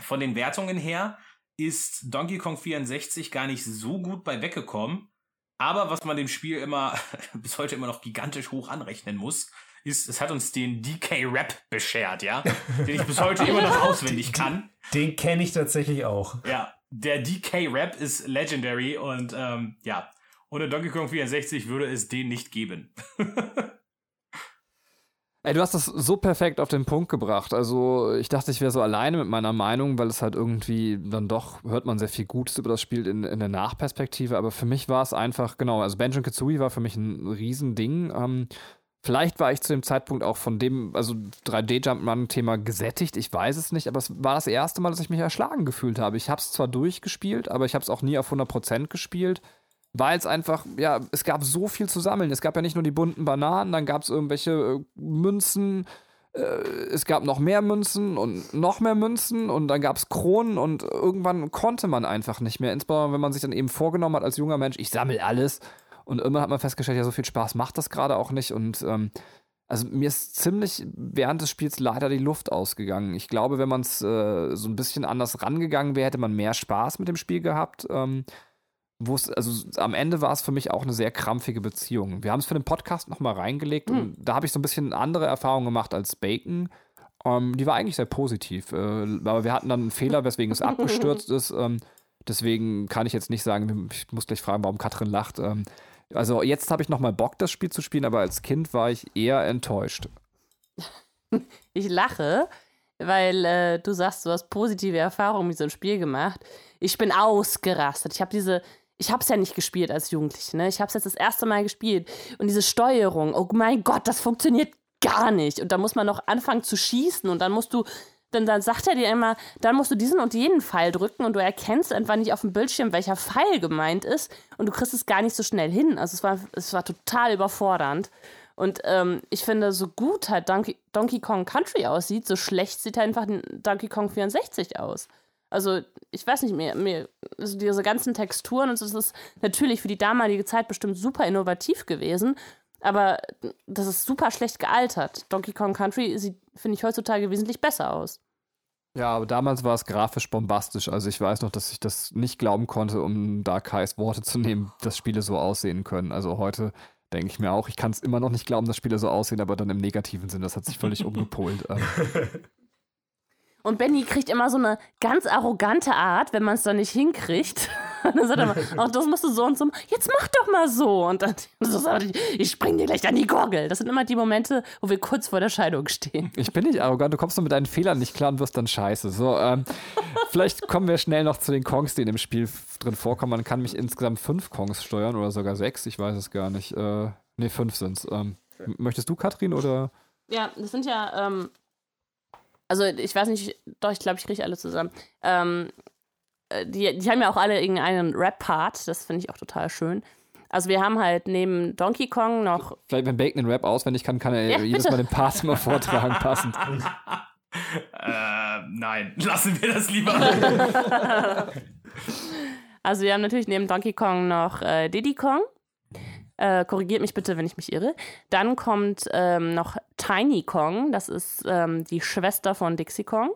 von den Wertungen her ist Donkey Kong 64 gar nicht so gut bei weggekommen. Aber was man dem Spiel immer, bis heute immer noch gigantisch hoch anrechnen muss, ist, es hat uns den DK-Rap beschert, ja? Den ich bis heute immer noch auswendig kann. Den kenne ich tatsächlich auch. Ja, der DK-Rap ist legendary und ähm, ja, ohne Donkey Kong 64 würde es den nicht geben. Ey, du hast das so perfekt auf den Punkt gebracht. Also, ich dachte, ich wäre so alleine mit meiner Meinung, weil es halt irgendwie dann doch hört man sehr viel Gutes über das Spiel in, in der Nachperspektive. Aber für mich war es einfach, genau, also Benjamin Kazooie war für mich ein Riesending. Ähm, Vielleicht war ich zu dem Zeitpunkt auch von dem, also 3D-Jumpman-Thema gesättigt, ich weiß es nicht, aber es war das erste Mal, dass ich mich erschlagen gefühlt habe. Ich habe es zwar durchgespielt, aber ich habe es auch nie auf 100% gespielt, weil es einfach, ja, es gab so viel zu sammeln. Es gab ja nicht nur die bunten Bananen, dann gab es irgendwelche äh, Münzen, äh, es gab noch mehr Münzen und noch mehr Münzen und dann gab es Kronen und irgendwann konnte man einfach nicht mehr, insbesondere wenn man sich dann eben vorgenommen hat als junger Mensch, ich sammle alles und irgendwann hat man festgestellt, ja, so viel Spaß macht das gerade auch nicht. Und ähm, also mir ist ziemlich während des Spiels leider die Luft ausgegangen. Ich glaube, wenn man es äh, so ein bisschen anders rangegangen wäre, hätte man mehr Spaß mit dem Spiel gehabt. Ähm, wo es, also am Ende war es für mich auch eine sehr krampfige Beziehung. Wir haben es für den Podcast nochmal reingelegt mhm. und da habe ich so ein bisschen andere Erfahrungen gemacht als Bacon. Ähm, die war eigentlich sehr positiv. Äh, aber wir hatten dann einen Fehler, weswegen es abgestürzt ist. Ähm, deswegen kann ich jetzt nicht sagen, ich muss gleich fragen, warum Katrin lacht. Ähm, also jetzt habe ich nochmal Bock, das Spiel zu spielen, aber als Kind war ich eher enttäuscht. ich lache, weil äh, du sagst, du hast positive Erfahrungen mit so einem Spiel gemacht. Ich bin ausgerastet. Ich habe diese, ich habe es ja nicht gespielt als Jugendliche, ne? Ich habe es jetzt das erste Mal gespielt und diese Steuerung, oh mein Gott, das funktioniert gar nicht. Und da muss man noch anfangen zu schießen und dann musst du denn dann sagt er dir immer, dann musst du diesen und jenen Pfeil drücken und du erkennst einfach nicht auf dem Bildschirm, welcher Pfeil gemeint ist und du kriegst es gar nicht so schnell hin. Also es war, es war total überfordernd. Und ähm, ich finde, so gut halt Donkey, Donkey Kong Country aussieht, so schlecht sieht halt einfach Donkey Kong 64 aus. Also, ich weiß nicht, mir, mir also diese ganzen Texturen und so, das ist natürlich für die damalige Zeit bestimmt super innovativ gewesen, aber das ist super schlecht gealtert. Donkey Kong Country sieht, finde ich, heutzutage wesentlich besser aus. Ja, aber damals war es grafisch bombastisch. Also ich weiß noch, dass ich das nicht glauben konnte, um Dark Highs Worte zu nehmen, dass Spiele so aussehen können. Also heute denke ich mir auch, ich kann es immer noch nicht glauben, dass Spiele so aussehen, aber dann im negativen Sinn. Das hat sich völlig umgepolt. Und Benny kriegt immer so eine ganz arrogante Art, wenn man es dann nicht hinkriegt. Und dann sagt er immer, ach, das musst du so und so. Jetzt mach doch mal so. Und dann so sagt er, ich spring dir gleich an die Gurgel. Das sind immer die Momente, wo wir kurz vor der Scheidung stehen. Ich bin nicht arrogant, du kommst nur mit deinen Fehlern nicht klar und wirst dann scheiße. So, ähm, vielleicht kommen wir schnell noch zu den Kongs, die in dem Spiel drin vorkommen. Man kann mich insgesamt fünf Kongs steuern oder sogar sechs, ich weiß es gar nicht. Äh, ne, fünf sind's. Ähm, möchtest du, Katrin, oder? Ja, das sind ja ähm, also ich weiß nicht, doch, ich glaube, ich kriege alle zusammen. Ähm, äh, die, die haben ja auch alle irgendeinen Rap-Part, das finde ich auch total schön. Also wir haben halt neben Donkey Kong noch. Vielleicht, wenn Bacon den Rap auswendig kann, kann er ja, jedes bitte. Mal den Part mal vortragen, passend. äh, nein, lassen wir das lieber. also wir haben natürlich neben Donkey Kong noch äh, Diddy Kong. Äh, korrigiert mich bitte, wenn ich mich irre. Dann kommt ähm, noch Tiny Kong, das ist ähm, die Schwester von Dixie Kong.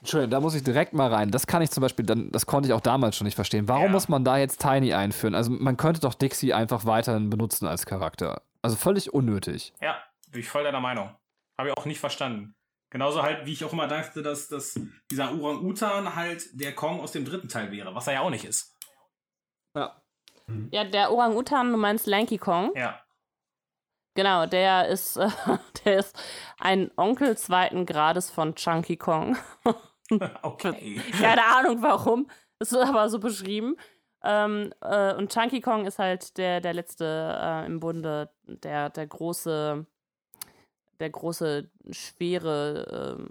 Entschuldigung, da muss ich direkt mal rein. Das kann ich zum Beispiel, dann, das konnte ich auch damals schon nicht verstehen. Warum ja. muss man da jetzt Tiny einführen? Also man könnte doch Dixie einfach weiterhin benutzen als Charakter. Also völlig unnötig. Ja, bin ich voll deiner Meinung. Habe ich auch nicht verstanden. Genauso halt, wie ich auch immer dachte, dass, dass dieser Orang-Utan halt der Kong aus dem dritten Teil wäre, was er ja auch nicht ist. Ja. Mhm. Ja, der Orang-Utan, du meinst Lanky Kong? Ja. Genau, der ist, äh, der ist ein Onkel zweiten Grades von Chunky Kong. okay. Keine Ahnung warum. Es ist aber so beschrieben. Ähm, äh, und Chunky Kong ist halt der, der letzte äh, im Bunde, der, der große, der große, schwere,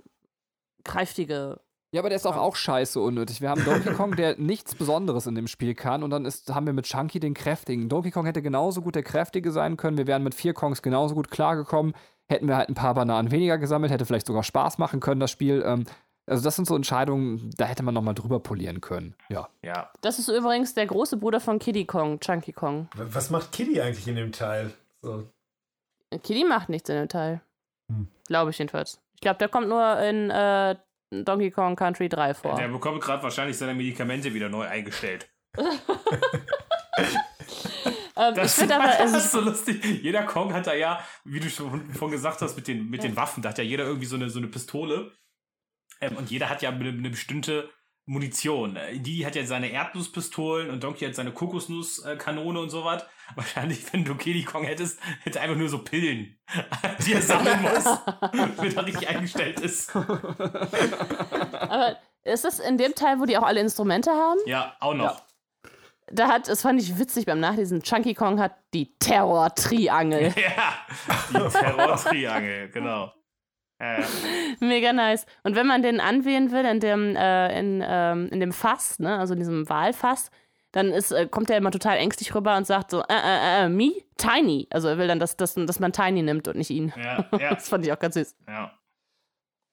kräftige. Ja, aber der ist doch auch scheiße unnötig. Wir haben Donkey Kong, der nichts Besonderes in dem Spiel kann, und dann ist, haben wir mit Chunky den Kräftigen. Donkey Kong hätte genauso gut der Kräftige sein können. Wir wären mit vier Kongs genauso gut klargekommen. Hätten wir halt ein paar Bananen weniger gesammelt, hätte vielleicht sogar Spaß machen können, das Spiel. Ähm, also, das sind so Entscheidungen, da hätte man nochmal drüber polieren können. Ja. Ja. Das ist übrigens der große Bruder von Kiddy Kong, Chunky Kong. Was macht Kitty eigentlich in dem Teil? So. Kiddy macht nichts in dem Teil. Hm. Glaube ich jedenfalls. Ich glaube, der kommt nur in äh, Donkey Kong Country 3 vor. Der bekommt gerade wahrscheinlich seine Medikamente wieder neu eingestellt. ähm, ich finde aber, das ist so lustig. Jeder Kong hat da ja, wie du schon vorhin gesagt hast, mit den, mit den Waffen, da hat ja jeder irgendwie so eine, so eine Pistole. Ähm, und jeder hat ja eine, eine bestimmte Munition. Äh, Die hat ja seine Erdnusspistolen und Donkey hat seine Kokosnusskanone und sowas. Wahrscheinlich, wenn du Kiddy Kong hättest, hätte er einfach nur so Pillen, die er sammeln muss, damit er richtig eingestellt ist. aber ist das in dem Teil, wo die auch alle Instrumente haben? Ja, auch noch. Da hat, das fand ich witzig beim Nachlesen, Chunky Kong hat die Terror-Triangel. Ja, die Terror-Triangel, genau. Äh, Mega nice. Und wenn man den anwählen will in dem, äh, in, ähm, in dem Fass, ne, also in diesem Wahlfass, dann ist, äh, kommt er immer total ängstlich rüber und sagt so, äh, äh, äh, me? Tiny. Also er will dann, dass, dass, dass man Tiny nimmt und nicht ihn. ja, ja, Das fand ich auch ganz süß. ja.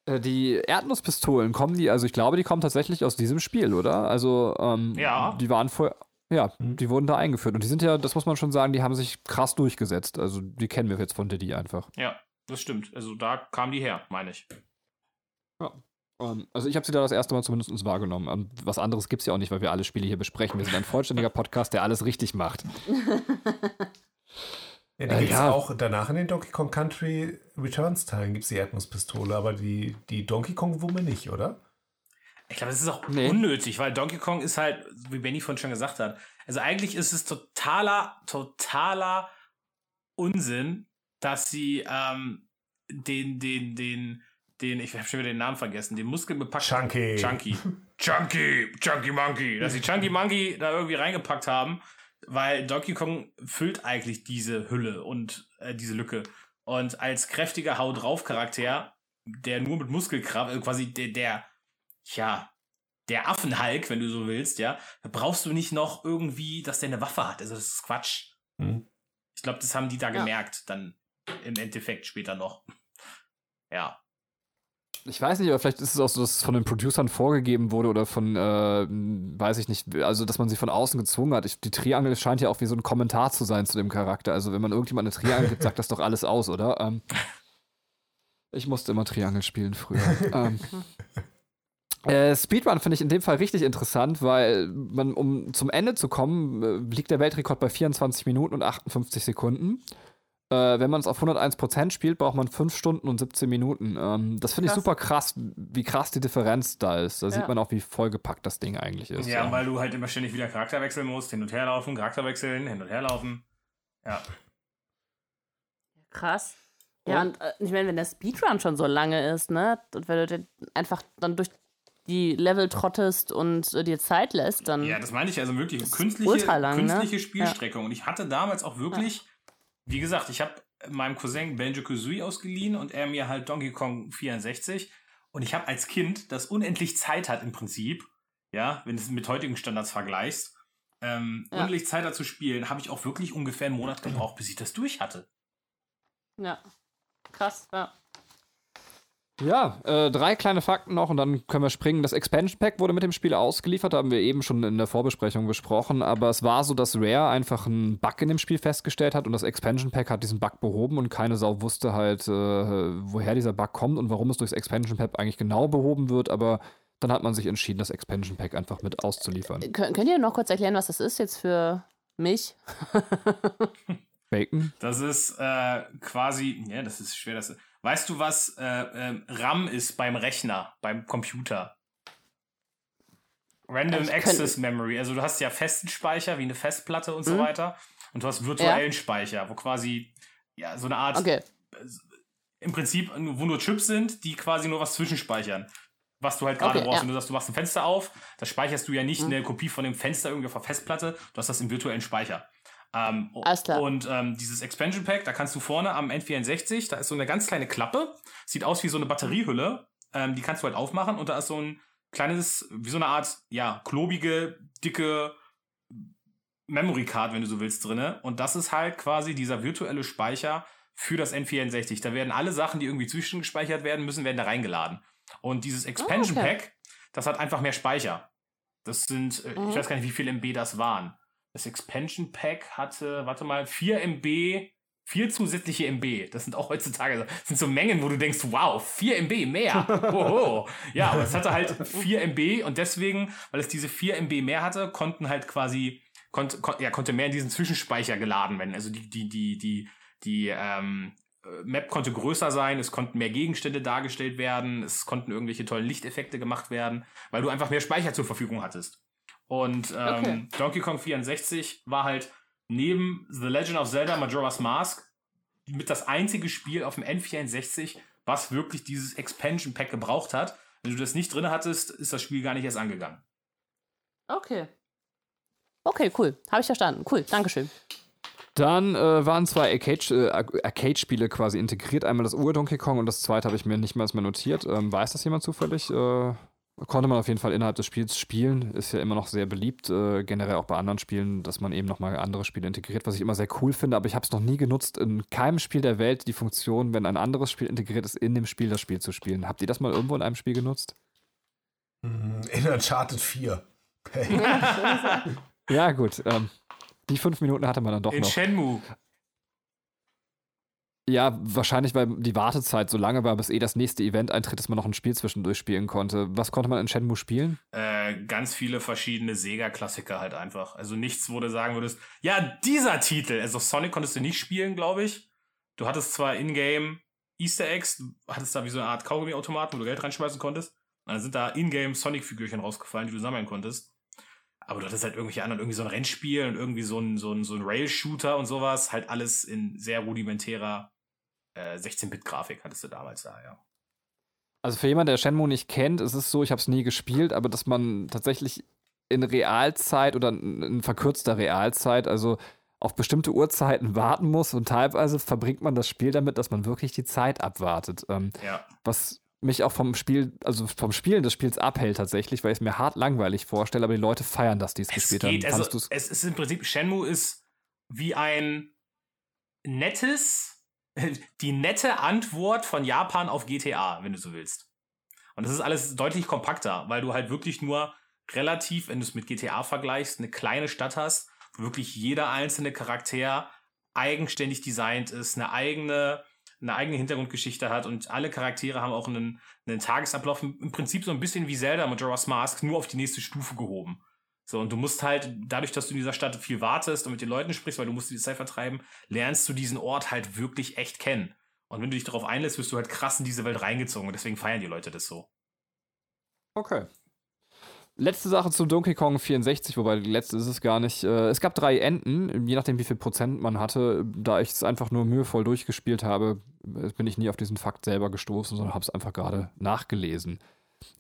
Äh, Die Erdnusspistolen kommen die, also ich glaube, die kommen tatsächlich aus diesem Spiel, oder? Also, ähm, Ja. die waren vorher, ja, Mhm. die wurden da eingeführt. Und die sind ja, das muss man schon sagen, die haben sich krass durchgesetzt. Also, die kennen wir jetzt von Diddy einfach. Ja, das stimmt. Also da kam die her, meine ich. Ähm, also, ich habe sie da das erste Mal zumindest wahrgenommen. Und was anderes gibt es ja auch nicht, weil wir alle Spiele hier besprechen. Wir sind ein vollständiger Podcast, der alles richtig macht. Ja, da Äh, gibt's ja. auch danach in den Donkey Kong Country Returns Teilen gibt es die Erdnusspistole, aber die, die Donkey Kong Wumme nicht, oder? Ich glaube, das ist auch Nee. unnötig, weil Donkey Kong ist halt, wie Benny vorhin schon gesagt hat, also eigentlich ist es totaler, totaler Unsinn, dass sie ähm, den, den, den, den, ich habe schon wieder den Namen vergessen, den muskelbepackten Chunky. Chunky. Chunky, Chunky Monkey. Dass sie Chunky Monkey da irgendwie reingepackt haben, weil Donkey Kong füllt eigentlich diese Hülle und äh, diese Lücke. Und als kräftiger Hau drauf Charakter, der nur mit Muskelkraft, äh, quasi der, der, ja, der Affenhulk, wenn du so willst, ja, da brauchst du nicht noch irgendwie, dass der eine Waffe hat. Also das ist Quatsch. Hm. Ich glaube, das haben die da Ja. gemerkt, dann im Endeffekt später noch. Ja. Ich weiß nicht, aber vielleicht ist es auch so, dass es von den Producern vorgegeben wurde oder von, äh, weiß ich nicht, also dass man sie von außen gezwungen hat. Ich, die Triangel scheint ja auch wie so ein Kommentar zu sein zu dem Charakter. Also wenn man irgendjemand eine Triangel gibt, sagt das doch alles aus, oder? Ähm, ich musste immer Triangel spielen früher. ähm, äh, Speedrun finde ich in dem Fall richtig interessant, weil man, um zum Ende zu kommen, äh, liegt der Weltrekord bei 24 Minuten und 58 Sekunden. Äh, wenn man es auf 101% spielt, braucht man 5 Stunden und 17 Minuten. Ähm, das finde ich super krass, wie krass die Differenz da ist. Da Ja. sieht man auch, wie vollgepackt das Ding eigentlich ist. Ja, weil du halt immer ständig wieder Charakter wechseln musst, hin und her laufen, Charakter wechseln, hin und her laufen. Ja. Krass. Ja, und äh, ich meine, wenn der Speedrun schon so lange ist, ne, und wenn du den einfach dann durch die Level trottest und äh, dir Zeit lässt, dann. Ja, das meine ich also wirklich künstliche, ultra lang, ne? künstliche Spielstreckung. Und ich hatte damals auch wirklich, wie gesagt, ich habe meinem Cousin Benjo Kazooie ausgeliehen und er mir halt Donkey Kong 64. Und ich habe als Kind, das unendlich Zeit hat im Prinzip, ja, wenn du es mit heutigen Standards vergleichst, ähm, Ja. unendlich Zeit hat zu spielen, habe ich auch wirklich ungefähr einen Monat gebraucht, bis ich das durch hatte. ja. Krass, ja. Ja, äh, drei kleine Fakten noch und dann können wir springen. Das Expansion Pack wurde mit dem Spiel ausgeliefert, haben wir eben schon in der Vorbesprechung besprochen, aber es war so, dass Rare einfach einen Bug in dem Spiel festgestellt hat und das Expansion Pack hat diesen Bug behoben und keine Sau wusste halt, äh, woher dieser Bug kommt und warum es durchs Expansion Pack eigentlich genau behoben wird, aber dann hat man sich entschieden, das Expansion Pack einfach mit auszuliefern. Kön könnt ihr noch kurz erklären, was das ist jetzt für mich? Bacon? Das ist äh, quasi, ja, das ist schwer. Das, weißt du, was äh, ähm, RAM ist beim Rechner, beim Computer? Random Ich Access könnte- Memory. Also du hast ja festen Speicher wie eine Festplatte und so Mhm. weiter. Und du hast virtuellen Speicher, wo quasi ja so eine Art Okay. im Prinzip, wo nur Chips sind, die quasi nur was zwischenspeichern. Was du halt gerade Okay, brauchst. ja. Wenn du sagst, du machst ein Fenster auf, da speicherst du ja nicht Mhm. eine Kopie von dem Fenster irgendwie auf der Festplatte, du hast das im virtuellen Speicher. Ähm, Alles klar. Und ähm, dieses Expansion Pack, da kannst du vorne am N64, da ist so eine ganz kleine Klappe, sieht aus wie so eine Batteriehülle. ähm, die kannst du halt aufmachen und da ist so ein kleines, wie so eine Art, ja, klobige, dicke Memory Card, wenn du so willst, drinne. Und das ist halt quasi dieser virtuelle Speicher für das N64. Da werden alle Sachen, die irgendwie zwischengespeichert werden müssen, werden da reingeladen. Und dieses Expansion oh, okay. Pack, das hat einfach mehr Speicher. Das sind, äh, mhm. ich weiß gar nicht, wie viel MB das waren. Das Expansion Pack hatte, warte mal, 4 MB, 4 zusätzliche MB. Das sind auch heutzutage, sind so Mengen, wo du denkst, wow, 4 MB mehr. Oho. ja, aber es hatte halt 4 MB und deswegen, weil es diese 4 MB mehr hatte, konnten halt quasi konnte, kon, ja, konnte mehr in diesen Zwischenspeicher geladen werden. Also die, die, die, die, die ähm, äh, Map konnte größer sein, es konnten mehr Gegenstände dargestellt werden, es konnten irgendwelche tollen Lichteffekte gemacht werden, weil du einfach mehr Speicher zur Verfügung hattest. Und ähm, okay. Donkey Kong 64 war halt neben The Legend of Zelda Majora's Mask mit das einzige Spiel auf dem N64, was wirklich dieses Expansion Pack gebraucht hat. Wenn du das nicht drin hattest, ist das Spiel gar nicht erst angegangen. Okay. Okay, cool. Habe ich verstanden. Cool, Dankeschön. Dann äh, waren zwei Arcade-Spiele äh, Arcade quasi integriert. Einmal das Ur-Donkey Kong und das zweite habe ich mir nicht mal erstmal notiert. Ähm, weiß das jemand zufällig? Äh, konnte man auf jeden Fall innerhalb des Spiels spielen. Ist ja immer noch sehr beliebt, äh, generell auch bei anderen Spielen, dass man eben nochmal andere Spiele integriert, was ich immer sehr cool finde. Aber ich habe es noch nie genutzt, in keinem Spiel der Welt die Funktion, wenn ein anderes Spiel integriert ist, in dem Spiel das Spiel zu spielen. Habt ihr das mal irgendwo in einem Spiel genutzt? In Uncharted 4. Hey. Ja, gut. Ähm, die fünf Minuten hatte man dann doch In noch. In Shenmue. Ja, wahrscheinlich, weil die Wartezeit so lange war, bis eh das nächste Event eintritt, dass man noch ein Spiel zwischendurch spielen konnte. Was konnte man in Shenmue spielen? Äh, ganz viele verschiedene Sega-Klassiker halt einfach. Also nichts, wo du sagen würdest, ja, dieser Titel. Also Sonic konntest du nicht spielen, glaube ich. Du hattest zwar in-game Easter Eggs, hattest da wie so eine Art Kaugummi-Automat, wo du Geld reinschmeißen konntest. Und dann sind da in-game Sonic-Figürchen rausgefallen, die du sammeln konntest. Aber du hattest halt irgendwelche anderen, irgendwie so ein Rennspiel und irgendwie so ein, so ein, so ein Rail-Shooter und sowas. Halt alles in sehr rudimentärer äh, 16-Bit-Grafik hattest du damals da, ja. Also für jemanden, der Shenmue nicht kennt, ist es so, ich habe es nie gespielt, aber dass man tatsächlich in Realzeit oder in verkürzter Realzeit, also auf bestimmte Uhrzeiten warten muss und teilweise verbringt man das Spiel damit, dass man wirklich die Zeit abwartet. Ähm, ja. Was mich auch vom Spiel, also vom Spielen des Spiels abhält tatsächlich, weil ich es mir hart langweilig vorstelle, aber die Leute feiern, dass die es gespielt geht, haben. Also, es ist im Prinzip, Shenmue ist wie ein nettes, die nette Antwort von Japan auf GTA, wenn du so willst. Und das ist alles deutlich kompakter, weil du halt wirklich nur relativ, wenn du es mit GTA vergleichst, eine kleine Stadt hast, wo wirklich jeder einzelne Charakter eigenständig designt ist, eine eigene eine eigene Hintergrundgeschichte hat und alle Charaktere haben auch einen, einen Tagesablauf, im Prinzip so ein bisschen wie Zelda Majora's Mask, nur auf die nächste Stufe gehoben. So, und du musst halt, dadurch, dass du in dieser Stadt viel wartest und mit den Leuten sprichst, weil du musst die Zeit vertreiben, lernst du diesen Ort halt wirklich echt kennen. Und wenn du dich darauf einlässt, wirst du halt krass in diese Welt reingezogen und deswegen feiern die Leute das so. Okay. Letzte Sache zu Donkey Kong 64, wobei die letzte ist es gar nicht. Äh, es gab drei Enden, je nachdem wie viel Prozent man hatte. Da ich es einfach nur mühevoll durchgespielt habe, äh, bin ich nie auf diesen Fakt selber gestoßen, sondern habe es einfach gerade nachgelesen.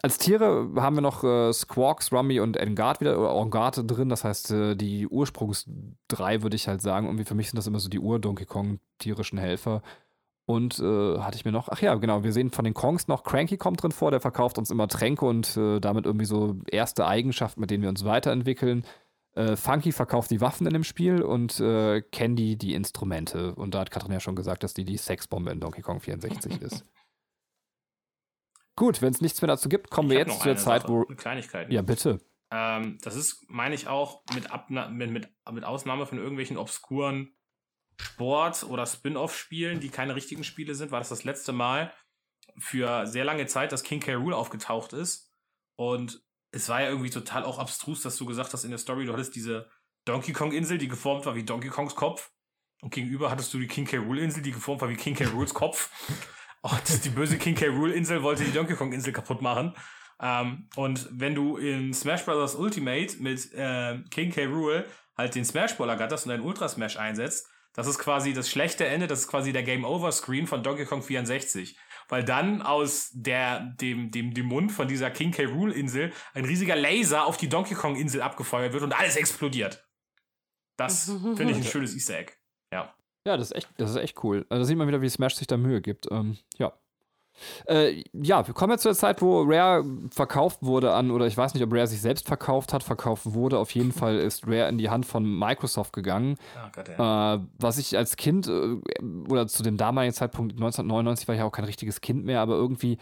Als Tiere haben wir noch äh, Squawks, Rummy und Engard wieder, oder Engard drin. Das heißt, äh, die Ursprungs drei würde ich halt sagen. Irgendwie für mich sind das immer so die Ur-Donkey Kong-tierischen Helfer. Und äh, hatte ich mir noch, ach ja, genau, wir sehen von den Kongs noch, Cranky kommt drin vor, der verkauft uns immer Tränke und äh, damit irgendwie so erste Eigenschaften, mit denen wir uns weiterentwickeln. Äh, Funky verkauft die Waffen in dem Spiel und äh, Candy die Instrumente. Und da hat Katrin ja schon gesagt, dass die die Sexbombe in Donkey Kong 64 ist. Gut, wenn es nichts mehr dazu gibt, kommen ich wir jetzt zu der Zeit, Sache, wo. Kleinigkeiten. Ja, bitte. Ähm, das ist, meine ich auch, mit, Abna mit, mit, mit Ausnahme von irgendwelchen obskuren Sport- oder Spin-off-Spielen, die keine richtigen Spiele sind, war das das letzte Mal für sehr lange Zeit, dass King K. Rool aufgetaucht ist. Und es war ja irgendwie total auch abstrus, dass du gesagt hast in der Story, du hattest diese Donkey Kong-Insel, die geformt war wie Donkey Kongs Kopf. Und gegenüber hattest du die King K. Rool Insel, die geformt war wie King K. Rools Kopf. Und die böse King K. Rool Insel wollte die Donkey Kong Insel kaputt machen. Ähm, und wenn du in Smash Bros. Ultimate mit äh, King K. Rool halt den Smash Ball ergatterst und einen Ultra Smash einsetzt, das ist quasi das schlechte Ende, das ist quasi der Game Over Screen von Donkey Kong 64. Weil dann aus der, dem, dem, dem Mund von dieser King K. Rool Insel ein riesiger Laser auf die Donkey Kong Insel abgefeuert wird und alles explodiert. Das finde ich ein schönes Easter Egg. Ja. Ja, das ist echt, das ist echt cool. Also da sieht man wieder, wie Smash sich da Mühe gibt. Ähm, ja. Äh, ja, wir kommen jetzt zu der Zeit, wo Rare verkauft wurde an, oder ich weiß nicht, ob Rare sich selbst verkauft hat, verkauft wurde. Auf jeden Fall ist Rare in die Hand von Microsoft gegangen. Oh Gott, ja. äh, was ich als Kind, äh, oder zu dem damaligen Zeitpunkt, 1999 war ich auch kein richtiges Kind mehr, aber irgendwie,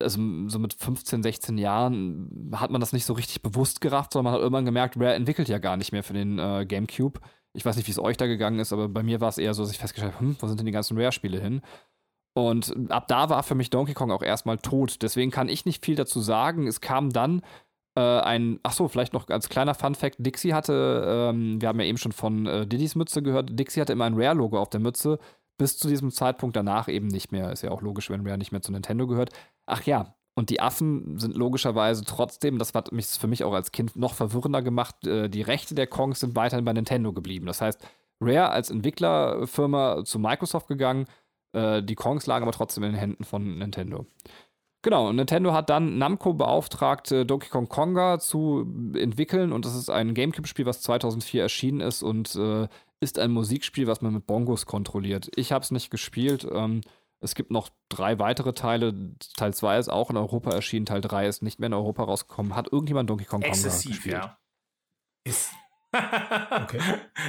also so mit 15, 16 Jahren, hat man das nicht so richtig bewusst gerafft, sondern man hat irgendwann gemerkt, Rare entwickelt ja gar nicht mehr für den äh, GameCube. Ich weiß nicht, wie es euch da gegangen ist, aber bei mir war es eher so, dass ich festgestellt habe, hm, wo sind denn die ganzen Rare-Spiele hin? Und ab da war für mich Donkey Kong auch erstmal tot. Deswegen kann ich nicht viel dazu sagen. Es kam dann äh, ein, ach so, vielleicht noch als kleiner Fun-Fact: Dixie hatte, ähm, wir haben ja eben schon von äh, Diddy's Mütze gehört, Dixie hatte immer ein Rare-Logo auf der Mütze. Bis zu diesem Zeitpunkt danach eben nicht mehr. Ist ja auch logisch, wenn Rare nicht mehr zu Nintendo gehört. Ach ja, und die Affen sind logischerweise trotzdem, das hat mich für mich auch als Kind noch verwirrender gemacht, äh, die Rechte der Kongs sind weiterhin bei Nintendo geblieben. Das heißt, Rare als Entwicklerfirma zu Microsoft gegangen äh, die Kongs lagen aber trotzdem in den Händen von Nintendo. Genau, und Nintendo hat dann Namco beauftragt, äh, Donkey Kong Konga zu entwickeln und das ist ein Gamecube-Spiel, was 2004 erschienen ist und ist ein Musikspiel, was man mit Bongos kontrolliert. Ich habe es nicht gespielt. Ähm, es gibt noch drei weitere Teile. Teil 2 ist auch in Europa erschienen, Teil 3 ist nicht mehr in Europa rausgekommen. Hat irgendjemand Donkey Kong Konga gespielt? Ja. Ist. okay.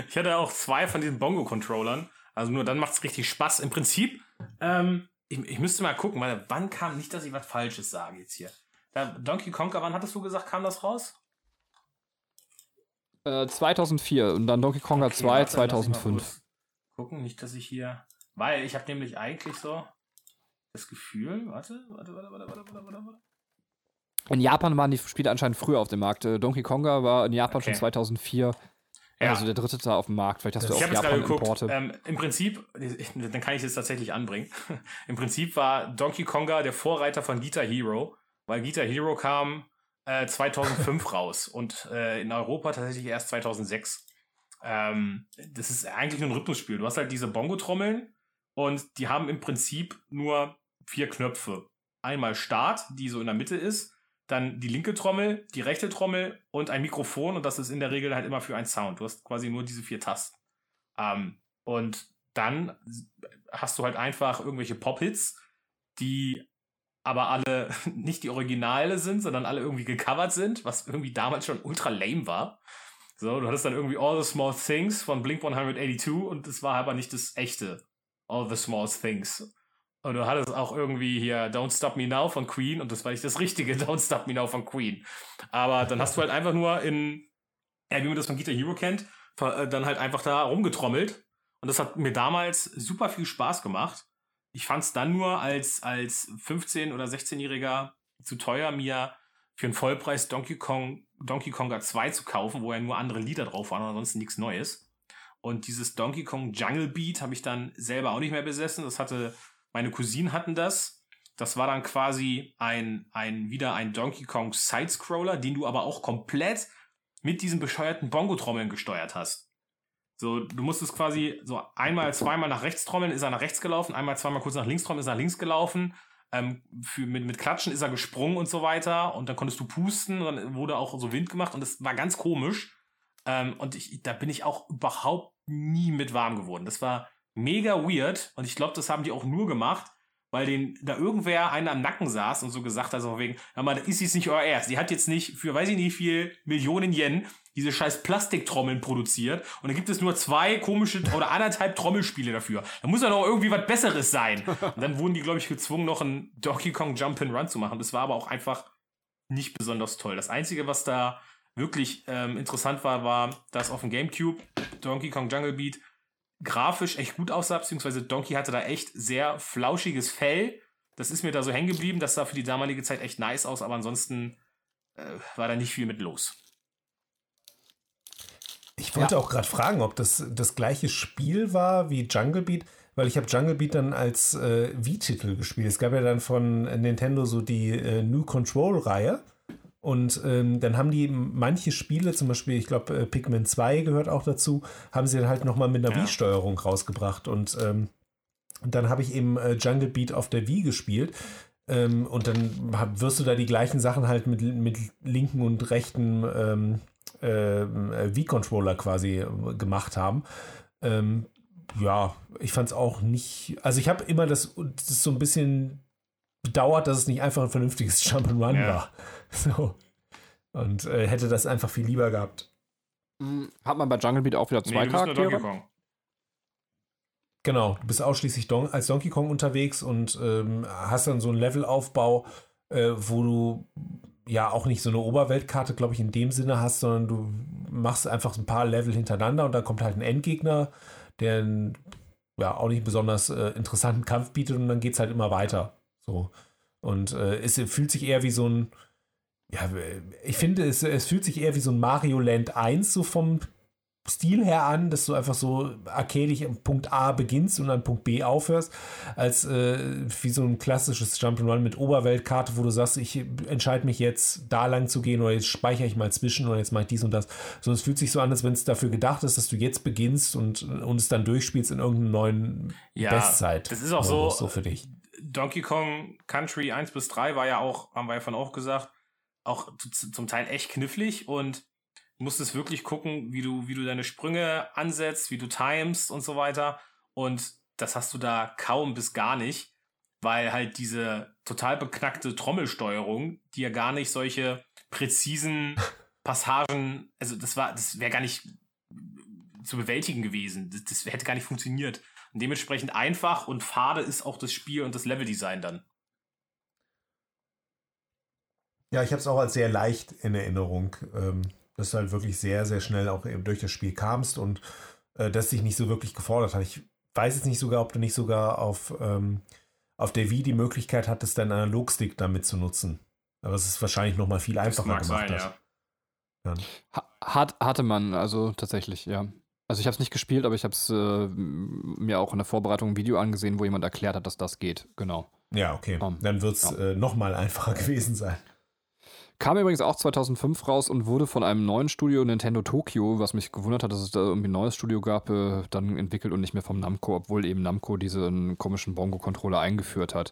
Ich hatte auch zwei von diesen Bongo-Controllern. Also nur dann macht es richtig Spaß. Im Prinzip, ähm, ich, ich, müsste mal gucken, weil wann kam, nicht, dass ich was Falsches sage jetzt hier. Da, Donkey Konga, wann hattest du gesagt, kam das raus? Äh, 2004 und dann Donkey Konga okay, 2 warte, 2005. Gucken, nicht, dass ich hier, weil ich habe nämlich eigentlich so das Gefühl, warte, warte, warte, warte, warte, warte, warte. In Japan waren die Spiele anscheinend früher auf dem Markt. Äh, Donkey Konga war in Japan okay. schon 2004 ja. Also der dritte da auf dem Markt. Vielleicht hast das du auch Japan Importe. Ähm, Im Prinzip, dann kann ich es tatsächlich anbringen. Im Prinzip war Donkey Konga der Vorreiter von Guitar Hero, weil Guitar Hero kam äh, 2005 raus und äh, in Europa tatsächlich erst 2006. Ähm, das ist eigentlich nur ein Rhythmusspiel. Du hast halt diese Bongo-Trommeln und die haben im Prinzip nur vier Knöpfe. Einmal Start, die so in der Mitte ist dann die linke Trommel, die rechte Trommel und ein Mikrofon und das ist in der Regel halt immer für einen Sound. Du hast quasi nur diese vier Tasten. Ähm, und dann hast du halt einfach irgendwelche Pop-Hits, die aber alle nicht die Originale sind, sondern alle irgendwie gecovert sind, was irgendwie damals schon ultra lame war. So, du hattest dann irgendwie All the Small Things von Blink 182 und das war aber nicht das echte All the Small Things. Und du hattest auch irgendwie hier Don't Stop Me Now von Queen und das war nicht das richtige Don't Stop Me Now von Queen. Aber dann hast du halt einfach nur in, ja, wie man das von Guitar Hero kennt, äh, dann halt einfach da rumgetrommelt. Und das hat mir damals super viel Spaß gemacht. Ich fand es dann nur als, als 15- oder 16-Jähriger zu teuer, mir für einen Vollpreis Donkey Kong, Donkey Konga 2 zu kaufen, wo ja nur andere Lieder drauf waren und ansonsten nichts Neues. Und dieses Donkey Kong Jungle Beat habe ich dann selber auch nicht mehr besessen. Das hatte meine Cousinen hatten das. Das war dann quasi ein, ein, wieder ein Donkey Kong Sidescroller, den du aber auch komplett mit diesen bescheuerten Bongo-Trommeln gesteuert hast. So, du musstest quasi so einmal, zweimal nach rechts trommeln, ist er nach rechts gelaufen, einmal, zweimal kurz nach links trommeln, ist er nach links gelaufen. Ähm, für, mit, mit Klatschen ist er gesprungen und so weiter. Und dann konntest du pusten dann wurde auch so Wind gemacht und das war ganz komisch. Ähm, und ich, da bin ich auch überhaupt nie mit warm geworden. Das war mega weird und ich glaube, das haben die auch nur gemacht, weil den da irgendwer einer am Nacken saß und so gesagt hat, so wegen, ja mal, ist jetzt nicht euer Ernst. Die hat jetzt nicht für, weiß ich nicht, viel Millionen Yen diese scheiß Plastiktrommeln produziert und dann gibt es nur zwei komische oder anderthalb Trommelspiele dafür. Da muss ja noch irgendwie was Besseres sein. Und dann wurden die, glaube ich, gezwungen, noch einen Donkey Kong Jump and Run zu machen. Das war aber auch einfach nicht besonders toll. Das Einzige, was da wirklich ähm, interessant war, war, dass auf dem Gamecube Donkey Kong Jungle Beat grafisch echt gut aussah, beziehungsweise Donkey hatte da echt sehr flauschiges Fell. Das ist mir da so hängen geblieben. Das sah für die damalige Zeit echt nice aus, aber ansonsten äh, war da nicht viel mit los. Ich wollte ja. auch gerade fragen, ob das das gleiche Spiel war wie Jungle Beat, weil ich habe Jungle Beat dann als äh, Wii-Titel gespielt. Es gab ja dann von Nintendo so die äh, New Control-Reihe. Und ähm, dann haben die manche Spiele, zum Beispiel, ich glaube, äh, Pikmin 2 gehört auch dazu, haben sie dann halt nochmal mit einer ja. Wii-Steuerung rausgebracht. Und ähm, dann habe ich eben äh, Jungle Beat auf der Wii gespielt. Ähm, und dann hab, wirst du da die gleichen Sachen halt mit, mit linken und rechten ähm, äh, Wii-Controller quasi äh, gemacht haben. Ähm, ja, ich fand es auch nicht. Also ich habe immer das, das so ein bisschen bedauert, dass es nicht einfach ein vernünftiges Jump'n'Run ja. war. So. Und äh, hätte das einfach viel lieber gehabt. Hm, hat man bei Jungle Beat auch wieder zwei nee, Charaktere? Genau, du bist ausschließlich Don als Donkey Kong unterwegs und ähm, hast dann so einen Levelaufbau, äh, wo du ja auch nicht so eine Oberweltkarte, glaube ich, in dem Sinne hast, sondern du machst einfach ein paar Level hintereinander und dann kommt halt ein Endgegner, der einen, ja auch nicht besonders äh, interessanten Kampf bietet und dann geht es halt immer weiter. So. Und äh, es fühlt sich eher wie so ein, ja, ich finde, es, es fühlt sich eher wie so ein Mario Land 1 so vom Stil her an, dass du einfach so arcadisch am Punkt A beginnst und an Punkt B aufhörst, als äh, wie so ein klassisches Jump'n'Run mit Oberweltkarte, wo du sagst, ich entscheide mich jetzt da lang zu gehen oder jetzt speichere ich mal zwischen oder jetzt mache ich dies und das. So, es fühlt sich so an, als wenn es dafür gedacht ist, dass du jetzt beginnst und, und es dann durchspielst in irgendeinem neuen ja, Bestzeit. Das ist auch so, so für dich. Donkey Kong Country 1 bis 3 war ja auch, haben wir ja von auch gesagt, auch zum Teil echt knifflig und musstest wirklich gucken, wie du, wie du deine Sprünge ansetzt, wie du timest und so weiter. Und das hast du da kaum bis gar nicht, weil halt diese total beknackte Trommelsteuerung, die ja gar nicht solche präzisen Passagen, also das war, das wäre gar nicht zu bewältigen gewesen. Das, das hätte gar nicht funktioniert. Und dementsprechend einfach und fade ist auch das Spiel und das Leveldesign dann. Ja, ich habe es auch als sehr leicht in Erinnerung. Ähm, dass du halt wirklich sehr, sehr schnell auch eben durch das Spiel kamst und äh, das dich nicht so wirklich gefordert hat. Ich weiß jetzt nicht sogar, ob du nicht sogar auf, ähm, auf der Wii die Möglichkeit hattest, deinen Analogstick damit zu nutzen. Aber es ist wahrscheinlich noch mal viel einfacher gemacht. Sein, ja. Ja. Hat, hatte man, also tatsächlich, ja. Also ich habe es nicht gespielt, aber ich habe es äh, mir auch in der Vorbereitung ein Video angesehen, wo jemand erklärt hat, dass das geht. Genau. Ja, okay. Um, Dann wird es ja. äh, noch mal einfacher gewesen sein. Kam übrigens auch 2005 raus und wurde von einem neuen Studio, Nintendo Tokyo, was mich gewundert hat, dass es da irgendwie ein neues Studio gab, äh, dann entwickelt und nicht mehr vom Namco, obwohl eben Namco diesen komischen Bongo-Controller eingeführt hat.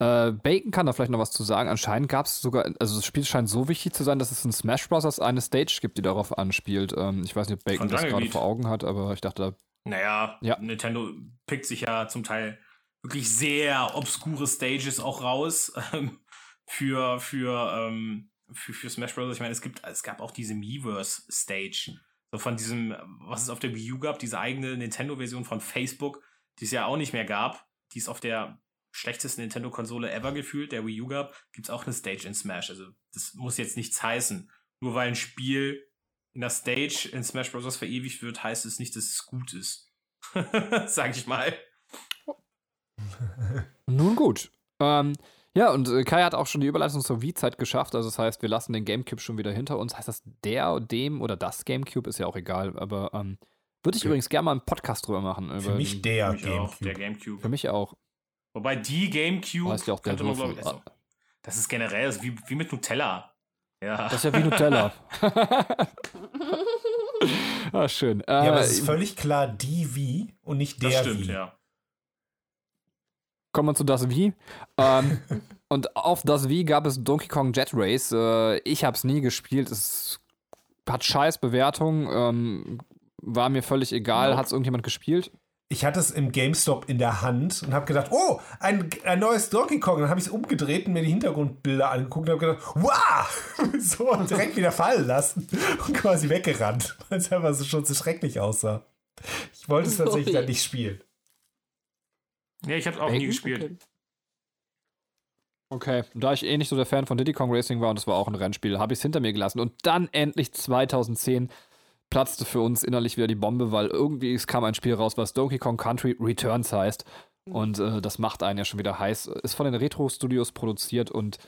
Äh, Bacon kann da vielleicht noch was zu sagen. Anscheinend gab es sogar, also das Spiel scheint so wichtig zu sein, dass es in Smash Bros. eine Stage gibt, die darauf anspielt. Ähm, ich weiß nicht, ob Bacon das gerade vor Augen hat, aber ich dachte. Naja, ja. Nintendo pickt sich ja zum Teil wirklich sehr obskure Stages auch raus für, für ähm, für, für Smash Bros. Ich meine, es gibt, es gab auch diese Miiverse Stage. So von diesem, was es auf der Wii U gab, diese eigene Nintendo-Version von Facebook, die es ja auch nicht mehr gab, die es auf der schlechtesten Nintendo-Konsole ever gefühlt, der Wii U gab, gibt es auch eine Stage in Smash. Also das muss jetzt nichts heißen. Nur weil ein Spiel in der Stage in Smash Bros. verewigt wird, heißt es nicht, dass es gut ist. Sag ich mal. Nun gut. Ähm, ja, und äh, Kai hat auch schon die Überleitung zur Wii-Zeit geschafft. Also das heißt, wir lassen den Gamecube schon wieder hinter uns. Heißt das der, dem oder das Gamecube? Ist ja auch egal. Aber ähm, würde ich okay. übrigens gerne mal einen Podcast drüber machen. Für mich der, für mich Gamecube. der Gamecube. Für mich auch. Wobei die Gamecube heißt ja auch der man, glaub, also, Das ist generell also wie, wie mit Nutella. Ja. Das ist ja wie Nutella. ah, schön. ja, aber es ist äh, völlig klar die wie und nicht der das stimmt, wie. ja kommen wir zu das Wie. Ähm, und auf das Wie gab es Donkey Kong Jet Race. Äh, ich habe es nie gespielt. Es hat scheiß Bewertungen. Ähm, war mir völlig egal. Hat es irgendjemand gespielt? Ich hatte es im GameStop in der Hand und habe gedacht, oh, ein, ein neues Donkey Kong. dann habe ich es umgedreht und mir die Hintergrundbilder angeguckt und habe gedacht, wow! so und direkt wieder fallen lassen und quasi weggerannt, weil es einfach so schon so schrecklich aussah. Ich wollte es tatsächlich dann nicht spielen. Ja, ich habe auch nie gespielt. Okay. okay, da ich eh nicht so der Fan von Diddy Kong Racing war und das war auch ein Rennspiel, habe ich es hinter mir gelassen. Und dann endlich 2010 platzte für uns innerlich wieder die Bombe, weil irgendwie es kam ein Spiel raus, was Donkey Kong Country Returns heißt. Mhm. Und äh, das macht einen ja schon wieder heiß. Ist von den Retro Studios produziert und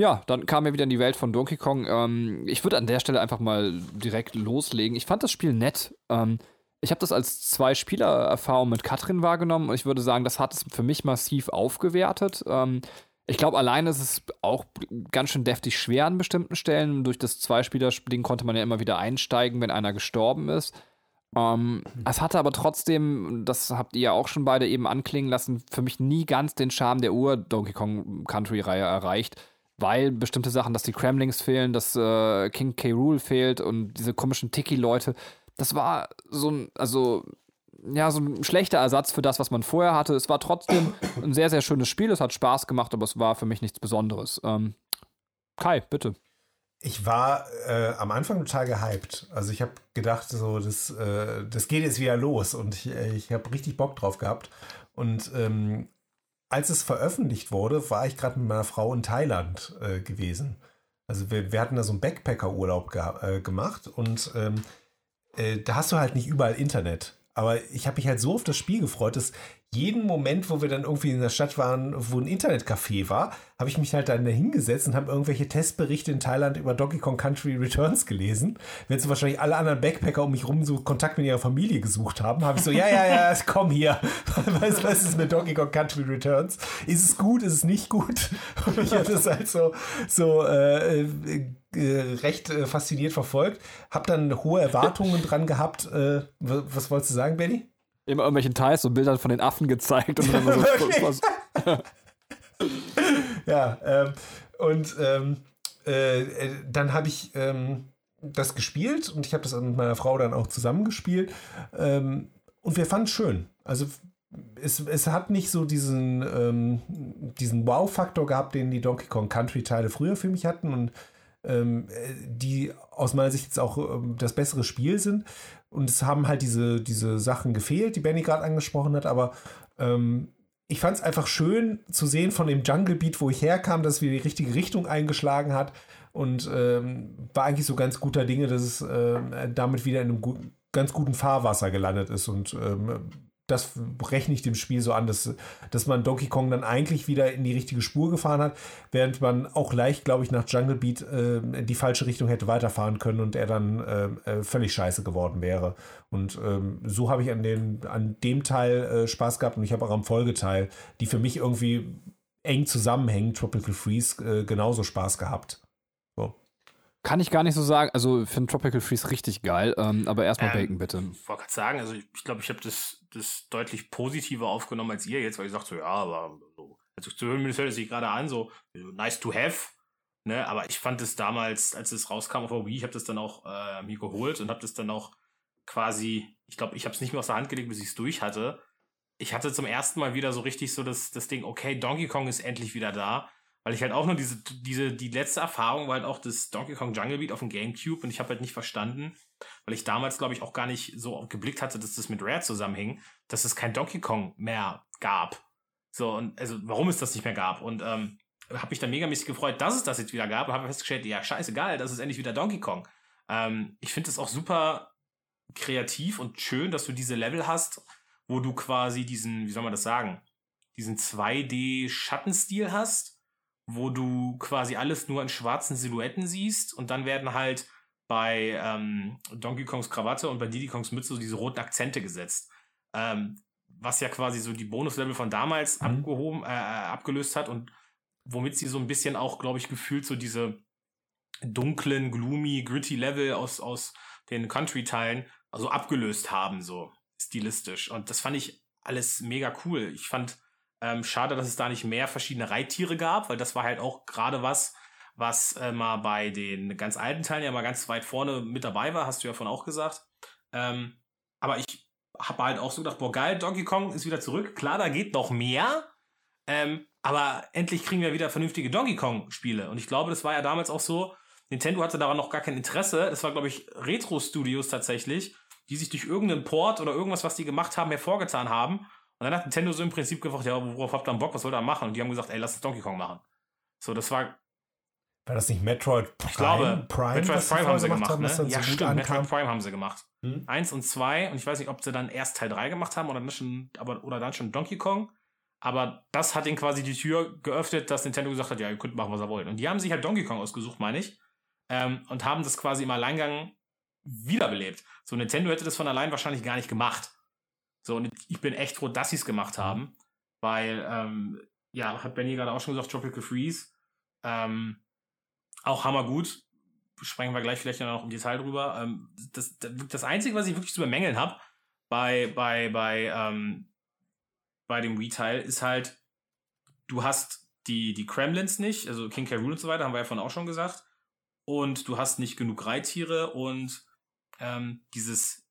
ja, dann kam er wieder in die Welt von Donkey Kong. Ähm, ich würde an der Stelle einfach mal direkt loslegen. Ich fand das Spiel nett. Ähm, ich habe das als zwei Spieler-Erfahrung mit Katrin wahrgenommen und ich würde sagen, das hat es für mich massiv aufgewertet. Ähm, ich glaube, alleine ist es auch ganz schön deftig schwer an bestimmten Stellen. Durch das Zwei-Spieler-Ding konnte man ja immer wieder einsteigen, wenn einer gestorben ist. Ähm, es hatte aber trotzdem, das habt ihr ja auch schon beide eben anklingen lassen, für mich nie ganz den Charme der Ur-Donkey Kong Country-Reihe erreicht weil bestimmte Sachen, dass die Kremlings fehlen, dass äh, King K. Rool fehlt und diese komischen Tiki-Leute, das war so ein, also ja, so ein schlechter Ersatz für das, was man vorher hatte. Es war trotzdem ein sehr, sehr schönes Spiel. Es hat Spaß gemacht, aber es war für mich nichts Besonderes. Ähm, Kai, bitte. Ich war äh, am Anfang total gehypt. Also ich habe gedacht, so das, äh, das geht jetzt wieder los und ich, äh, ich habe richtig Bock drauf gehabt. Und ähm, als es veröffentlicht wurde, war ich gerade mit meiner Frau in Thailand äh, gewesen. Also wir, wir, hatten da so einen Backpacker-Urlaub ge äh, gemacht und ähm, äh, da hast du halt nicht überall Internet. Aber ich habe mich halt so auf das Spiel gefreut, dass jeden Moment, wo wir dann irgendwie in der Stadt waren, wo ein Internetcafé war, habe ich mich halt dann da hingesetzt und habe irgendwelche Testberichte in Thailand über Donkey Kong Country Returns gelesen. Wenn so wahrscheinlich alle anderen Backpacker um mich rum so Kontakt mit ihrer Familie gesucht haben, habe ich so, ja, ja, ja, komm hier. Was, was ist mit Donkey Kong Country Returns? Ist es gut, ist es nicht gut? Und ich habe das halt so, so äh, äh, recht äh, fasziniert verfolgt. Habe dann hohe Erwartungen dran gehabt. Äh, was wolltest du sagen, Benny? Immer irgendwelchen Teils und Bildern von den Affen gezeigt und dann so. was, ja, ähm, und ähm, äh, dann habe ich ähm, das gespielt und ich habe das mit meiner Frau dann auch zusammengespielt ähm, und wir fanden es schön. Also es, es hat nicht so diesen, ähm, diesen Wow-Faktor gehabt, den die Donkey Kong Country-Teile früher für mich hatten und ähm, die aus meiner Sicht jetzt auch ähm, das bessere Spiel sind. Und es haben halt diese, diese Sachen gefehlt, die Benny gerade angesprochen hat, aber ähm, ich fand es einfach schön zu sehen von dem Jungle Beat, wo ich herkam, dass wieder die richtige Richtung eingeschlagen hat und ähm, war eigentlich so ganz guter Dinge, dass es äh, damit wieder in einem gu ganz guten Fahrwasser gelandet ist und ähm, das rechne ich dem Spiel so an, dass, dass man Donkey Kong dann eigentlich wieder in die richtige Spur gefahren hat, während man auch leicht, glaube ich, nach Jungle Beat äh, in die falsche Richtung hätte weiterfahren können und er dann äh, äh völlig scheiße geworden wäre. Und ähm, so habe ich an, den, an dem Teil äh, Spaß gehabt und ich habe auch am Folgeteil, die für mich irgendwie eng zusammenhängen, Tropical Freeze, äh, genauso Spaß gehabt. Kann ich gar nicht so sagen. Also, ich finde Tropical Freeze richtig geil. Ähm, aber erstmal ähm, Bacon, bitte. Ich wollte gerade sagen, also ich glaube, ich, glaub, ich habe das, das deutlich positiver aufgenommen als ihr jetzt, weil ich sagte so, ja, aber so, also zu hören, hört es sich gerade an, so nice to have. Ne, aber ich fand es damals, als es rauskam auf der Wii, ich habe das dann auch äh, mir geholt und habe das dann auch quasi, ich glaube, ich habe es nicht mehr aus der Hand gelegt, bis ich es durch hatte. Ich hatte zum ersten Mal wieder so richtig so das, das Ding, okay, Donkey Kong ist endlich wieder da weil ich halt auch nur diese, diese, die letzte Erfahrung war halt auch das Donkey Kong Jungle Beat auf dem Gamecube und ich habe halt nicht verstanden, weil ich damals, glaube ich, auch gar nicht so geblickt hatte, dass das mit Rare zusammenhing, dass es kein Donkey Kong mehr gab. So, und also warum es das nicht mehr gab. Und ähm, habe mich dann megamäßig gefreut, dass es das jetzt wieder gab und habe festgestellt, ja, scheißegal, das ist endlich wieder Donkey Kong. Ähm, ich finde es auch super kreativ und schön, dass du diese Level hast, wo du quasi diesen, wie soll man das sagen, diesen 2D-Schattenstil hast wo du quasi alles nur in schwarzen Silhouetten siehst und dann werden halt bei ähm, Donkey Kongs Krawatte und bei Diddy Kongs Mütze so diese roten Akzente gesetzt. Ähm, was ja quasi so die Bonuslevel von damals mhm. abgehoben, äh, äh, abgelöst hat und womit sie so ein bisschen auch, glaube ich, gefühlt so diese dunklen, gloomy, gritty Level aus, aus den Country-Teilen also abgelöst haben, so stilistisch. Und das fand ich alles mega cool. Ich fand ähm, schade, dass es da nicht mehr verschiedene Reittiere gab, weil das war halt auch gerade was, was äh, mal bei den ganz alten Teilen ja mal ganz weit vorne mit dabei war, hast du ja von auch gesagt. Ähm, aber ich habe halt auch so gedacht, boah geil, Donkey Kong ist wieder zurück. Klar, da geht noch mehr. Ähm, aber endlich kriegen wir wieder vernünftige Donkey Kong Spiele. Und ich glaube, das war ja damals auch so. Nintendo hatte daran noch gar kein Interesse. Es war, glaube ich, Retro Studios tatsächlich, die sich durch irgendeinen Port oder irgendwas, was die gemacht haben, hervorgetan haben und dann hat Nintendo so im Prinzip gefragt, ja, worauf habt ihr Bock, was wollt ihr machen? Und die haben gesagt, ey, lass uns Donkey Kong machen. So, das war. War das nicht Metroid Prime? Ich glaube, Prime, Metroid Prime haben sie gemacht, haben, ne? Ja, so stimmt, Metroid Prime haben sie gemacht. Hm? Eins und zwei, und ich weiß nicht, ob sie dann erst Teil 3 gemacht haben oder dann schon, aber, oder dann schon Donkey Kong. Aber das hat ihnen quasi die Tür geöffnet, dass Nintendo gesagt hat, ja, ihr könnt machen, was ihr wollt. Und die haben sich halt Donkey Kong ausgesucht, meine ich. Ähm, und haben das quasi im Alleingang wiederbelebt. So, Nintendo hätte das von allein wahrscheinlich gar nicht gemacht. So, und ich bin echt froh, dass sie es gemacht haben, weil, ähm, ja, hat Benny gerade auch schon gesagt, Tropical Freeze, ähm, auch hammergut. Sprechen wir gleich vielleicht noch im Detail drüber. Ähm, das, das Einzige, was ich wirklich zu bemängeln habe bei, bei, bei, ähm, bei dem Wii-Teil, ist halt, du hast die, die Kremlins nicht, also King K. Rool und so weiter, haben wir ja vorhin auch schon gesagt. Und du hast nicht genug Reittiere und ähm, dieses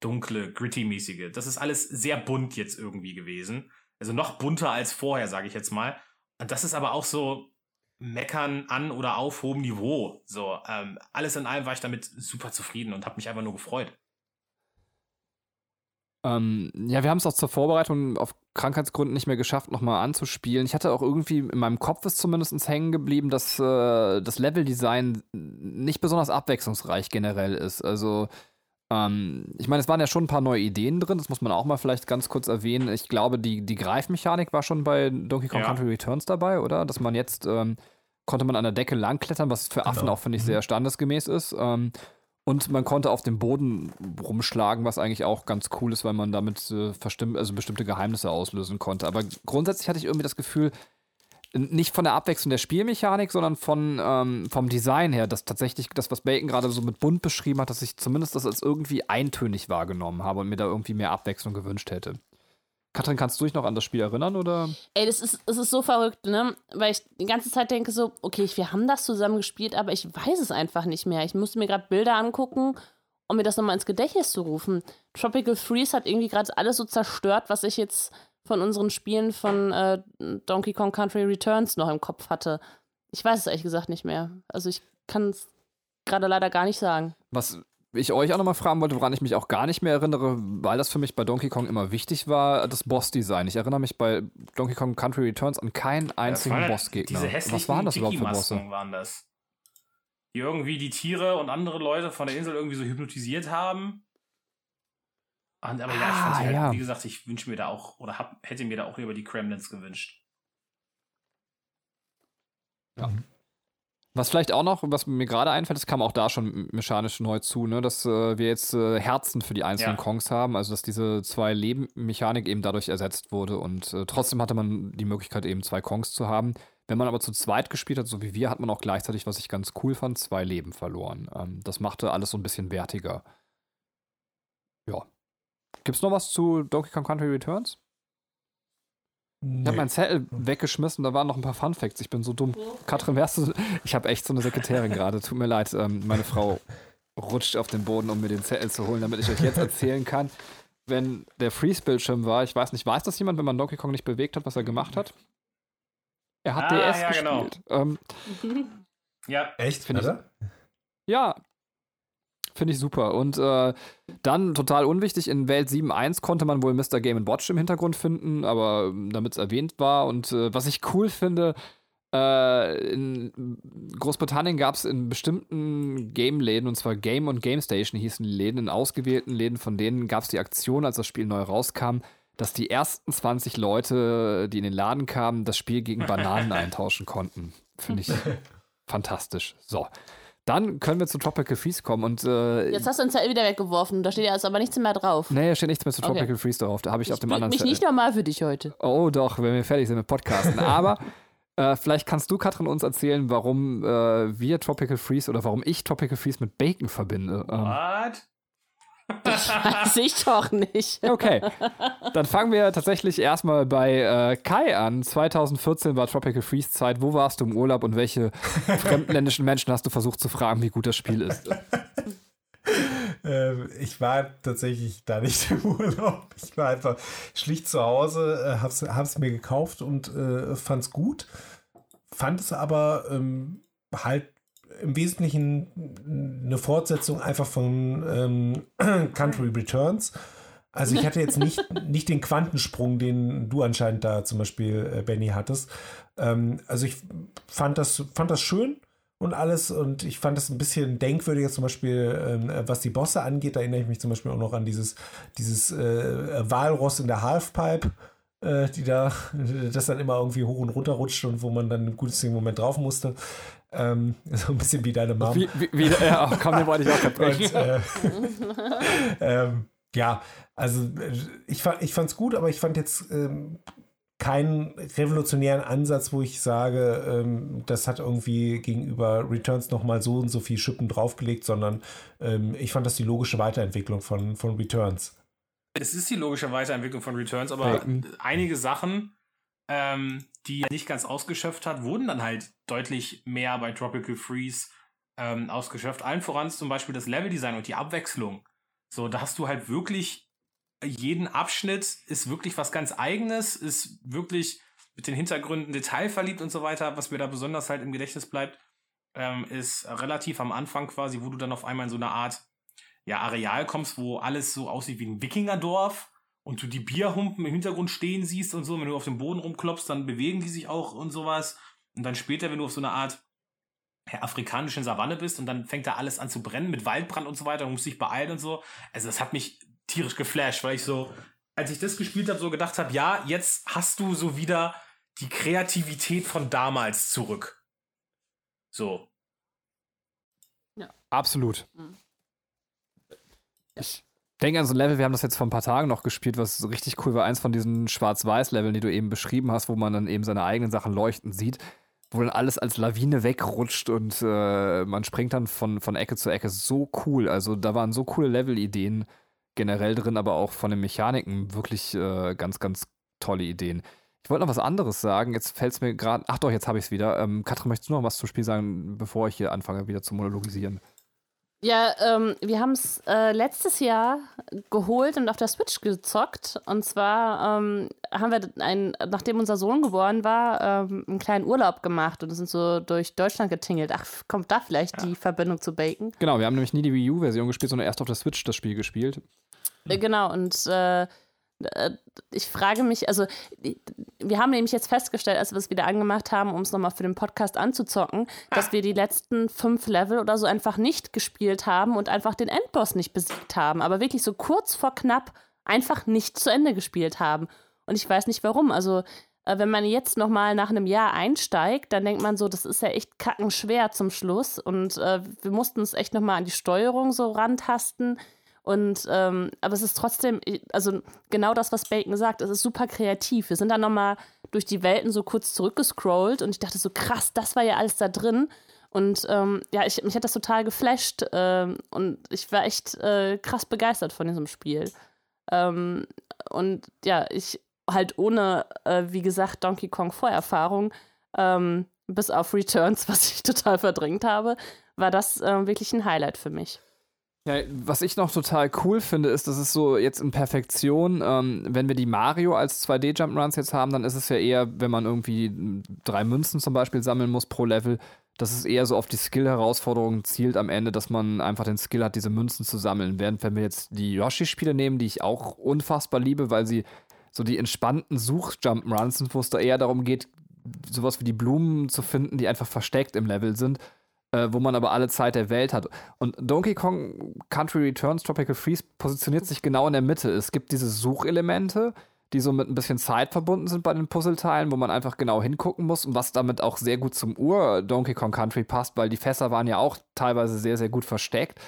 dunkle, gritty-mäßige. Das ist alles sehr bunt jetzt irgendwie gewesen. Also noch bunter als vorher, sage ich jetzt mal. Und das ist aber auch so meckern an oder auf hohem Niveau. So, ähm, alles in allem war ich damit super zufrieden und habe mich einfach nur gefreut. Ähm, ja, wir haben es auch zur Vorbereitung auf Krankheitsgründen nicht mehr geschafft, nochmal anzuspielen. Ich hatte auch irgendwie in meinem Kopf ist zumindest hängen geblieben, dass äh, das Leveldesign nicht besonders abwechslungsreich generell ist. Also ähm, ich meine, es waren ja schon ein paar neue Ideen drin, das muss man auch mal vielleicht ganz kurz erwähnen. Ich glaube, die, die Greifmechanik war schon bei Donkey Kong ja. Country Returns dabei, oder? Dass man jetzt ähm, konnte man an der Decke langklettern, was für Affen genau. auch, finde ich, sehr mhm. standesgemäß ist. Ähm, und man konnte auf dem Boden rumschlagen, was eigentlich auch ganz cool ist, weil man damit äh, also bestimmte Geheimnisse auslösen konnte. Aber grundsätzlich hatte ich irgendwie das Gefühl, nicht von der Abwechslung der Spielmechanik, sondern von, ähm, vom Design her, dass tatsächlich das, was Bacon gerade so mit bunt beschrieben hat, dass ich zumindest das als irgendwie eintönig wahrgenommen habe und mir da irgendwie mehr Abwechslung gewünscht hätte. Katrin, kannst du dich noch an das Spiel erinnern oder? Ey, das ist, das ist so verrückt, ne? Weil ich die ganze Zeit denke so, okay, wir haben das zusammen gespielt, aber ich weiß es einfach nicht mehr. Ich musste mir gerade Bilder angucken, um mir das nochmal ins Gedächtnis zu rufen. Tropical Freeze hat irgendwie gerade alles so zerstört, was ich jetzt von unseren Spielen von äh, Donkey Kong Country Returns noch im Kopf hatte. Ich weiß es ehrlich gesagt nicht mehr. Also ich kann es gerade leider gar nicht sagen. Was ich euch auch nochmal fragen wollte, woran ich mich auch gar nicht mehr erinnere, weil das für mich bei Donkey Kong immer wichtig war, das Boss-Design. Ich erinnere mich bei Donkey Kong Country Returns an keinen einzigen Bossgegner. Was waren das überhaupt für Bosse? Waren das? Die irgendwie die Tiere und andere Leute von der Insel irgendwie so hypnotisiert haben. Und, aber ja, ich fand ah, halt, ja. wie gesagt, ich wünsche mir da auch, oder hab, hätte mir da auch lieber die Kremlins gewünscht. Ja. Was vielleicht auch noch, was mir gerade einfällt, das kam auch da schon mechanisch neu zu, ne, dass äh, wir jetzt äh, Herzen für die einzelnen ja. Kongs haben, also dass diese zwei Leben-Mechanik eben dadurch ersetzt wurde und äh, trotzdem hatte man die Möglichkeit eben zwei Kongs zu haben. Wenn man aber zu zweit gespielt hat, so wie wir, hat man auch gleichzeitig, was ich ganz cool fand, zwei Leben verloren. Ähm, das machte alles so ein bisschen wertiger. Ja, Gibt's noch was zu Donkey Kong Country Returns? Nee. Ich habe meinen Zettel weggeschmissen, da waren noch ein paar Fun Facts. Ich bin so dumm. Katrin, wärst du. Ich habe echt so eine Sekretärin gerade. Tut mir leid. Ähm, meine Frau rutscht auf den Boden, um mir den Zettel zu holen, damit ich euch jetzt erzählen kann, wenn der Freeze-Bildschirm war. Ich weiß nicht, weiß das jemand, wenn man Donkey Kong nicht bewegt hat, was er gemacht hat? Er hat ah, DS ja, genau. gespielt. Genau. Ähm, ja, echt? Finde ich. Ja, Finde ich super. Und äh, dann total unwichtig, in Welt 7.1 konnte man wohl Mr. Game Watch im Hintergrund finden, aber ähm, damit es erwähnt war. Und äh, was ich cool finde, äh, in Großbritannien gab es in bestimmten Game-Läden, und zwar Game und Game Station hießen die Läden, in ausgewählten Läden von denen gab es die Aktion, als das Spiel neu rauskam, dass die ersten 20 Leute, die in den Laden kamen, das Spiel gegen Bananen eintauschen konnten. Finde ich fantastisch. So. Dann können wir zu Tropical Freeze kommen und äh, Jetzt hast du uns ja wieder weggeworfen, da steht ja jetzt aber nichts mehr drauf. Nee, da steht nichts mehr zu Tropical okay. Freeze drauf. Da habe ich, ich auf dem anderen mich nicht normal für dich heute. Oh doch, wenn wir fertig sind mit Podcasten. aber äh, vielleicht kannst du, Katrin, uns erzählen, warum äh, wir Tropical Freeze oder warum ich Tropical Freeze mit Bacon verbinde. Ähm, What? Das weiß ich doch nicht. Okay. Dann fangen wir tatsächlich erstmal bei äh, Kai an. 2014 war Tropical Freeze Zeit. Wo warst du im Urlaub und welche fremdländischen Menschen hast du versucht zu fragen, wie gut das Spiel ist? Ähm, ich war tatsächlich da nicht im Urlaub. Ich war einfach schlicht zu Hause, äh, hab's, hab's mir gekauft und äh, fand's gut. Fand es aber ähm, halt im Wesentlichen eine Fortsetzung einfach von ähm, Country Returns. Also ich hatte jetzt nicht, nicht den Quantensprung, den du anscheinend da zum Beispiel, äh, Benny, hattest. Ähm, also ich fand das, fand das schön und alles und ich fand das ein bisschen denkwürdiger zum Beispiel, ähm, was die Bosse angeht. Da erinnere ich mich zum Beispiel auch noch an dieses, dieses äh, Walross in der Halfpipe äh, die da, das dann immer irgendwie hoch und runter rutscht und wo man dann im günstigen Moment drauf musste. Ähm, so ein bisschen wie deine Mom. Wie, wie, wie, ja, komm, den wollte ich auch verbrechen. äh, ähm, ja, also äh, ich, fand, ich fand es gut, aber ich fand jetzt ähm, keinen revolutionären Ansatz, wo ich sage, ähm, das hat irgendwie gegenüber Returns nochmal so und so viel Schippen draufgelegt, sondern ähm, ich fand das die logische Weiterentwicklung von, von Returns. Es ist die logische Weiterentwicklung von Returns, aber mhm. einige Sachen ähm, die er nicht ganz ausgeschöpft hat, wurden dann halt deutlich mehr bei Tropical Freeze ähm, ausgeschöpft. Allen voran zum Beispiel das Leveldesign und die Abwechslung. So, da hast du halt wirklich jeden Abschnitt ist wirklich was ganz eigenes, ist wirklich mit den Hintergründen detailverliebt und so weiter. Was mir da besonders halt im Gedächtnis bleibt, ähm, ist relativ am Anfang quasi, wo du dann auf einmal in so eine Art ja, Areal kommst, wo alles so aussieht wie ein Wikingerdorf und du die Bierhumpen im Hintergrund stehen siehst und so. Wenn du auf dem Boden rumklopfst, dann bewegen die sich auch und sowas. Und dann später, wenn du auf so einer Art ja, afrikanischen Savanne bist und dann fängt da alles an zu brennen mit Waldbrand und so weiter und musst dich beeilen und so. Also das hat mich tierisch geflasht, weil ich so, als ich das gespielt habe, so gedacht habe, ja, jetzt hast du so wieder die Kreativität von damals zurück. So. Ja. Absolut. Mhm. Ich denke an so ein Level, wir haben das jetzt vor ein paar Tagen noch gespielt, was richtig cool war. Eins von diesen Schwarz-Weiß-Leveln, die du eben beschrieben hast, wo man dann eben seine eigenen Sachen leuchten sieht, wo dann alles als Lawine wegrutscht und äh, man springt dann von, von Ecke zu Ecke. So cool. Also da waren so coole Level-Ideen generell drin, aber auch von den Mechaniken wirklich äh, ganz, ganz tolle Ideen. Ich wollte noch was anderes sagen. Jetzt fällt es mir gerade. Ach doch, jetzt habe ich es wieder. Ähm, Katrin, möchtest du noch was zum Spiel sagen, bevor ich hier anfange, wieder zu monologisieren? Ja, ähm, wir haben es äh, letztes Jahr geholt und auf der Switch gezockt. Und zwar ähm, haben wir, ein, nachdem unser Sohn geboren war, ähm, einen kleinen Urlaub gemacht und sind so durch Deutschland getingelt. Ach, kommt da vielleicht ja. die Verbindung zu Bacon? Genau, wir haben nämlich nie die Wii U-Version gespielt, sondern erst auf der Switch das Spiel gespielt. Äh, genau, und äh, ich frage mich, also wir haben nämlich jetzt festgestellt, als wir es wieder angemacht haben, um es nochmal für den Podcast anzuzocken, ah. dass wir die letzten fünf Level oder so einfach nicht gespielt haben und einfach den Endboss nicht besiegt haben, aber wirklich so kurz vor knapp einfach nicht zu Ende gespielt haben. Und ich weiß nicht warum. Also äh, wenn man jetzt nochmal nach einem Jahr einsteigt, dann denkt man so, das ist ja echt kackenschwer zum Schluss. Und äh, wir mussten uns echt nochmal an die Steuerung so rantasten und ähm, aber es ist trotzdem, also genau das, was Bacon sagt, es ist super kreativ. Wir sind dann nochmal durch die Welten so kurz zurückgescrollt und ich dachte so, krass, das war ja alles da drin. Und ähm, ja, ich, mich hat das total geflasht ähm, und ich war echt äh, krass begeistert von diesem Spiel. Ähm, und ja, ich halt ohne, äh, wie gesagt, Donkey Kong Vorerfahrung, ähm, bis auf Returns, was ich total verdrängt habe, war das äh, wirklich ein Highlight für mich. Ja, was ich noch total cool finde, ist, dass es so jetzt in Perfektion, ähm, wenn wir die Mario als 2D-Jump-Runs jetzt haben, dann ist es ja eher, wenn man irgendwie drei Münzen zum Beispiel sammeln muss pro Level, dass es eher so auf die Skill-Herausforderungen zielt am Ende, dass man einfach den Skill hat, diese Münzen zu sammeln. Während wenn wir jetzt die Yoshi-Spiele nehmen, die ich auch unfassbar liebe, weil sie so die entspannten Such-Jump-Runs sind, wo es da eher darum geht, sowas wie die Blumen zu finden, die einfach versteckt im Level sind äh, wo man aber alle Zeit der Welt hat. Und Donkey Kong Country Returns Tropical Freeze positioniert sich genau in der Mitte. Es gibt diese Suchelemente, die so mit ein bisschen Zeit verbunden sind bei den Puzzleteilen, wo man einfach genau hingucken muss und was damit auch sehr gut zum Ur-Donkey Kong Country passt, weil die Fässer waren ja auch teilweise sehr, sehr gut versteckt.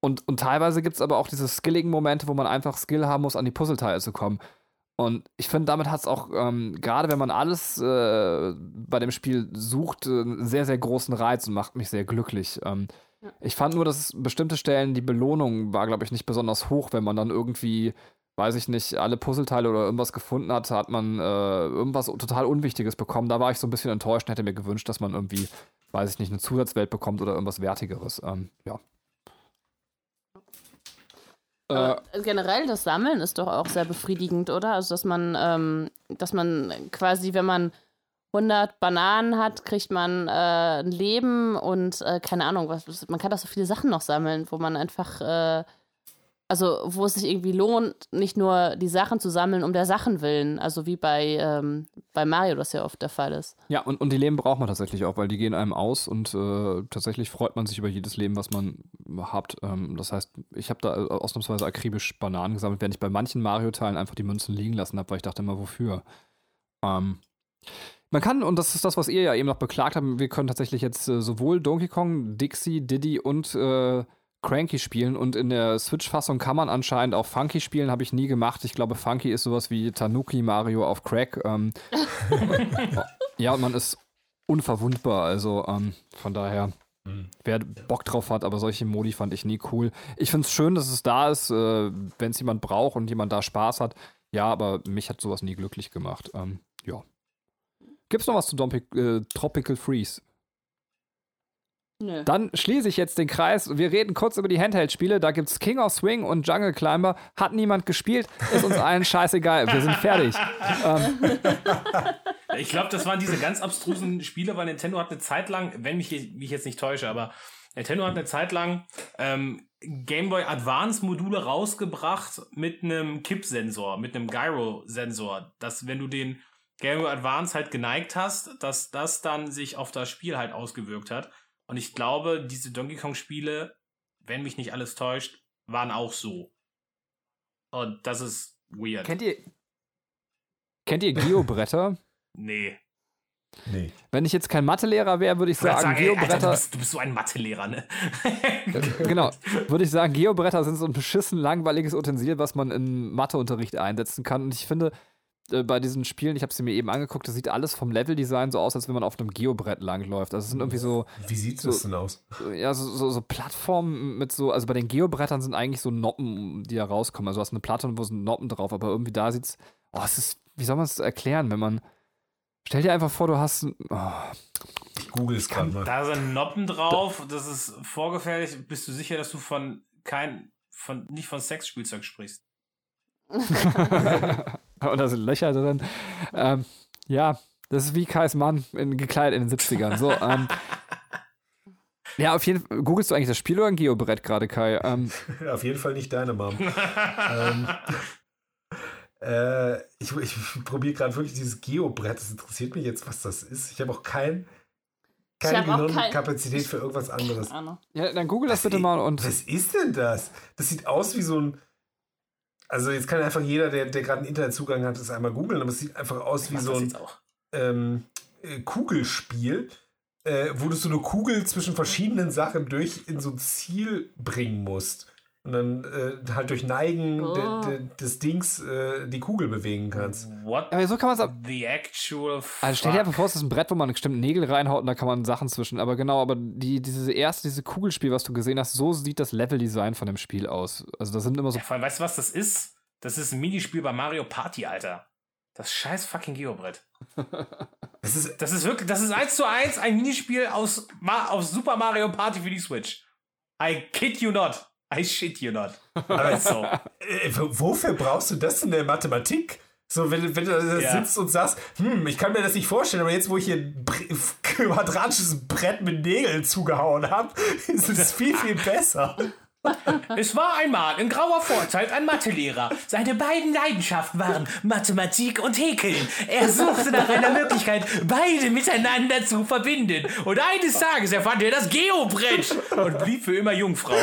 Und, und teilweise gibt es aber auch diese skilligen Momente, wo man einfach Skill haben muss, an die Puzzleteile zu kommen. Und ich finde, damit hat es auch, ähm, gerade wenn man alles äh, bei dem Spiel sucht, äh, einen sehr, sehr großen Reiz und macht mich sehr glücklich. Ähm, ja. Ich fand nur, dass bestimmte Stellen, die Belohnung war, glaube ich, nicht besonders hoch, wenn man dann irgendwie, weiß ich nicht, alle Puzzleteile oder irgendwas gefunden hat, hat man äh, irgendwas total Unwichtiges bekommen. Da war ich so ein bisschen enttäuscht und hätte mir gewünscht, dass man irgendwie, weiß ich nicht, eine Zusatzwelt bekommt oder irgendwas Wertigeres. Ähm, ja. Äh, generell das Sammeln ist doch auch sehr befriedigend, oder? Also dass man, ähm, dass man quasi, wenn man 100 Bananen hat, kriegt man äh, ein Leben und äh, keine Ahnung, was, man kann da so viele Sachen noch sammeln, wo man einfach äh, also wo es sich irgendwie lohnt, nicht nur die Sachen zu sammeln um der Sachen willen, also wie bei, ähm, bei Mario das ja oft der Fall ist. Ja, und, und die Leben braucht man tatsächlich auch, weil die gehen einem aus und äh, tatsächlich freut man sich über jedes Leben, was man hat. Ähm, das heißt, ich habe da äh, ausnahmsweise akribisch Bananen gesammelt, während ich bei manchen Mario-Teilen einfach die Münzen liegen lassen habe, weil ich dachte immer, wofür? Ähm, man kann, und das ist das, was ihr ja eben noch beklagt habt, wir können tatsächlich jetzt äh, sowohl Donkey Kong, Dixie, Diddy und äh, Cranky spielen und in der Switch-Fassung kann man anscheinend auch Funky spielen, habe ich nie gemacht. Ich glaube, Funky ist sowas wie Tanuki Mario auf Crack. Ähm, ja, und man ist unverwundbar, also ähm, von daher, mhm. wer Bock drauf hat, aber solche Modi fand ich nie cool. Ich finde es schön, dass es da ist, äh, wenn es jemand braucht und jemand da Spaß hat. Ja, aber mich hat sowas nie glücklich gemacht. Ähm, ja. Gibt's noch was zu Dompi äh, Tropical Freeze? Nö. Dann schließe ich jetzt den Kreis. Wir reden kurz über die Handheld-Spiele. Da gibt es King of Swing und Jungle Climber. Hat niemand gespielt, ist uns allen scheißegal. Wir sind fertig. ähm. Ich glaube, das waren diese ganz abstrusen Spiele, weil Nintendo hat eine Zeit lang, wenn mich, mich jetzt nicht täusche, aber Nintendo hat eine Zeit lang ähm, Game Boy Advance Module rausgebracht mit einem Kipp-Sensor, mit einem Gyro-Sensor, dass wenn du den Game Boy Advance halt geneigt hast, dass das dann sich auf das Spiel halt ausgewirkt hat. Und ich glaube, diese Donkey Kong-Spiele, wenn mich nicht alles täuscht, waren auch so. Und das ist weird. Kennt ihr, kennt ihr Geobretter? nee. Nee. Wenn ich jetzt kein Mathelehrer wäre, würde ich sagen, sagen Geobretter. Alter, du, bist, du, bist, so ein Mathelehrer, ne? genau. Würde ich sagen, Geobretter sind so ein beschissen langweiliges Utensil, was man im Matheunterricht einsetzen kann. Und ich finde, äh, bei diesen Spielen, ich habe sie mir eben angeguckt, das sieht alles vom Leveldesign so aus, als wenn man auf einem Geobrett langläuft. Also es sind irgendwie so. Wie sieht so, das denn aus? Ja, so, so, so, Plattformen mit so, also bei den Geobrettern sind eigentlich so Noppen, die da rauskommen. Also du hast eine Platte, wo sind Noppen drauf, aber irgendwie da sieht's. Oh, es ist, wie soll man es erklären, wenn man. Stell dir einfach vor, du hast. Oh. Ich google es gerade mal. Da sind Noppen drauf, das ist vorgefährlich. Bist du sicher, dass du von kein, von, nicht von Sexspielzeug sprichst? Und da sind Löcher drin. Ähm, ja, das ist wie Kais Mann in, gekleidet in den 70ern. So, ähm, ja, auf jeden Fall. Googlest du eigentlich das Spiel oder ein Geobrett gerade, Kai? Ähm, auf jeden Fall nicht deine Mom. ähm, äh, ich, ich probiere gerade wirklich dieses Geobrett. Das interessiert mich jetzt, was das ist. Ich habe auch kein, keine Gehirnkapazität kein... für irgendwas anderes. Ja, dann google das was bitte mal und. Was ist denn das? Das sieht aus wie so ein also jetzt kann einfach jeder, der, der gerade einen Internetzugang hat, das einmal googeln, aber es sieht einfach aus wie so ein ähm, äh, Kugelspiel, äh, wo du so eine Kugel zwischen verschiedenen Sachen durch in so ein Ziel bringen musst und dann äh, halt durch Neigen oh. de, de, des Dings äh, die Kugel bewegen kannst. What? Aber so kann man es The actual. Also stell dir einfach vor, es ist ein Brett, wo man bestimmt Nägel reinhaut und da kann man Sachen zwischen. Aber genau, aber die, diese erste, diese Kugelspiel, was du gesehen hast, so sieht das Leveldesign von dem Spiel aus. Also das sind immer so. Ja, vor allem, weißt du, was das ist? Das ist ein Minispiel bei Mario Party, Alter. Das scheiß fucking Geobrett. das, ist, das ist wirklich, das ist eins zu eins ein Minispiel aus, aus Super Mario Party für die Switch. I kid you not. I shit you not. Aber so. Äh, wofür brauchst du das in der Mathematik? So, wenn, wenn du da ja. sitzt und sagst, hm, ich kann mir das nicht vorstellen, aber jetzt, wo ich hier ein quadratisches Brett mit Nägeln zugehauen habe, ist es viel, viel besser. Es war einmal in grauer Vorzeit ein Mathelehrer. Seine beiden Leidenschaften waren Mathematik und Häkeln. Er suchte nach einer Möglichkeit, beide miteinander zu verbinden. Und eines Tages erfand er das Geobrett und blieb für immer Jungfrau.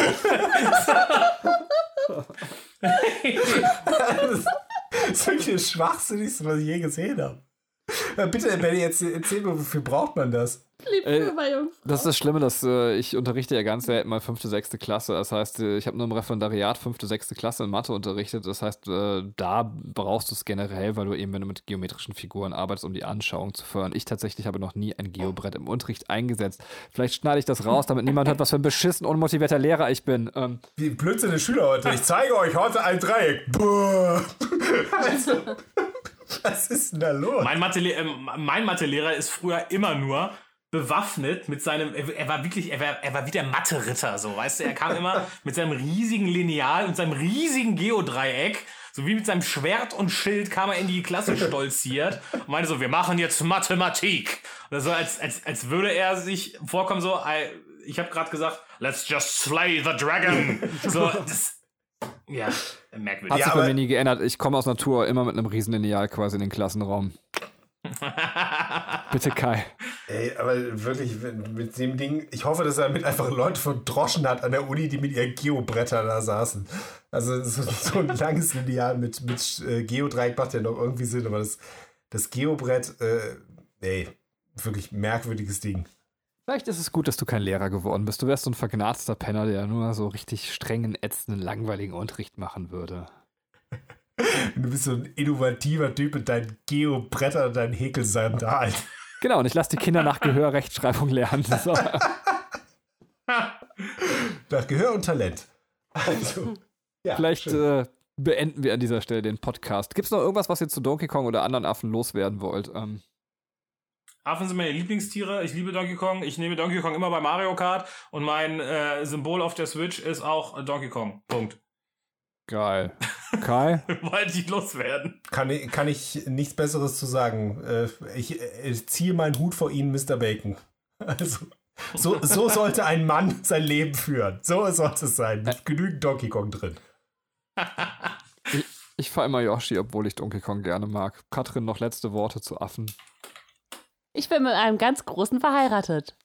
das ist das Schwachsinnigste, was ich je gesehen habe. Bitte, Benny, erzähl mir, wofür braucht man das? Äh, das ist das Schlimme, dass äh, ich unterrichte ja ganz selten mal fünfte, sechste Klasse. Das heißt, äh, ich habe nur im Referendariat fünfte, sechste Klasse in Mathe unterrichtet. Das heißt, äh, da brauchst du es generell, weil du eben, wenn du mit geometrischen Figuren arbeitest, um die Anschauung zu fördern. Ich tatsächlich habe noch nie ein Geobrett im Unterricht eingesetzt. Vielleicht schneide ich das raus, damit niemand hört, was für ein beschissen, unmotivierter Lehrer ich bin. Ähm, Wie blödsinne Schüler heute. Ich zeige euch heute ein Dreieck. also, was ist denn da los? Mein Mathelehrer, äh, mein Mathelehrer ist früher immer nur bewaffnet mit seinem, er war wirklich, er war, er war wie der Mathe-Ritter, so, weißt du, er kam immer mit seinem riesigen Lineal und seinem riesigen Geodreieck, so wie mit seinem Schwert und Schild kam er in die Klasse stolziert und meinte so, wir machen jetzt Mathematik. Und so, als, als, als würde er sich vorkommen, so, ich habe gerade gesagt, let's just slay the dragon. So, das, ja, merkwürdig. Hat sich ja, bei mir nie geändert. Ich komme aus Natur immer mit einem riesen Lineal quasi in den Klassenraum. Bitte Kai. Ey, aber wirklich, mit dem Ding, ich hoffe, dass er mit einfach Leute verdroschen hat an der Uni, die mit ihren Geobrettern da saßen. Also so, so ein langes Lineal mit, mit äh, Geodreieck macht ja noch irgendwie Sinn, aber das, das Geobrett, äh, ey, wirklich merkwürdiges Ding. Vielleicht ist es gut, dass du kein Lehrer geworden bist. Du wärst so ein vergnadster Penner, der nur so richtig strengen, ätzenden, langweiligen Unterricht machen würde. Du bist so ein innovativer Typ mit deinen Geobrettern und deinen Häkelsandalen. Genau, und ich lasse die Kinder nach Gehör Rechtschreibung lernen. So. nach Gehör und Talent. Also, ja, Vielleicht äh, beenden wir an dieser Stelle den Podcast. Gibt es noch irgendwas, was ihr zu Donkey Kong oder anderen Affen loswerden wollt? Ähm. Affen sind meine Lieblingstiere. Ich liebe Donkey Kong. Ich nehme Donkey Kong immer bei Mario Kart und mein äh, Symbol auf der Switch ist auch Donkey Kong. Punkt. Geil. Kai? Wollte ich loswerden. Kann ich, kann ich nichts Besseres zu sagen. Äh, ich, ich ziehe meinen Hut vor Ihnen, Mr. Bacon. Also, so, so sollte ein Mann sein Leben führen. So sollte es sein. Mit genügend Donkey Kong drin. ich, ich fahre immer Yoshi, obwohl ich Donkey Kong gerne mag. Katrin, noch letzte Worte zu Affen. Ich bin mit einem ganz großen verheiratet.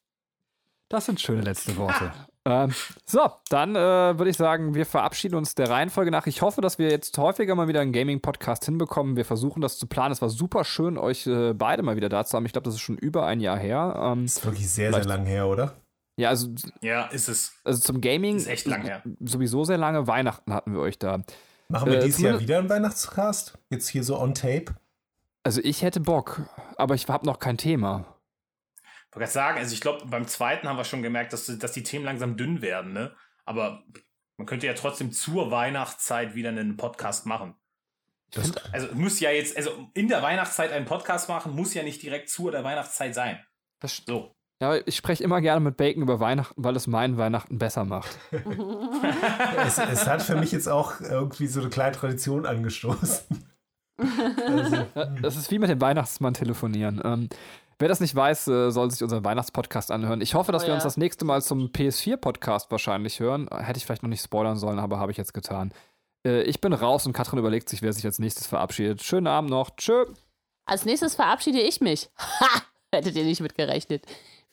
Das sind schöne letzte Worte. Ähm, so, dann äh, würde ich sagen, wir verabschieden uns der Reihenfolge nach. Ich hoffe, dass wir jetzt häufiger mal wieder einen Gaming-Podcast hinbekommen. Wir versuchen das zu planen. Es war super schön, euch äh, beide mal wieder da zu haben. Ich glaube, das ist schon über ein Jahr her. Ähm, das ist wirklich sehr, sehr lang her, oder? Ja, also. Ja, ist es. Also zum Gaming. Ist echt lang her. Sowieso sehr lange. Weihnachten hatten wir euch da. Machen wir äh, dieses Jahr wieder einen Weihnachtscast? Jetzt hier so on tape? Also ich hätte Bock, aber ich habe noch kein Thema. Ich wollte sagen, also ich glaube, beim zweiten haben wir schon gemerkt, dass, dass die Themen langsam dünn werden, ne? Aber man könnte ja trotzdem zur Weihnachtszeit wieder einen Podcast machen. Das, also muss ja jetzt, also in der Weihnachtszeit einen Podcast machen, muss ja nicht direkt zu der Weihnachtszeit sein. Das so. Ja, ich spreche immer gerne mit Bacon über Weihnachten, weil es meinen Weihnachten besser macht. es, es, hat für mich jetzt auch irgendwie so eine kleine Tradition angestoßen. also, das ist wie mit dem Weihnachtsmann telefonieren. Ähm, Wer das nicht weiß, äh, soll sich unseren Weihnachtspodcast anhören. Ich hoffe, dass oh, wir ja. uns das nächste Mal zum PS4-Podcast wahrscheinlich hören. Hätte ich vielleicht noch nicht spoilern sollen, aber habe ich jetzt getan. Äh, ich bin raus und Katrin überlegt sich, wer sich als nächstes verabschiedet. Schönen Abend noch. Tschö. Als nächstes verabschiede ich mich. Ha! Hättet ihr nicht mitgerechnet.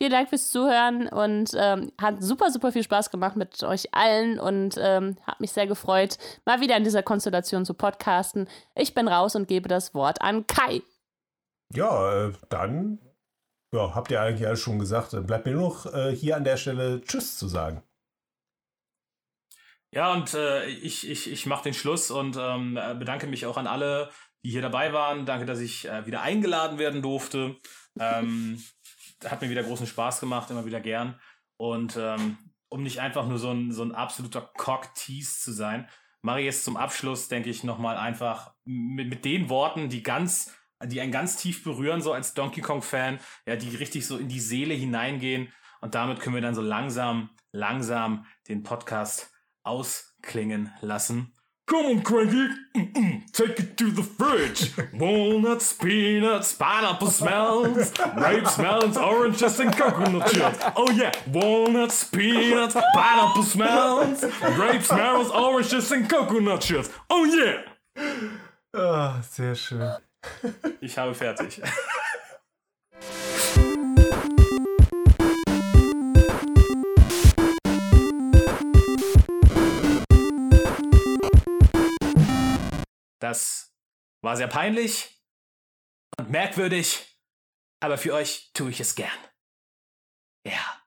Vielen Dank fürs Zuhören und ähm, hat super, super viel Spaß gemacht mit euch allen und ähm, hat mich sehr gefreut, mal wieder in dieser Konstellation zu podcasten. Ich bin raus und gebe das Wort an Kai. Ja, äh, dann ja, habt ihr eigentlich alles schon gesagt. Bleibt mir nur noch äh, hier an der Stelle Tschüss zu sagen. Ja, und äh, ich, ich, ich mache den Schluss und ähm, bedanke mich auch an alle, die hier dabei waren. Danke, dass ich äh, wieder eingeladen werden durfte. Ähm, hat mir wieder großen Spaß gemacht, immer wieder gern. Und ähm, um nicht einfach nur so ein, so ein absoluter Cock-Tease zu sein, mache ich jetzt zum Abschluss, denke ich, nochmal einfach mit, mit den Worten, die ganz die einen ganz tief berühren, so als Donkey Kong-Fan, ja, die richtig so in die Seele hineingehen. Und damit können wir dann so langsam, langsam den Podcast ausklingen lassen. Come on, Cranky, mm -mm. take it to the fridge. Walnuts, peanuts, pineapple smells, grape smells, oranges and coconut chips. Oh yeah, walnuts, peanuts, pineapple smells, grape smells, oranges and coconut chips. Oh yeah. Oh, sehr schön. Ich habe fertig. Das war sehr peinlich und merkwürdig, aber für euch tue ich es gern. Ja.